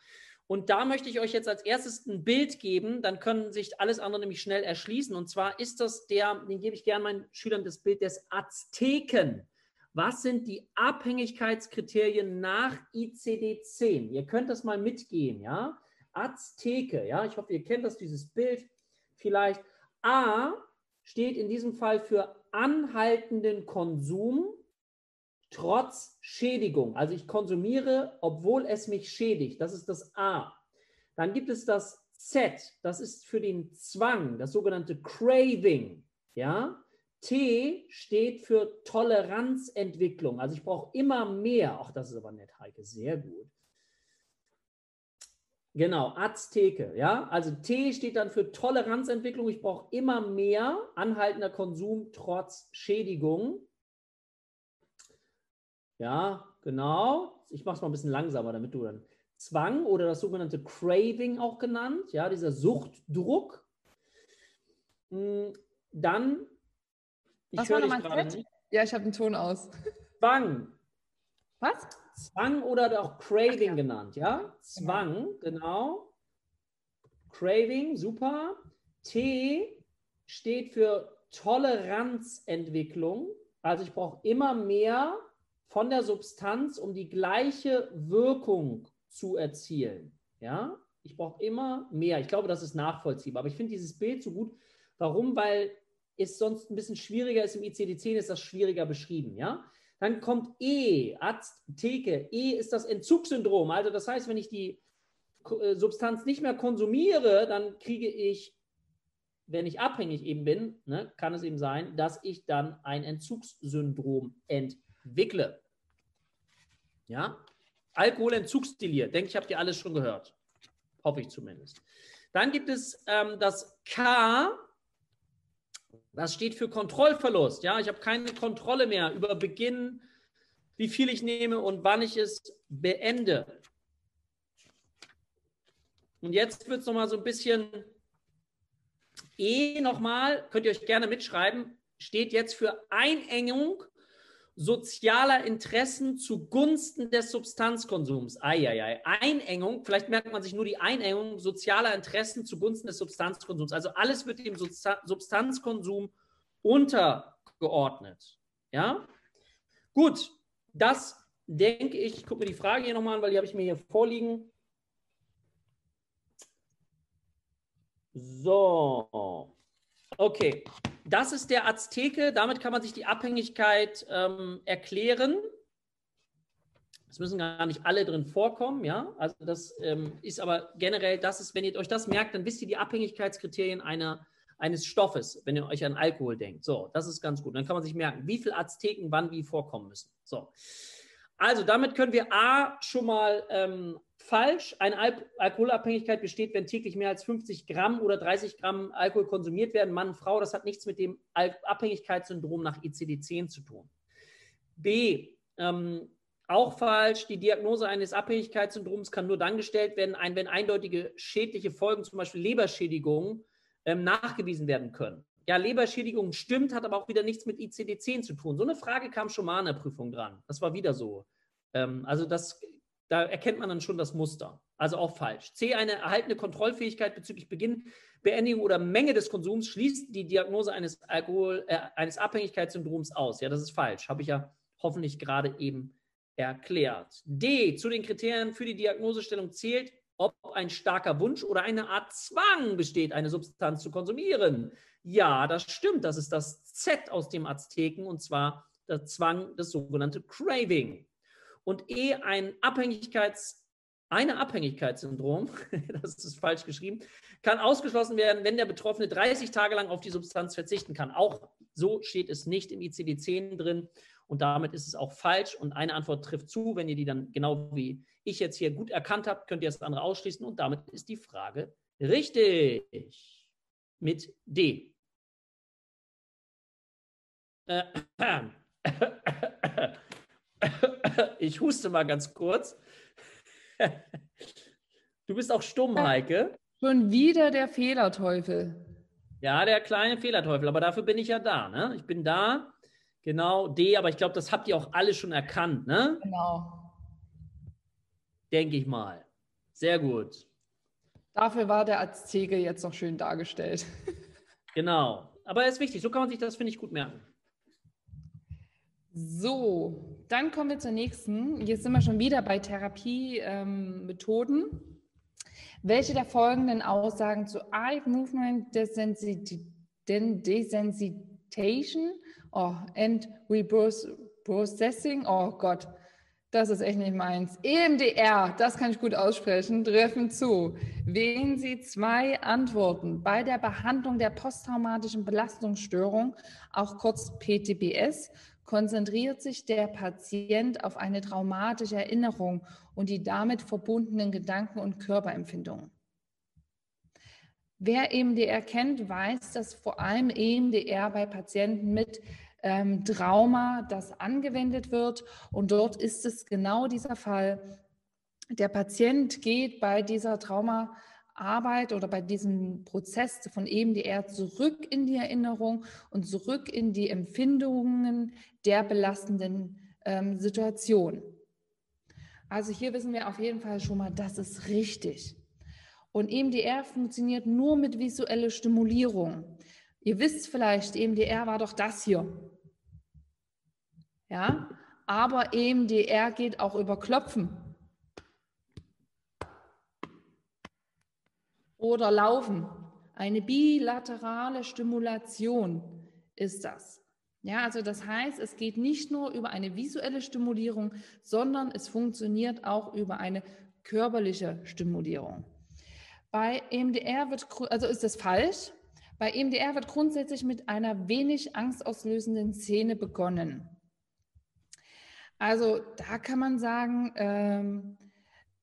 und da möchte ich euch jetzt als erstes ein Bild geben, dann können sich alles andere nämlich schnell erschließen. Und zwar ist das der, den gebe ich gerne meinen Schülern, das Bild des Azteken. Was sind die Abhängigkeitskriterien nach ICD-10? Ihr könnt das mal mitgehen, ja? Azteke, ja? Ich hoffe, ihr kennt das, dieses Bild vielleicht. A steht in diesem Fall für anhaltenden Konsum trotz Schädigung. Also ich konsumiere, obwohl es mich schädigt. Das ist das A. Dann gibt es das Z, das ist für den Zwang, das sogenannte Craving. Ja? T steht für Toleranzentwicklung. Also ich brauche immer mehr. Ach, das ist aber nett, Heike, sehr gut. Genau, Azteke, ja. Also T steht dann für Toleranzentwicklung. Ich brauche immer mehr anhaltender Konsum trotz Schädigung. Ja, genau. Ich mache es mal ein bisschen langsamer, damit du dann Zwang oder das sogenannte Craving auch genannt, ja, dieser Suchtdruck. Hm, dann, ich höre dich gerade Ja, ich habe den Ton aus. Zwang. Was? Zwang oder auch Craving ja. genannt, ja? Zwang, genau. genau. Craving, super. T steht für Toleranzentwicklung. Also ich brauche immer mehr von der Substanz, um die gleiche Wirkung zu erzielen. Ja, ich brauche immer mehr. Ich glaube, das ist nachvollziehbar. Aber ich finde dieses Bild so gut. Warum? Weil es sonst ein bisschen schwieriger ist. Im ICD-10 ist das schwieriger beschrieben. Ja, dann kommt E, Arzt, Theke. E ist das Entzugssyndrom. Also das heißt, wenn ich die äh, Substanz nicht mehr konsumiere, dann kriege ich, wenn ich abhängig eben bin, ne, kann es eben sein, dass ich dann ein Entzugssyndrom entwickle entwickle. Ja? Alkoholentzugsdelir, denke ich, habt ihr alles schon gehört. Hoffe ich zumindest. Dann gibt es ähm, das K, das steht für Kontrollverlust. Ja, ich habe keine Kontrolle mehr über Beginn, wie viel ich nehme und wann ich es beende. Und jetzt wird es nochmal so ein bisschen E nochmal, könnt ihr euch gerne mitschreiben, steht jetzt für Einengung sozialer Interessen zugunsten des Substanzkonsums. Eieiei. Einengung, vielleicht merkt man sich nur die Einengung sozialer Interessen zugunsten des Substanzkonsums. Also alles wird dem Substanzkonsum untergeordnet. Ja? Gut, das denke ich, ich gucke mir die Frage hier nochmal an, weil die habe ich mir hier vorliegen. So, okay das ist der Azteke. Damit kann man sich die Abhängigkeit ähm, erklären. Es müssen gar nicht alle drin vorkommen, ja. Also das ähm, ist aber generell, das ist, wenn ihr euch das merkt, dann wisst ihr die Abhängigkeitskriterien einer, eines Stoffes, wenn ihr euch an Alkohol denkt. So, das ist ganz gut. Dann kann man sich merken, wie viele Azteken wann wie vorkommen müssen. So. Also damit können wir A schon mal ähm, falsch. Eine Al Alkoholabhängigkeit besteht, wenn täglich mehr als 50 Gramm oder 30 Gramm Alkohol konsumiert werden. Mann, Frau, das hat nichts mit dem Al Abhängigkeitssyndrom nach ICD-10 zu tun. B. Ähm, Auch falsch. Die Diagnose eines Abhängigkeitssyndroms kann nur dann gestellt werden, wenn eindeutige schädliche Folgen, zum Beispiel Leberschädigungen, ähm, nachgewiesen werden können. Ja, Leberschädigung stimmt, hat aber auch wieder nichts mit ICD-10 zu tun. So eine Frage kam schon mal in der Prüfung dran. Das war wieder so. Ähm, also das, da erkennt man dann schon das Muster. Also auch falsch. C, eine erhaltene Kontrollfähigkeit bezüglich Beginn, Beendigung oder Menge des Konsums schließt die Diagnose eines Alkohol, äh, eines Abhängigkeitssyndroms aus. Ja, das ist falsch. Habe ich ja hoffentlich gerade eben erklärt. D, zu den Kriterien für die Diagnosestellung zählt, ob ein starker Wunsch oder eine Art Zwang besteht, eine Substanz zu konsumieren. Ja, das stimmt. Das ist das Z aus dem Azteken und zwar der Zwang, das sogenannte Craving. Und E, ein Abhängigkeits, eine Abhängigkeitssyndrom, das ist falsch geschrieben, kann ausgeschlossen werden, wenn der Betroffene 30 Tage lang auf die Substanz verzichten kann. Auch so steht es nicht im ICD-10 drin. Und damit ist es auch falsch. Und eine Antwort trifft zu. Wenn ihr die dann genau wie ich jetzt hier gut erkannt habt, könnt ihr das andere ausschließen. Und damit ist die Frage richtig. Mit D. Ich huste mal ganz kurz. Du bist auch stumm, Heike. Schon wieder der Fehlerteufel. Ja, der kleine Fehlerteufel, aber dafür bin ich ja da. Ne? Ich bin da, Genau, D, aber ich glaube, das habt ihr auch alle schon erkannt, ne? Genau. Denke ich mal. Sehr gut. Dafür war der Azteke jetzt noch schön dargestellt. Genau. Aber er ist wichtig. So kann man sich das, finde ich, gut merken. So, dann kommen wir zur nächsten. Jetzt sind wir schon wieder bei Therapiemethoden. Welche der folgenden Aussagen zu Eye Movement Desensitation Oh, and Reprocessing, oh Gott, das ist echt nicht meins. EMDR, das kann ich gut aussprechen, treffen zu. Wählen Sie zwei Antworten. Bei der Behandlung der posttraumatischen Belastungsstörung, auch kurz PTBS, konzentriert sich der Patient auf eine traumatische Erinnerung und die damit verbundenen Gedanken und Körperempfindungen. Wer EMDR kennt, weiß, dass vor allem EMDR bei Patienten mit ähm, Trauma, das angewendet wird. Und dort ist es genau dieser Fall. Der Patient geht bei dieser Traumaarbeit oder bei diesem Prozess von EMDR zurück in die Erinnerung und zurück in die Empfindungen der belastenden ähm, Situation. Also hier wissen wir auf jeden Fall schon mal, das ist richtig. Und EMDR funktioniert nur mit visueller Stimulierung. Ihr wisst vielleicht, EMDR war doch das hier. Ja, aber EMDR geht auch über Klopfen oder Laufen. Eine bilaterale Stimulation ist das. Ja, also das heißt, es geht nicht nur über eine visuelle Stimulierung, sondern es funktioniert auch über eine körperliche Stimulierung. Bei EMDR wird, also ist das falsch, bei EMDR wird grundsätzlich mit einer wenig angstauslösenden Szene begonnen. Also da kann man sagen, ähm,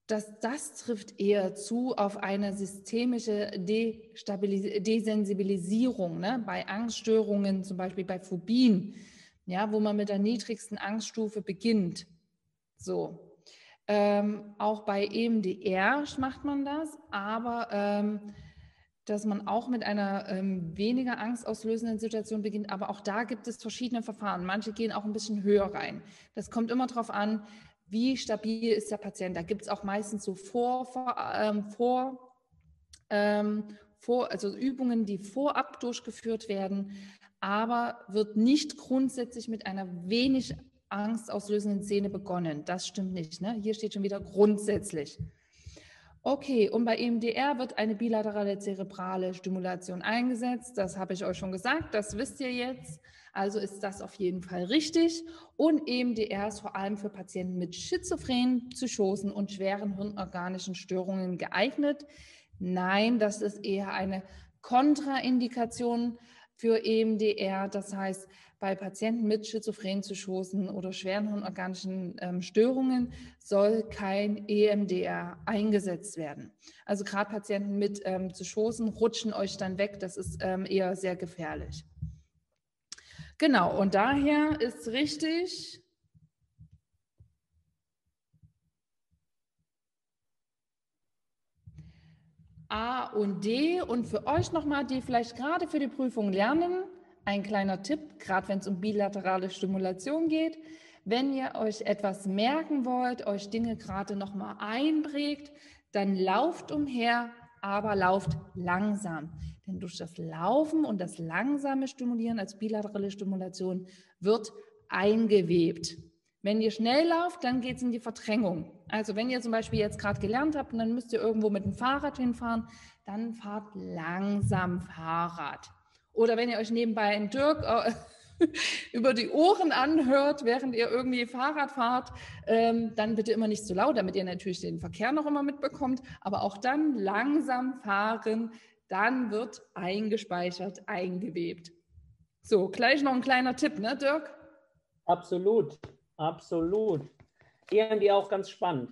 dass das trifft eher zu auf eine systemische Desensibilisierung ne? bei Angststörungen, zum Beispiel bei Phobien, ja, wo man mit der niedrigsten Angststufe beginnt. So. Ähm, auch bei EMDR macht man das, aber ähm, dass man auch mit einer ähm, weniger angstauslösenden Situation beginnt. Aber auch da gibt es verschiedene Verfahren. Manche gehen auch ein bisschen höher rein. Das kommt immer darauf an, wie stabil ist der Patient. Da gibt es auch meistens so vor, vor, ähm, vor, ähm, vor, also Übungen, die vorab durchgeführt werden, aber wird nicht grundsätzlich mit einer wenig angstauslösenden Szene begonnen. Das stimmt nicht. Ne? Hier steht schon wieder grundsätzlich. Okay, und bei EMDR wird eine bilaterale zerebrale Stimulation eingesetzt. Das habe ich euch schon gesagt, das wisst ihr jetzt. Also ist das auf jeden Fall richtig. Und EMDR ist vor allem für Patienten mit schizophrenen Psychosen und schweren hirnorganischen Störungen geeignet. Nein, das ist eher eine Kontraindikation für EMDR. Das heißt, bei Patienten mit schizophrenen Psychosen oder schweren hirnorganischen ähm, Störungen soll kein EMDR eingesetzt werden. Also gerade Patienten mit ähm, Psychosen rutschen euch dann weg. Das ist ähm, eher sehr gefährlich. Genau, und daher ist richtig, A und D. Und für euch nochmal, die vielleicht gerade für die Prüfung lernen, ein kleiner Tipp, gerade wenn es um bilaterale Stimulation geht. Wenn ihr euch etwas merken wollt, euch Dinge gerade nochmal einprägt, dann lauft umher, aber lauft langsam. Denn durch das Laufen und das langsame Stimulieren als bilaterale Stimulation wird eingewebt. Wenn ihr schnell lauft, dann geht es in die Verdrängung. Also wenn ihr zum Beispiel jetzt gerade gelernt habt und dann müsst ihr irgendwo mit dem Fahrrad hinfahren, dann fahrt langsam Fahrrad. Oder wenn ihr euch nebenbei einen Dirk äh, über die Ohren anhört, während ihr irgendwie Fahrrad fahrt, ähm, dann bitte immer nicht zu laut, damit ihr natürlich den Verkehr noch immer mitbekommt. Aber auch dann langsam fahren, dann wird eingespeichert, eingewebt. So, gleich noch ein kleiner Tipp, ne, Dirk? Absolut. Absolut. Irgendwie auch ganz spannend.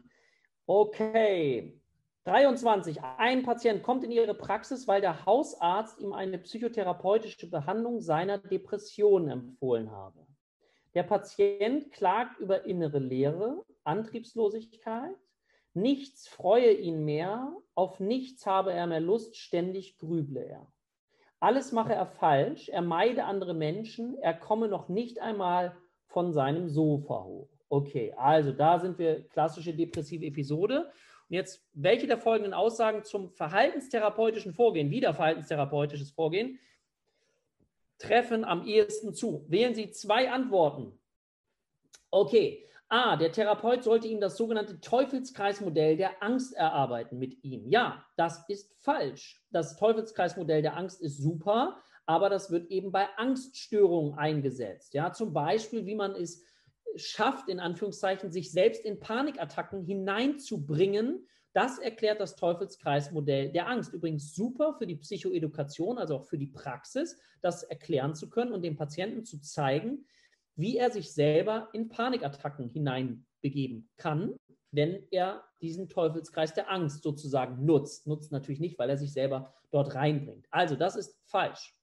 Okay. 23. Ein Patient kommt in Ihre Praxis, weil der Hausarzt ihm eine psychotherapeutische Behandlung seiner Depression empfohlen habe. Der Patient klagt über innere Leere, Antriebslosigkeit. Nichts freue ihn mehr, auf nichts habe er mehr Lust, ständig grüble er. Alles mache er falsch, er meide andere Menschen, er komme noch nicht einmal von seinem Sofa hoch. Okay, also da sind wir klassische depressive Episode. Und jetzt, welche der folgenden Aussagen zum verhaltenstherapeutischen Vorgehen, wieder verhaltenstherapeutisches Vorgehen, treffen am ehesten zu? Wählen Sie zwei Antworten. Okay, A, der Therapeut sollte ihm das sogenannte Teufelskreismodell der Angst erarbeiten mit ihm. Ja, das ist falsch. Das Teufelskreismodell der Angst ist super, aber das wird eben bei Angststörungen eingesetzt. Ja, zum Beispiel, wie man es schafft, in Anführungszeichen, sich selbst in Panikattacken hineinzubringen. Das erklärt das Teufelskreismodell der Angst. Übrigens super für die Psychoedukation, also auch für die Praxis, das erklären zu können und dem Patienten zu zeigen, wie er sich selber in Panikattacken hineinbegeben kann, wenn er diesen Teufelskreis der Angst sozusagen nutzt. Nutzt natürlich nicht, weil er sich selber dort reinbringt. Also das ist falsch.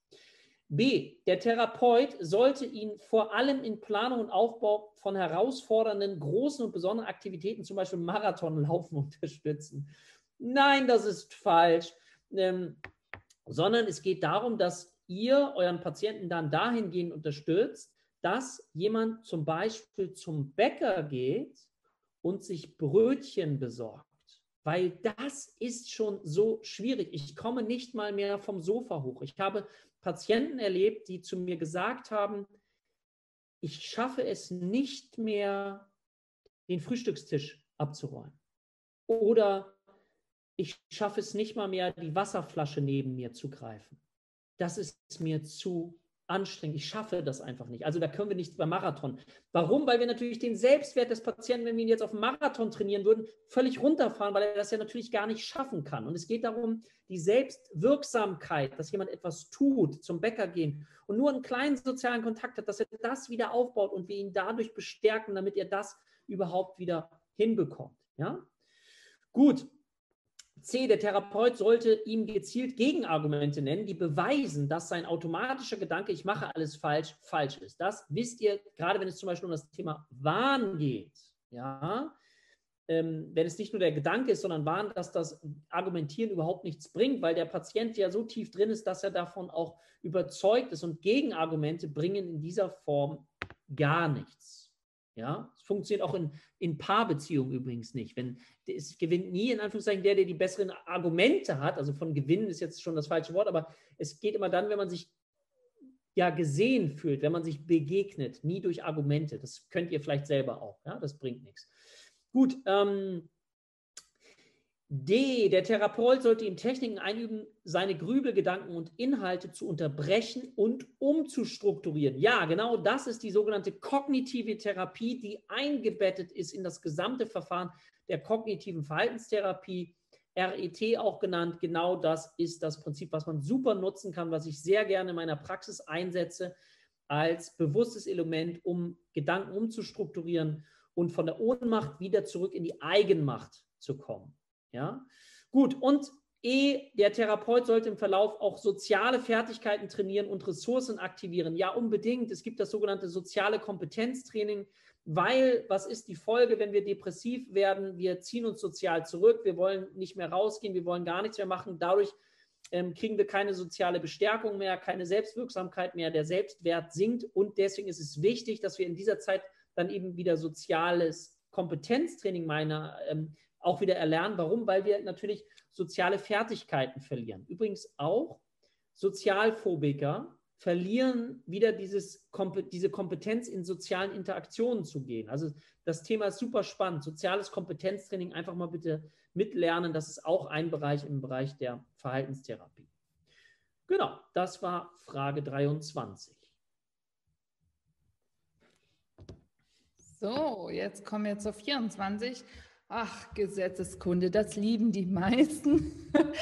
B. Der Therapeut sollte ihn vor allem in Planung und Aufbau von herausfordernden, großen und besonderen Aktivitäten, zum Beispiel Marathonlaufen, unterstützen. Nein, das ist falsch. Ähm, sondern es geht darum, dass ihr euren Patienten dann dahingehend unterstützt, dass jemand zum Beispiel zum Bäcker geht und sich Brötchen besorgt. Weil das ist schon so schwierig. Ich komme nicht mal mehr vom Sofa hoch. Ich habe Patienten erlebt, die zu mir gesagt haben, ich schaffe es nicht mehr, den Frühstückstisch abzuräumen. Oder ich schaffe es nicht mal mehr, die Wasserflasche neben mir zu greifen. Das ist mir zu anstrengend. Ich schaffe das einfach nicht. Also da können wir nicht beim Marathon. Warum? Weil wir natürlich den Selbstwert des Patienten, wenn wir ihn jetzt auf Marathon trainieren würden, völlig runterfahren, weil er das ja natürlich gar nicht schaffen kann. Und es geht darum, die Selbstwirksamkeit, dass jemand etwas tut, zum Bäcker gehen und nur einen kleinen sozialen Kontakt hat, dass er das wieder aufbaut und wir ihn dadurch bestärken, damit er das überhaupt wieder hinbekommt. Ja? Gut, C, der Therapeut sollte ihm gezielt Gegenargumente nennen, die beweisen, dass sein automatischer Gedanke, ich mache alles falsch, falsch ist. Das wisst ihr, gerade wenn es zum Beispiel um das Thema Wahn geht. Ja, ähm, wenn es nicht nur der Gedanke ist, sondern Wahn, dass das Argumentieren überhaupt nichts bringt, weil der Patient ja so tief drin ist, dass er davon auch überzeugt ist und Gegenargumente bringen in dieser Form gar nichts. Ja, es funktioniert auch in, in Paarbeziehungen übrigens nicht. Wenn, es gewinnt nie, in Anführungszeichen, der, der die besseren Argumente hat. Also von gewinnen ist jetzt schon das falsche Wort, aber es geht immer dann, wenn man sich ja gesehen fühlt, wenn man sich begegnet, nie durch Argumente. Das könnt ihr vielleicht selber auch. Ja, das bringt nichts. Gut, ähm, D. Der Therapeut sollte ihm Techniken einüben, seine Grübelgedanken und Inhalte zu unterbrechen und umzustrukturieren. Ja, genau das ist die sogenannte kognitive Therapie, die eingebettet ist in das gesamte Verfahren der kognitiven Verhaltenstherapie, RET auch genannt. Genau das ist das Prinzip, was man super nutzen kann, was ich sehr gerne in meiner Praxis einsetze als bewusstes Element, um Gedanken umzustrukturieren und von der Ohnmacht wieder zurück in die Eigenmacht zu kommen. Ja, gut. Und E, der Therapeut sollte im Verlauf auch soziale Fertigkeiten trainieren und Ressourcen aktivieren. Ja, unbedingt. Es gibt das sogenannte soziale Kompetenztraining. weil was ist die Folge, wenn wir depressiv werden? Wir ziehen uns sozial zurück, wir wollen nicht mehr rausgehen, wir wollen gar nichts mehr machen. Dadurch ähm, kriegen wir keine soziale Bestärkung mehr, keine Selbstwirksamkeit mehr, der Selbstwert sinkt und deswegen ist es wichtig, dass wir in dieser Zeit dann eben wieder soziales Kompetenztraining meiner ähm, auch wieder erlernen. Warum? Weil wir natürlich soziale Fertigkeiten verlieren. Übrigens auch Sozialphobiker verlieren wieder dieses, diese Kompetenz in sozialen Interaktionen zu gehen. Also das Thema ist super spannend. Soziales Kompetenztraining einfach mal bitte mitlernen. Das ist auch ein Bereich im Bereich der Verhaltenstherapie. Genau, das war Frage 23. So, jetzt kommen wir zur 24. Ach, Gesetzeskunde, das lieben die meisten.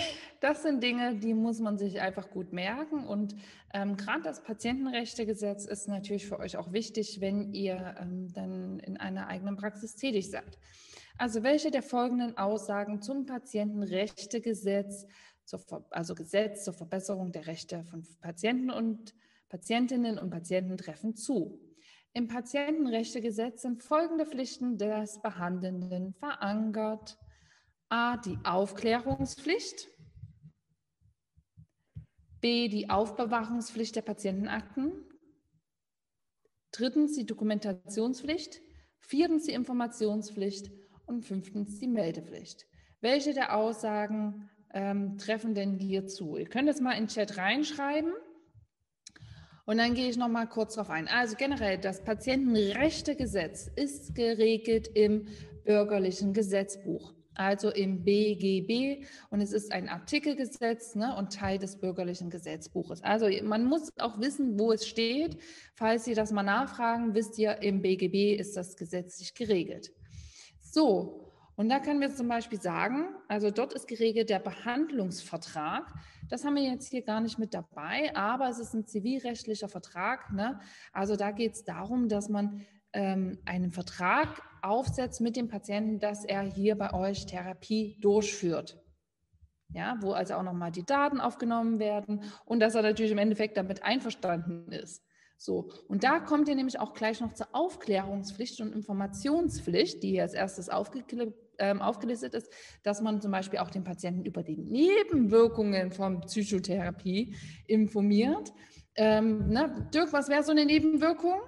Das sind Dinge, die muss man sich einfach gut merken. Und ähm, gerade das Patientenrechtegesetz ist natürlich für euch auch wichtig, wenn ihr ähm, dann in einer eigenen Praxis tätig seid. Also welche der folgenden Aussagen zum Patientenrechtegesetz, also Gesetz zur Verbesserung der Rechte von Patienten und Patientinnen und Patienten treffen zu? Im Patientenrechtegesetz sind folgende Pflichten des Behandelnden verankert. A. Die Aufklärungspflicht. B. Die Aufbewahrungspflicht der Patientenakten. Drittens die Dokumentationspflicht. Viertens die Informationspflicht. Und fünftens die Meldepflicht. Welche der Aussagen ähm, treffen denn hier zu? Ihr könnt es mal in den Chat reinschreiben. Und dann gehe ich noch mal kurz darauf ein. Also generell, das Patientenrechtegesetz ist geregelt im bürgerlichen Gesetzbuch, also im BGB. Und es ist ein Artikelgesetz ne, und Teil des bürgerlichen Gesetzbuches. Also man muss auch wissen, wo es steht. Falls Sie das mal nachfragen, wisst ihr, im BGB ist das gesetzlich geregelt. So, und da können wir zum Beispiel sagen, also dort ist geregelt der Behandlungsvertrag. Das haben wir jetzt hier gar nicht mit dabei, aber es ist ein zivilrechtlicher Vertrag. Ne? Also da geht es darum, dass man ähm, einen Vertrag aufsetzt mit dem Patienten, dass er hier bei euch Therapie durchführt. Ja, wo also auch nochmal die Daten aufgenommen werden und dass er natürlich im Endeffekt damit einverstanden ist. So, und da kommt ihr nämlich auch gleich noch zur Aufklärungspflicht und Informationspflicht, die hier als erstes aufgeklärt ähm, aufgelistet ist, dass man zum Beispiel auch den Patienten über die Nebenwirkungen von Psychotherapie informiert. Ähm, ne? Dirk, was wäre so eine Nebenwirkung?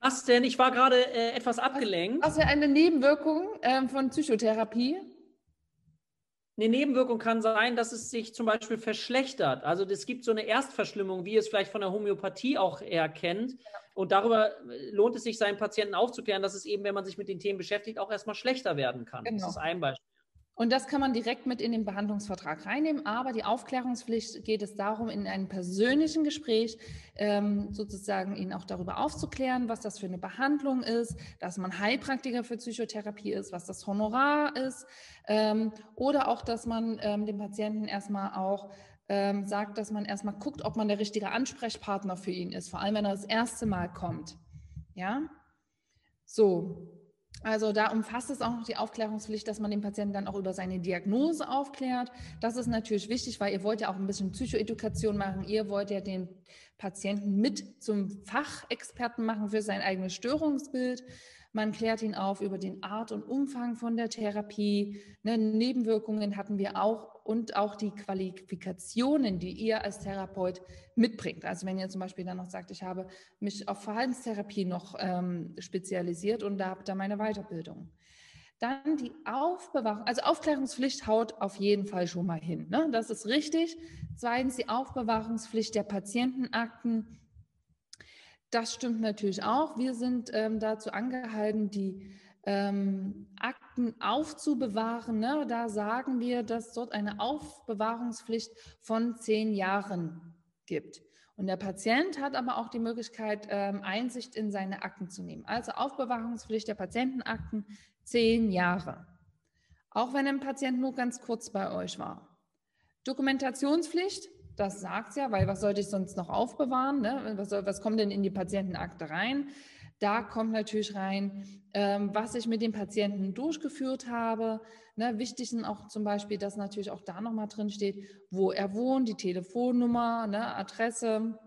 Was denn? Ich war gerade äh, etwas abgelenkt. Was wäre eine Nebenwirkung ähm, von Psychotherapie? Eine Nebenwirkung kann sein, dass es sich zum Beispiel verschlechtert. Also es gibt so eine Erstverschlimmung, wie ihr es vielleicht von der Homöopathie auch eher kennt. Genau. Und darüber äh, lohnt es sich, seinen Patienten aufzuklären, dass es eben, wenn man sich mit den Themen beschäftigt, auch erstmal schlechter werden kann. Genau. Das ist ein Beispiel. Und das kann man direkt mit in den Behandlungsvertrag reinnehmen. Aber die Aufklärungspflicht geht es darum, in einem persönlichen Gespräch ähm, sozusagen ihn auch darüber aufzuklären, was das für eine Behandlung ist, dass man Heilpraktiker für Psychotherapie ist, was das Honorar ist. Ähm, oder auch, dass man ähm, dem Patienten erstmal auch ähm, sagt, dass man erstmal guckt, ob man der richtige Ansprechpartner für ihn ist, vor allem wenn er das erste Mal kommt. Ja, so. Also da umfasst es auch noch die Aufklärungspflicht, dass man den Patienten dann auch über seine Diagnose aufklärt. Das ist natürlich wichtig, weil ihr wollt ja auch ein bisschen Psychoedukation machen. Ihr wollt ja den Patienten mit zum Fachexperten machen für sein eigenes Störungsbild. Man klärt ihn auf über den Art und Umfang von der Therapie. Ne, Nebenwirkungen hatten wir auch und auch die Qualifikationen, die ihr als Therapeut mitbringt. Also wenn ihr zum Beispiel dann noch sagt, ich habe mich auf Verhaltenstherapie noch ähm, spezialisiert und da habt ihr meine Weiterbildung. Dann die Aufbewahrung, also Aufklärungspflicht haut auf jeden Fall schon mal hin. Ne? Das ist richtig. Zweitens die Aufbewahrungspflicht der Patientenakten das stimmt natürlich auch. Wir sind ähm, dazu angehalten, die ähm, Akten aufzubewahren. Ne? Da sagen wir, dass dort eine Aufbewahrungspflicht von zehn Jahren gibt. Und der Patient hat aber auch die Möglichkeit, ähm, Einsicht in seine Akten zu nehmen. Also Aufbewahrungspflicht der Patientenakten zehn Jahre. Auch wenn ein Patient nur ganz kurz bei euch war. Dokumentationspflicht das sagt ja, weil was sollte ich sonst noch aufbewahren? Ne? Was, was kommt denn in die Patientenakte rein? Da kommt natürlich rein, ähm, was ich mit dem Patienten durchgeführt habe. Ne, wichtig sind auch zum Beispiel, dass natürlich auch da nochmal drin steht, wo er wohnt, die Telefonnummer, ne, Adresse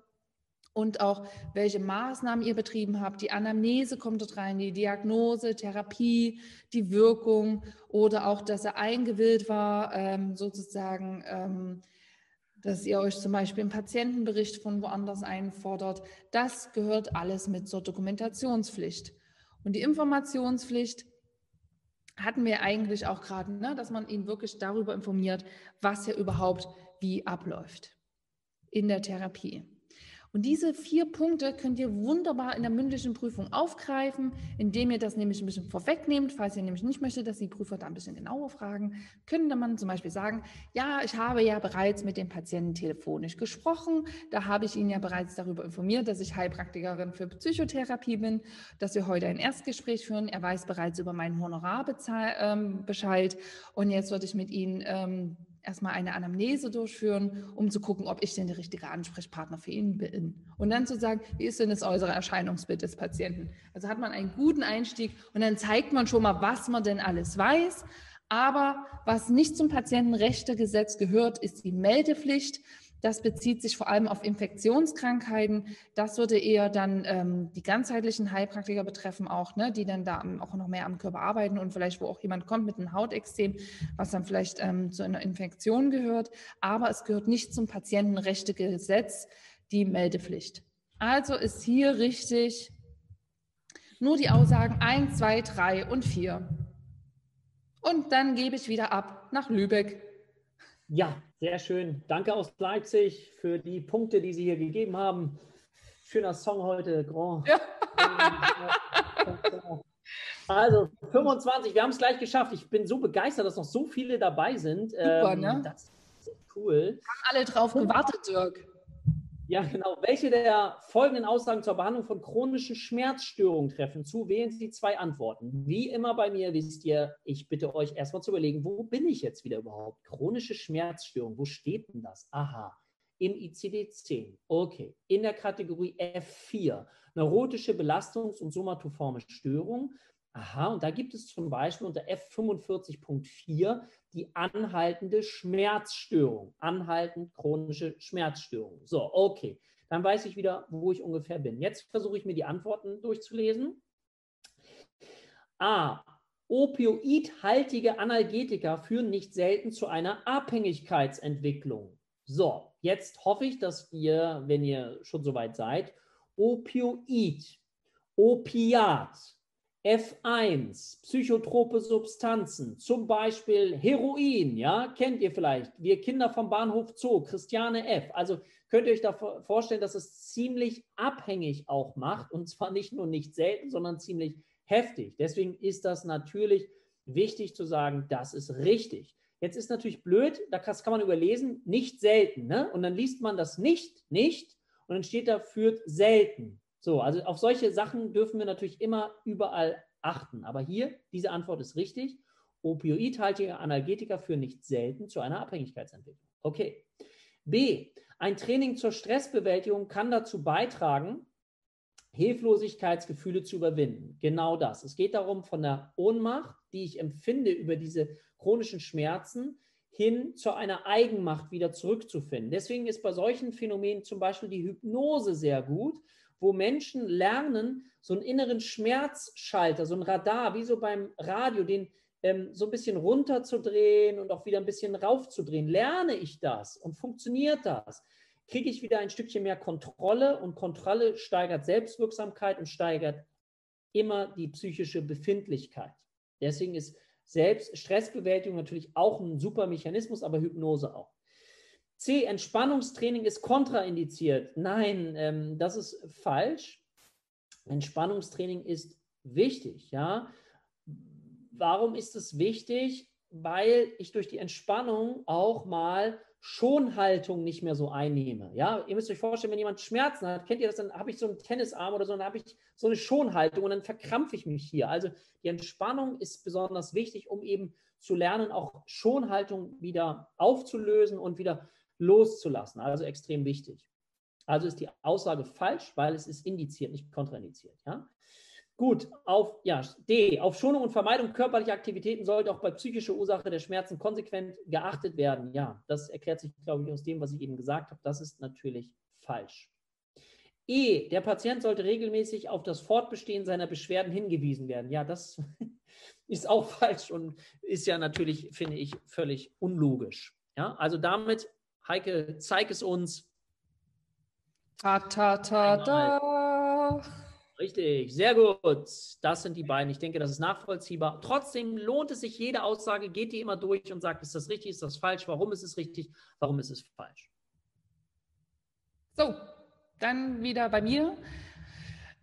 und auch welche Maßnahmen ihr betrieben habt. Die Anamnese kommt dort rein, die Diagnose, Therapie, die Wirkung oder auch, dass er eingewillt war, ähm, sozusagen, ähm, dass ihr euch zum Beispiel einen Patientenbericht von woanders einfordert. Das gehört alles mit zur Dokumentationspflicht. Und die Informationspflicht hatten wir eigentlich auch gerade, ne, dass man ihn wirklich darüber informiert, was hier überhaupt wie abläuft in der Therapie. Und diese vier Punkte könnt ihr wunderbar in der mündlichen Prüfung aufgreifen, indem ihr das nämlich ein bisschen vorwegnehmt. Falls ihr nämlich nicht möchtet, dass die Prüfer da ein bisschen genauer fragen, könnte man zum Beispiel sagen, ja, ich habe ja bereits mit dem Patienten telefonisch gesprochen. Da habe ich ihn ja bereits darüber informiert, dass ich Heilpraktikerin für Psychotherapie bin, dass wir heute ein Erstgespräch führen. Er weiß bereits über meinen Honorar ähm. Und jetzt würde ich mit Ihnen ähm, erstmal eine Anamnese durchführen, um zu gucken, ob ich denn der richtige Ansprechpartner für ihn bin. Und dann zu sagen, wie ist denn das äußere Erscheinungsbild des Patienten? Also hat man einen guten Einstieg und dann zeigt man schon mal, was man denn alles weiß. Aber was nicht zum Patientenrechtegesetz gehört, ist die Meldepflicht. Das bezieht sich vor allem auf Infektionskrankheiten. Das würde eher dann ähm, die ganzheitlichen Heilpraktiker betreffen, auch, ne, die dann da auch noch mehr am Körper arbeiten und vielleicht, wo auch jemand kommt mit einem Hautextrem, was dann vielleicht ähm, zu einer Infektion gehört. Aber es gehört nicht zum Patientenrechtegesetz die Meldepflicht. Also ist hier richtig nur die Aussagen 1, 2, 3 und 4. Und dann gebe ich wieder ab nach Lübeck. Ja, sehr schön. Danke aus Leipzig für die Punkte, die Sie hier gegeben haben. Schöner Song heute, Grand. Ja. Also 25, wir haben es gleich geschafft. Ich bin so begeistert, dass noch so viele dabei sind. Super, ähm, ne? Das ist cool. Haben alle drauf gewartet, Dirk. Ja, genau. Welche der folgenden Aussagen zur Behandlung von chronischen Schmerzstörungen treffen zu? Wählen Sie zwei Antworten. Wie immer bei mir wisst ihr, ich bitte euch erstmal zu überlegen, wo bin ich jetzt wieder überhaupt? Chronische Schmerzstörung, wo steht denn das? Aha, im ICD-10. Okay. In der Kategorie F4, neurotische Belastungs- und somatoforme Störung. Aha, und da gibt es zum Beispiel unter F45.4 die anhaltende Schmerzstörung, anhaltend chronische Schmerzstörung. So, okay, dann weiß ich wieder, wo ich ungefähr bin. Jetzt versuche ich mir die Antworten durchzulesen. A. Opioidhaltige Analgetika führen nicht selten zu einer Abhängigkeitsentwicklung. So, jetzt hoffe ich, dass ihr, wenn ihr schon soweit seid, Opioid, Opiat, F1, psychotrope Substanzen, zum Beispiel Heroin, ja, kennt ihr vielleicht. Wir Kinder vom Bahnhof Zoo, Christiane F. Also könnt ihr euch da vorstellen, dass es ziemlich abhängig auch macht und zwar nicht nur nicht selten, sondern ziemlich heftig. Deswegen ist das natürlich wichtig zu sagen, das ist richtig. Jetzt ist natürlich blöd, das kann man überlesen, nicht selten, ne? Und dann liest man das nicht, nicht und dann steht da führt selten. So, also auf solche Sachen dürfen wir natürlich immer überall achten. Aber hier, diese Antwort ist richtig. Opioidhaltige Analgetika führen nicht selten zu einer Abhängigkeitsentwicklung. Okay. B. Ein Training zur Stressbewältigung kann dazu beitragen, Hilflosigkeitsgefühle zu überwinden. Genau das. Es geht darum, von der Ohnmacht, die ich empfinde über diese chronischen Schmerzen, hin zu einer Eigenmacht wieder zurückzufinden. Deswegen ist bei solchen Phänomenen zum Beispiel die Hypnose sehr gut, wo Menschen lernen, so einen inneren Schmerzschalter, so ein Radar, wie so beim Radio, den ähm, so ein bisschen runterzudrehen und auch wieder ein bisschen raufzudrehen. Lerne ich das und funktioniert das? Kriege ich wieder ein Stückchen mehr Kontrolle und Kontrolle steigert Selbstwirksamkeit und steigert immer die psychische Befindlichkeit. Deswegen ist Selbst Stressbewältigung natürlich auch ein super Mechanismus, aber Hypnose auch. C, Entspannungstraining ist kontraindiziert. Nein, ähm, das ist falsch. Entspannungstraining ist wichtig, ja. Warum ist es wichtig? Weil ich durch die Entspannung auch mal Schonhaltung nicht mehr so einnehme. Ja, ihr müsst euch vorstellen, wenn jemand Schmerzen hat, kennt ihr das, dann habe ich so einen Tennisarm oder so, dann habe ich so eine Schonhaltung und dann verkrampfe ich mich hier. Also die Entspannung ist besonders wichtig, um eben zu lernen, auch Schonhaltung wieder aufzulösen und wieder loszulassen. Also extrem wichtig. Also ist die Aussage falsch, weil es ist indiziert, nicht kontraindiziert. Ja? Gut, auf ja, D. Auf Schonung und Vermeidung körperlicher Aktivitäten sollte auch bei psychischer Ursache der Schmerzen konsequent geachtet werden. Ja, das erklärt sich, glaube ich, aus dem, was ich eben gesagt habe. Das ist natürlich falsch. E, der Patient sollte regelmäßig auf das Fortbestehen seiner Beschwerden hingewiesen werden. Ja, das ist auch falsch und ist ja natürlich, finde ich, völlig unlogisch. Ja, also damit, Heike, zeig es uns. Ta, ta, ta, ta. Richtig, sehr gut. Das sind die beiden. Ich denke, das ist nachvollziehbar. Trotzdem lohnt es sich, jede Aussage, geht die immer durch und sagt, ist das richtig, ist das falsch, warum ist es richtig, warum ist es falsch. So, dann wieder bei mir.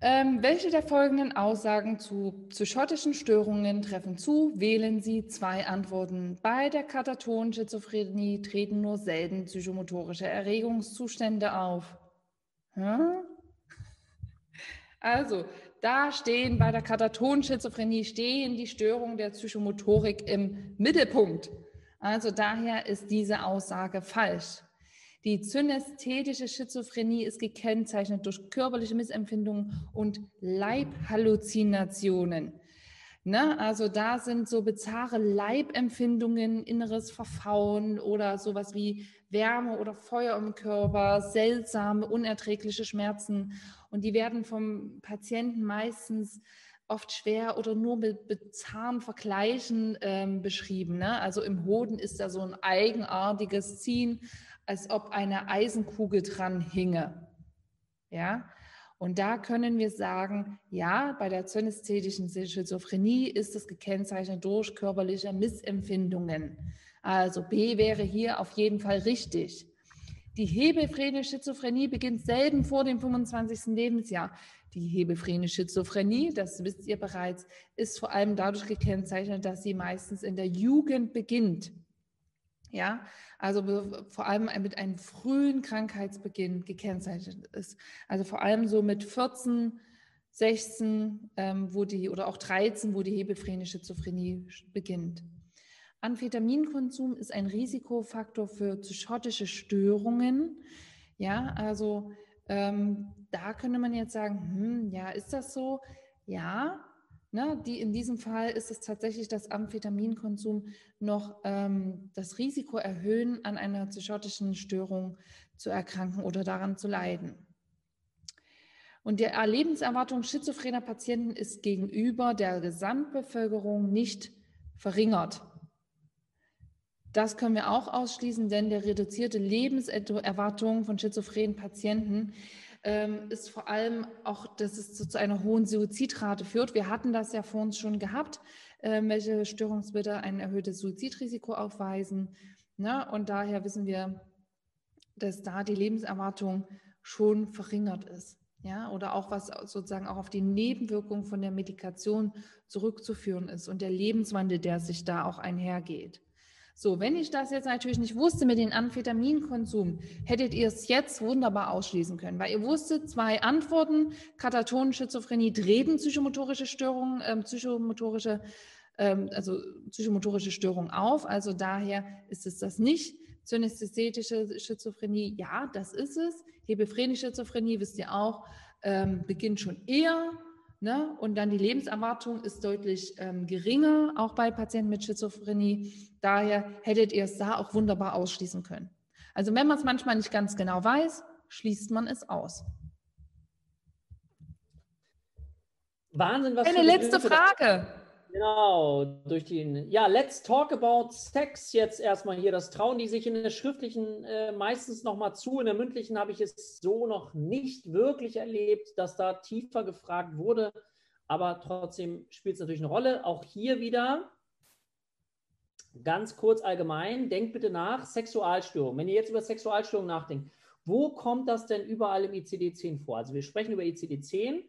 Ähm, welche der folgenden Aussagen zu psychotischen Störungen treffen zu? Wählen Sie zwei Antworten. Bei der katatonen Schizophrenie treten nur selten psychomotorische Erregungszustände auf. Hm? Also, da stehen bei der katatonen Schizophrenie stehen die Störungen der Psychomotorik im Mittelpunkt. Also daher ist diese Aussage falsch. Die synästhetische Schizophrenie ist gekennzeichnet durch körperliche Missempfindungen und Leibhalluzinationen. Ne? Also da sind so bizarre Leibempfindungen, inneres Verfauen oder sowas wie Wärme oder Feuer im Körper, seltsame, unerträgliche Schmerzen. Und die werden vom Patienten meistens oft schwer oder nur mit bizarren Vergleichen ähm, beschrieben. Ne? Also im Hoden ist da so ein eigenartiges Ziehen, als ob eine Eisenkugel dran hinge. Ja, und da können wir sagen, ja, bei der zynästhetischen Schizophrenie ist es gekennzeichnet durch körperliche Missempfindungen. Also B wäre hier auf jeden Fall richtig. Die hebephrene Schizophrenie beginnt selten vor dem 25. Lebensjahr. Die hebephrene Schizophrenie, das wisst ihr bereits, ist vor allem dadurch gekennzeichnet, dass sie meistens in der Jugend beginnt. Ja, also vor allem mit einem frühen Krankheitsbeginn gekennzeichnet ist. Also vor allem so mit 14, 16, ähm, wo die oder auch 13, wo die hebephrene Schizophrenie beginnt. Amphetaminkonsum ist ein Risikofaktor für psychotische Störungen. Ja, also ähm, da könnte man jetzt sagen, hm, ja, ist das so? Ja, Ne, die, in diesem Fall ist es tatsächlich, dass Amphetaminkonsum noch ähm, das Risiko erhöhen, an einer psychotischen Störung zu erkranken oder daran zu leiden. Und die Lebenserwartung schizophrener Patienten ist gegenüber der Gesamtbevölkerung nicht verringert. Das können wir auch ausschließen, denn der reduzierte Lebenserwartung von schizophrenen Patienten ähm, ist vor allem auch, dass es zu, einer hohen Suizidrate führt. Wir hatten das ja vor uns schon gehabt, äh, welche Störungsbilder ein erhöhtes Suizidrisiko aufweisen. Ne? Und daher wissen wir, dass da die Lebenserwartung schon verringert ist. Ja, oder auch was sozusagen auch auf die Nebenwirkungen von der Medikation zurückzuführen ist und der Lebenswandel, der sich da auch einhergeht. So, wenn ich das jetzt natürlich nicht wusste mit dem Amphetaminkonsum, hättet ihr es jetzt wunderbar ausschließen können, weil ihr wusstet zwei Antworten, Katatonen, Schizophrenie treten psychomotorische Störungen, äh, psychomotorische, ähm, also psychomotorische Störungen auf. Also daher ist es das nicht. Synästhetische Schizophrenie, ja, das ist es. Hebephrene Schizophrenie, wisst ihr auch, ähm, beginnt schon eher Ne? Und dann die Lebenserwartung ist deutlich ähm, geringer, auch bei Patienten mit Schizophrenie. Daher hättet ihr es da auch wunderbar ausschließen können. Also wenn man es manchmal nicht ganz genau weiß, schließt man es aus. Wahnsinn, was Eine letzte Frage. Genau, durch den, ja, let's talk about sex jetzt erstmal hier. Das trauen die sich in der schriftlichen äh, meistens nochmal zu. In der mündlichen habe ich es so noch nicht wirklich erlebt, dass da tiefer gefragt wurde. Aber trotzdem spielt es natürlich eine Rolle. Auch hier wieder ganz kurz allgemein, denkt bitte nach, Sexualstörung. Wenn ihr jetzt über Sexualstörung nachdenkt, wo kommt das denn überall im ICD-10 vor? Also wir sprechen über ICD-10.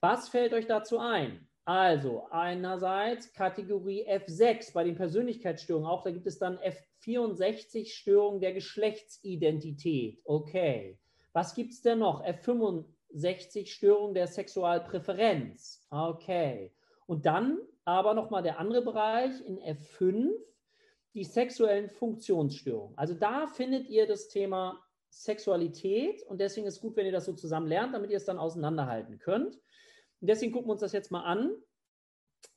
Was fällt euch dazu ein? Also einerseits Kategorie F6 bei den Persönlichkeitsstörungen auch, da gibt es dann F64 Störungen der Geschlechtsidentität. Okay. Was gibt es denn noch? F65 Störungen der Sexualpräferenz. Okay. Und dann aber nochmal der andere Bereich in F5, die sexuellen Funktionsstörungen. Also da findet ihr das Thema Sexualität und deswegen ist gut, wenn ihr das so zusammen lernt, damit ihr es dann auseinanderhalten könnt. Und deswegen gucken wir uns das jetzt mal an.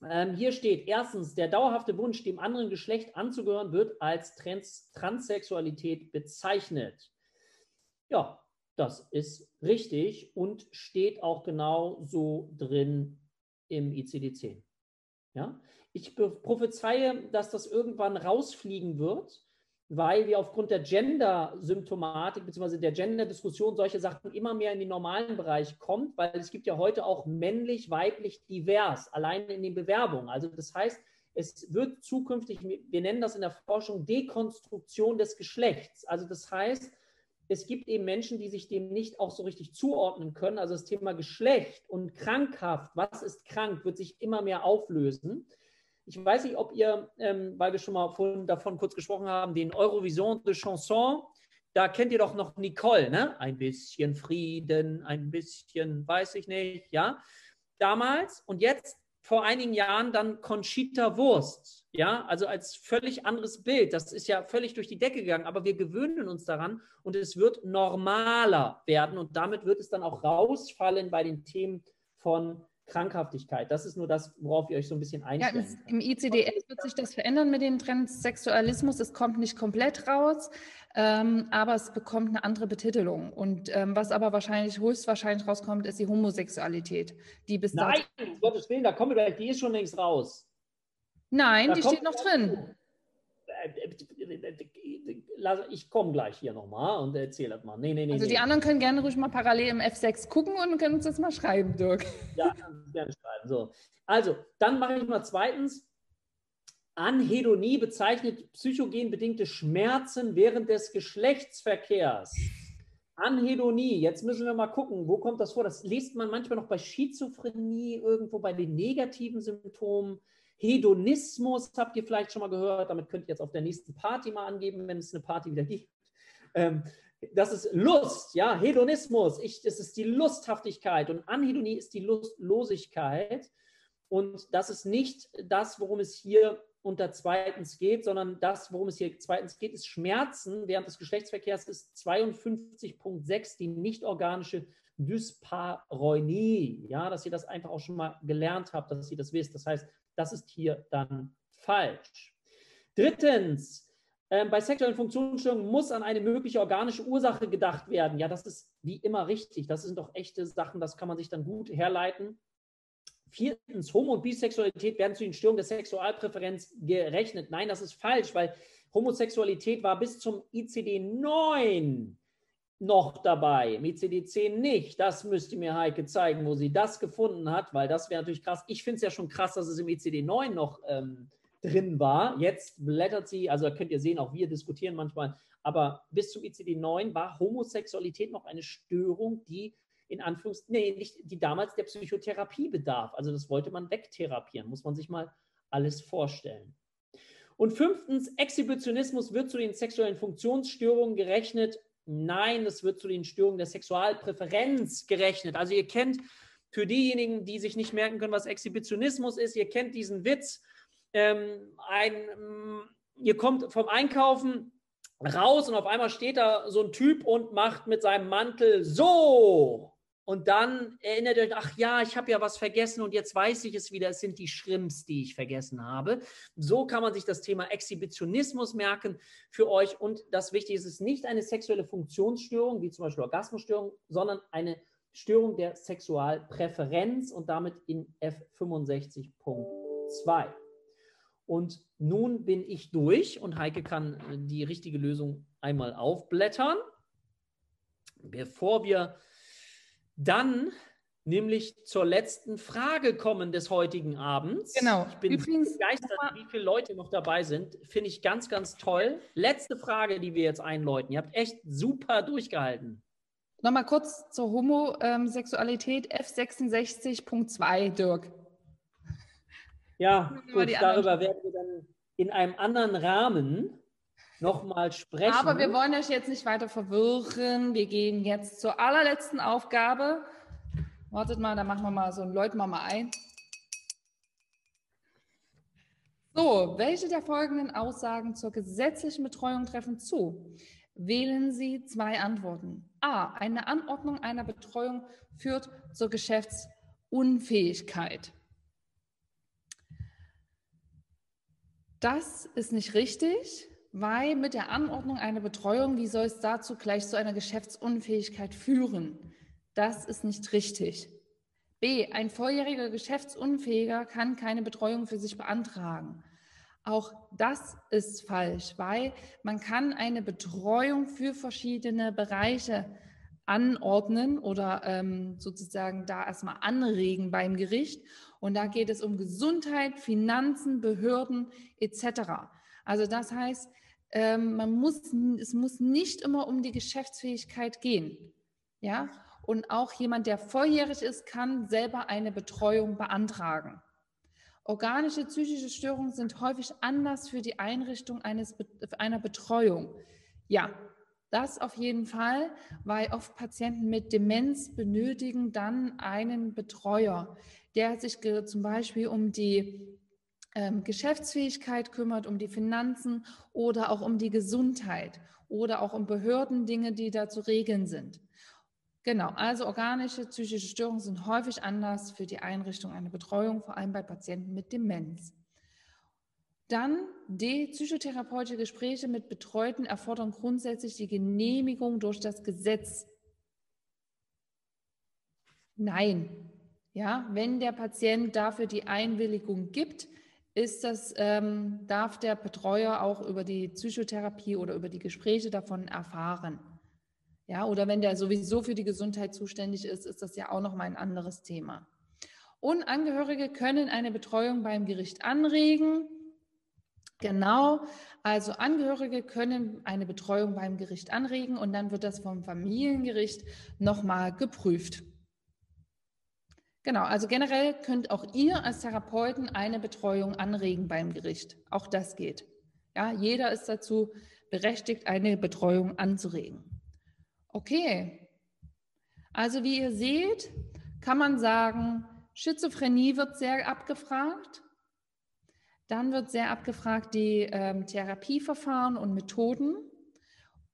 Ähm, hier steht erstens, der dauerhafte Wunsch, dem anderen Geschlecht anzugehören, wird als Trans Transsexualität bezeichnet. Ja, Das ist richtig und steht auch genau so drin im ICD-10. Ja? Ich prophezeie, dass das irgendwann rausfliegen wird, weil wir aufgrund der Gender-Symptomatik bzw. der Gender-Diskussion solche Sachen immer mehr in den normalen Bereich kommt, weil es gibt ja heute auch männlich, weiblich, divers, alleine in den Bewerbungen. Also das heißt, es wird zukünftig, wir nennen das in der Forschung Dekonstruktion des Geschlechts. Also das heißt, es gibt eben Menschen, die sich dem nicht auch so richtig zuordnen können. Also das Thema Geschlecht und krankhaft, was ist krank, wird sich immer mehr auflösen. Ich weiß nicht, ob ihr, ähm, weil wir schon mal vorhin davon kurz gesprochen haben, den Eurovision de Chanson, da kennt ihr doch noch Nicole, ne? Ein bisschen Frieden, ein bisschen, weiß ich nicht, ja? Damals und jetzt vor einigen Jahren dann Conchita Wurst, ja, also als völlig anderes Bild. Das ist ja völlig durch die Decke gegangen, aber wir gewöhnen uns daran und es wird normaler werden und damit wird es dann auch rausfallen bei den Themen von Krankhaftigkeit. Das ist nur das, worauf ihr euch so ein bisschen einstellt. Ja, Im ICDS wird sich das verändern mit dem Transsexualismus. Es kommt nicht komplett raus, ähm, aber es bekommt eine andere Betitelung. Und ähm, was aber wahrscheinlich höchstwahrscheinlich rauskommt, ist die Homosexualität. Die bis Nein, um Gottes Willen, da kommen wir gleich, die ist schon längst raus. Nein, da die steht noch drin. Ich komme gleich hier nochmal und erzähle das mal. Nee, nee, nee, also die anderen können gerne ruhig mal parallel im F6 gucken und können uns das mal schreiben, Dirk. Ja, gerne schreiben. So. Also, dann mache ich mal zweitens. Anhedonie bezeichnet psychogen bedingte Schmerzen während des Geschlechtsverkehrs. Anhedonie, jetzt müssen wir mal gucken, wo kommt das vor? Das liest man manchmal noch bei Schizophrenie, irgendwo bei den negativen Symptomen. Hedonismus habt ihr vielleicht schon mal gehört. Damit könnt ihr jetzt auf der nächsten Party mal angeben, wenn es eine Party wieder gibt. Ähm, das ist Lust, ja, Hedonismus. Ich, das ist die Lusthaftigkeit und Anhedonie ist die Lustlosigkeit. Und das ist nicht das, worum es hier unter zweitens geht, sondern das, worum es hier zweitens geht, ist Schmerzen während des Geschlechtsverkehrs ist 52.6 die nicht-organische Dyspareunie. Ja, dass ihr das einfach auch schon mal gelernt habt, dass ihr das wisst. Das heißt, das ist hier dann falsch. Drittens, äh, bei sexuellen Funktionsstörungen muss an eine mögliche organische Ursache gedacht werden. Ja, das ist wie immer richtig. Das sind doch echte Sachen, das kann man sich dann gut herleiten. Viertens, Homo- und Bisexualität werden zu den Störungen der Sexualpräferenz gerechnet. Nein, das ist falsch, weil Homosexualität war bis zum ICD-9 noch dabei, mit CD10 nicht. Das müsste mir Heike zeigen, wo sie das gefunden hat, weil das wäre natürlich krass. Ich finde es ja schon krass, dass es im ICD9 noch ähm, drin war. Jetzt blättert sie, also könnt ihr sehen, auch wir diskutieren manchmal, aber bis zum ICD9 war Homosexualität noch eine Störung, die in Anführungszeichen, nee, nicht, die damals der Psychotherapie bedarf. Also das wollte man wegtherapieren, muss man sich mal alles vorstellen. Und fünftens, Exhibitionismus wird zu den sexuellen Funktionsstörungen gerechnet Nein, es wird zu den Störungen der Sexualpräferenz gerechnet. Also ihr kennt für diejenigen, die sich nicht merken können, was Exhibitionismus ist, ihr kennt diesen Witz. Ähm, ein, ihr kommt vom Einkaufen raus und auf einmal steht da so ein Typ und macht mit seinem Mantel so. Und dann erinnert ihr euch, ach ja, ich habe ja was vergessen und jetzt weiß ich es wieder, es sind die Schrimps, die ich vergessen habe. So kann man sich das Thema Exhibitionismus merken für euch. Und das Wichtige ist, es ist nicht eine sexuelle Funktionsstörung, wie zum Beispiel Orgasmusstörung, sondern eine Störung der Sexualpräferenz und damit in F65.2. Und nun bin ich durch und Heike kann die richtige Lösung einmal aufblättern. Bevor wir dann nämlich zur letzten Frage kommen des heutigen Abends. Genau. Ich bin Übrigens, begeistert, wie viele Leute noch dabei sind. Finde ich ganz, ganz toll. Letzte Frage, die wir jetzt einläuten. Ihr habt echt super durchgehalten. Nochmal kurz zur Homosexualität F66.2, Dirk. Ja, gut, darüber werden wir dann in einem anderen Rahmen nochmal sprechen. Aber wir wollen euch jetzt nicht weiter verwirren. Wir gehen jetzt zur allerletzten Aufgabe. Wartet mal, da machen wir mal so ein läuten wir mal ein. So, welche der folgenden Aussagen zur gesetzlichen Betreuung treffen zu? Wählen Sie zwei Antworten. A. Eine Anordnung einer Betreuung führt zur Geschäftsunfähigkeit. Das ist nicht richtig weil mit der Anordnung einer Betreuung, wie soll es dazu gleich zu einer Geschäftsunfähigkeit führen? Das ist nicht richtig. B. Ein volljähriger Geschäftsunfähiger kann keine Betreuung für sich beantragen. Auch das ist falsch, weil man kann eine Betreuung für verschiedene Bereiche anordnen oder ähm, sozusagen da erstmal anregen beim Gericht. Und da geht es um Gesundheit, Finanzen, Behörden etc. Also das heißt, ähm, man muss, es muss nicht immer um die Geschäftsfähigkeit gehen. Ja, und auch jemand, der volljährig ist, kann selber eine Betreuung beantragen. Organische psychische Störungen sind häufig Anlass für die Einrichtung eines, einer Betreuung. Ja, das auf jeden Fall, weil oft Patienten mit Demenz benötigen dann einen Betreuer, der sich zum Beispiel um die Geschäftsfähigkeit kümmert, um die Finanzen oder auch um die Gesundheit oder auch um Behördendinge, die da zu regeln sind. Genau, also organische psychische Störungen sind häufig Anlass für die Einrichtung einer Betreuung, vor allem bei Patienten mit Demenz. Dann D. Psychotherapeutische Gespräche mit Betreuten erfordern grundsätzlich die Genehmigung durch das Gesetz. Nein. Ja, wenn der Patient dafür die Einwilligung gibt, ist das, ähm, darf der Betreuer auch über die Psychotherapie oder über die Gespräche davon erfahren. Ja, oder wenn der sowieso für die Gesundheit zuständig ist, ist das ja auch nochmal ein anderes Thema. Und Angehörige können eine Betreuung beim Gericht anregen. Genau, also Angehörige können eine Betreuung beim Gericht anregen und dann wird das vom Familiengericht nochmal geprüft. Genau, also generell könnt auch ihr als Therapeuten eine Betreuung anregen beim Gericht. Auch das geht. Ja, jeder ist dazu berechtigt, eine Betreuung anzuregen. Okay. Also wie ihr seht, kann man sagen, Schizophrenie wird sehr abgefragt. Dann wird sehr abgefragt die ähm, Therapieverfahren und Methoden.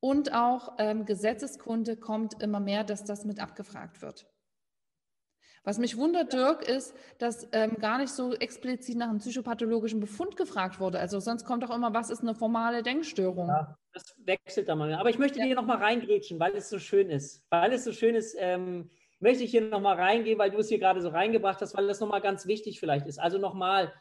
Und auch ähm, Gesetzeskunde kommt immer mehr, dass das mit abgefragt wird. Was mich wundert, Dirk, ist, dass ähm, gar nicht so explizit nach einem psychopathologischen Befund gefragt wurde. Also sonst kommt doch immer, was ist eine formale Denkstörung? Ja, das wechselt da mal. Aber ich möchte ja. hier nochmal reingrätschen, weil es so schön ist. Weil es so schön ist, ähm, möchte ich hier nochmal reingehen, weil du es hier gerade so reingebracht hast, weil das nochmal ganz wichtig vielleicht ist. Also nochmal,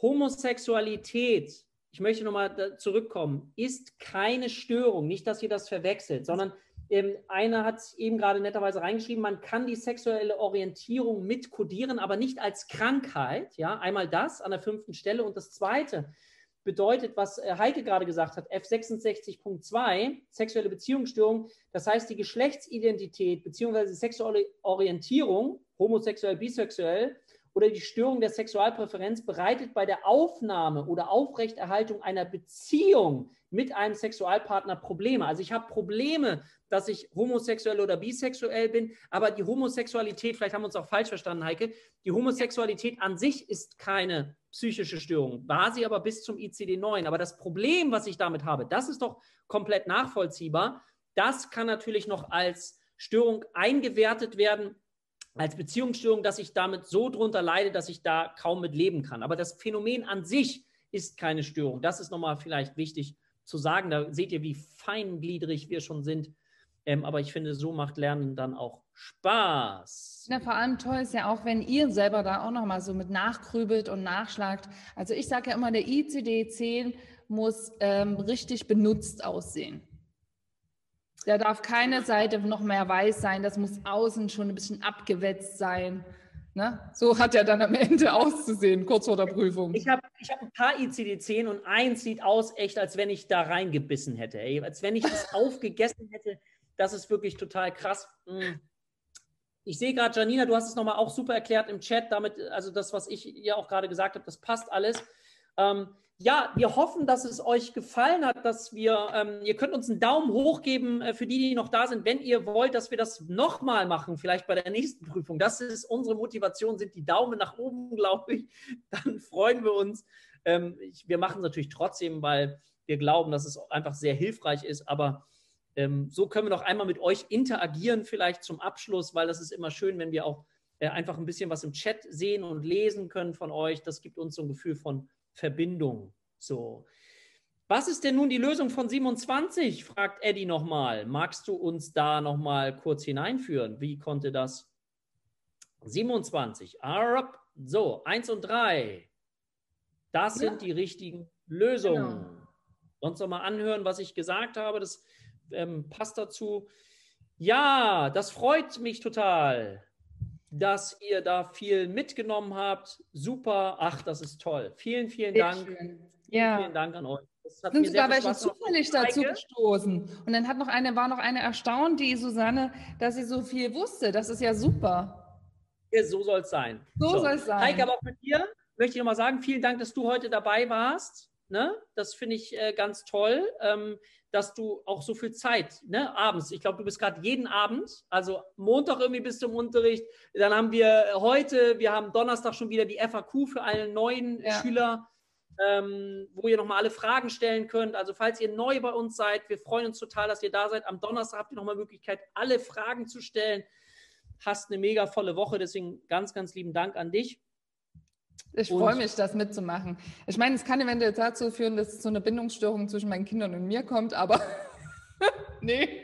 Homosexualität, ich möchte nochmal zurückkommen, ist keine Störung. Nicht, dass ihr das verwechselt, sondern ähm, einer hat eben gerade netterweise reingeschrieben, man kann die sexuelle Orientierung mitkodieren, aber nicht als Krankheit. Ja, einmal das an der fünften Stelle. Und das zweite bedeutet, was äh, Heike gerade gesagt hat, F66.2, sexuelle Beziehungsstörung. Das heißt, die Geschlechtsidentität bzw. sexuelle Orientierung, homosexuell, bisexuell, oder die Störung der Sexualpräferenz bereitet bei der Aufnahme oder Aufrechterhaltung einer Beziehung mit einem Sexualpartner Probleme. Also ich habe Probleme, dass ich homosexuell oder bisexuell bin, aber die Homosexualität, vielleicht haben wir uns auch falsch verstanden, Heike, die Homosexualität an sich ist keine psychische Störung, war sie aber bis zum ICD-9. Aber das Problem, was ich damit habe, das ist doch komplett nachvollziehbar. Das kann natürlich noch als Störung eingewertet werden, als Beziehungsstörung, dass ich damit so drunter leide, dass ich da kaum mit leben kann. Aber das Phänomen an sich ist keine Störung. Das ist nochmal vielleicht wichtig zu sagen. Da seht ihr, wie feingliedrig wir schon sind. Ähm, aber ich finde, so macht Lernen dann auch Spaß. Ja, vor allem toll ist ja auch, wenn ihr selber da auch nochmal so mit nachgrübelt und nachschlagt. Also ich sage ja immer, der ICD-10 muss ähm, richtig benutzt aussehen. Da darf keine Seite noch mehr weiß sein, das muss außen schon ein bisschen abgewetzt sein. Ne? So hat er dann am Ende auszusehen, kurz vor der Prüfung. Ich habe ich hab ein paar ICD-10 und eins sieht aus echt, als wenn ich da reingebissen hätte. Ey. Als wenn ich das aufgegessen hätte. Das ist wirklich total krass. Mm. Ich sehe gerade, Janina, du hast es nochmal auch super erklärt im Chat. Damit, also das, was ich ja auch gerade gesagt habe, das passt alles. Ähm, ja, wir hoffen, dass es euch gefallen hat, dass wir, ähm, ihr könnt uns einen Daumen hoch geben äh, für die, die noch da sind, wenn ihr wollt, dass wir das nochmal machen, vielleicht bei der nächsten Prüfung. Das ist unsere Motivation, sind die Daumen nach oben, glaube ich. Dann freuen wir uns. Ähm, ich, wir machen es natürlich trotzdem, weil wir glauben, dass es einfach sehr hilfreich ist, aber ähm, so können wir noch einmal mit euch interagieren, vielleicht zum Abschluss, weil das ist immer schön, wenn wir auch äh, einfach ein bisschen was im Chat sehen und lesen können von euch. Das gibt uns so ein Gefühl von Verbindung. So. Was ist denn nun die Lösung von 27? fragt Eddie nochmal. Magst du uns da nochmal kurz hineinführen? Wie konnte das 27? So, 1 und 3. Das ja. sind die richtigen Lösungen. Genau. Sonst nochmal anhören, was ich gesagt habe. Das ähm, passt dazu. Ja, das freut mich total, dass ihr da viel mitgenommen habt. Super. Ach, das ist toll. Vielen, vielen Sehr Dank. Schön. Ja. Vielen Dank an euch sind sogar welche zufällig dazu gestoßen. Und dann hat noch eine, war noch eine erstaunt, die Susanne, dass sie so viel wusste. Das ist ja super. Ja, so soll es sein. So, so. soll es sein. Heike, aber auch mit dir möchte ich nochmal sagen, vielen Dank, dass du heute dabei warst. Ne? Das finde ich äh, ganz toll, ähm, dass du auch so viel Zeit, ne? abends, ich glaube, du bist gerade jeden Abend, also Montag irgendwie bist du im Unterricht, dann haben wir heute, wir haben Donnerstag schon wieder die FAQ für alle neuen ja. Schüler ähm, wo ihr nochmal alle Fragen stellen könnt. Also falls ihr neu bei uns seid, wir freuen uns total, dass ihr da seid. Am Donnerstag habt ihr nochmal Möglichkeit, alle Fragen zu stellen. Hast eine mega volle Woche, deswegen ganz, ganz lieben Dank an dich. Ich freue mich, das mitzumachen. Ich meine, es kann eventuell dazu führen, dass es zu einer Bindungsstörung zwischen meinen Kindern und mir kommt, aber nee.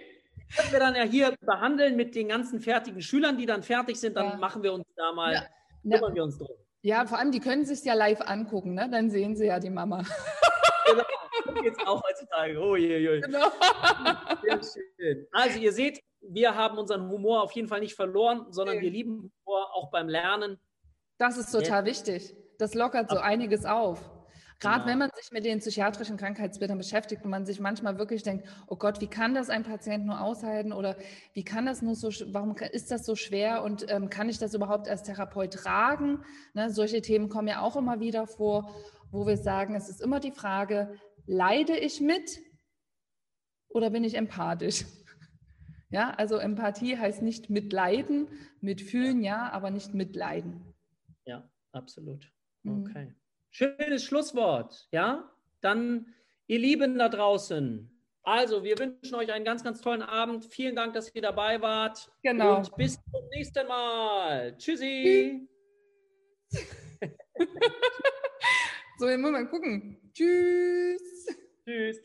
Das wir dann ja hier behandeln mit den ganzen fertigen Schülern, die dann fertig sind, dann ja. machen wir uns da mal, ja. kümmern ja. wir uns drum. Ja, vor allem, die können sich ja live angucken, ne? Dann sehen sie ja die Mama. genau, so geht's auch heutzutage. Oh je, je. Genau. Sehr schön. Also, ihr seht, wir haben unseren Humor auf jeden Fall nicht verloren, sondern okay. wir lieben Humor auch beim Lernen. Das ist total ja. wichtig. Das lockert so einiges auf. Gerade genau. wenn man sich mit den psychiatrischen Krankheitsbildern beschäftigt und man sich manchmal wirklich denkt, oh Gott, wie kann das ein Patient nur aushalten oder wie kann das nur so, warum ist das so schwer und ähm, kann ich das überhaupt als Therapeut tragen? Ne, solche Themen kommen ja auch immer wieder vor, wo wir sagen, es ist immer die Frage, leide ich mit oder bin ich empathisch? Ja, also Empathie heißt nicht mitleiden, mitfühlen, ja, aber nicht mitleiden. Absolut. Mhm. Okay. Mhm. Schönes Schlusswort, ja? Dann, ihr Lieben da draußen, also wir wünschen euch einen ganz, ganz tollen Abend. Vielen Dank, dass ihr dabei wart. Genau. Und bis zum nächsten Mal. Tschüssi. so, jetzt muss man gucken. Tschüss. Tschüss.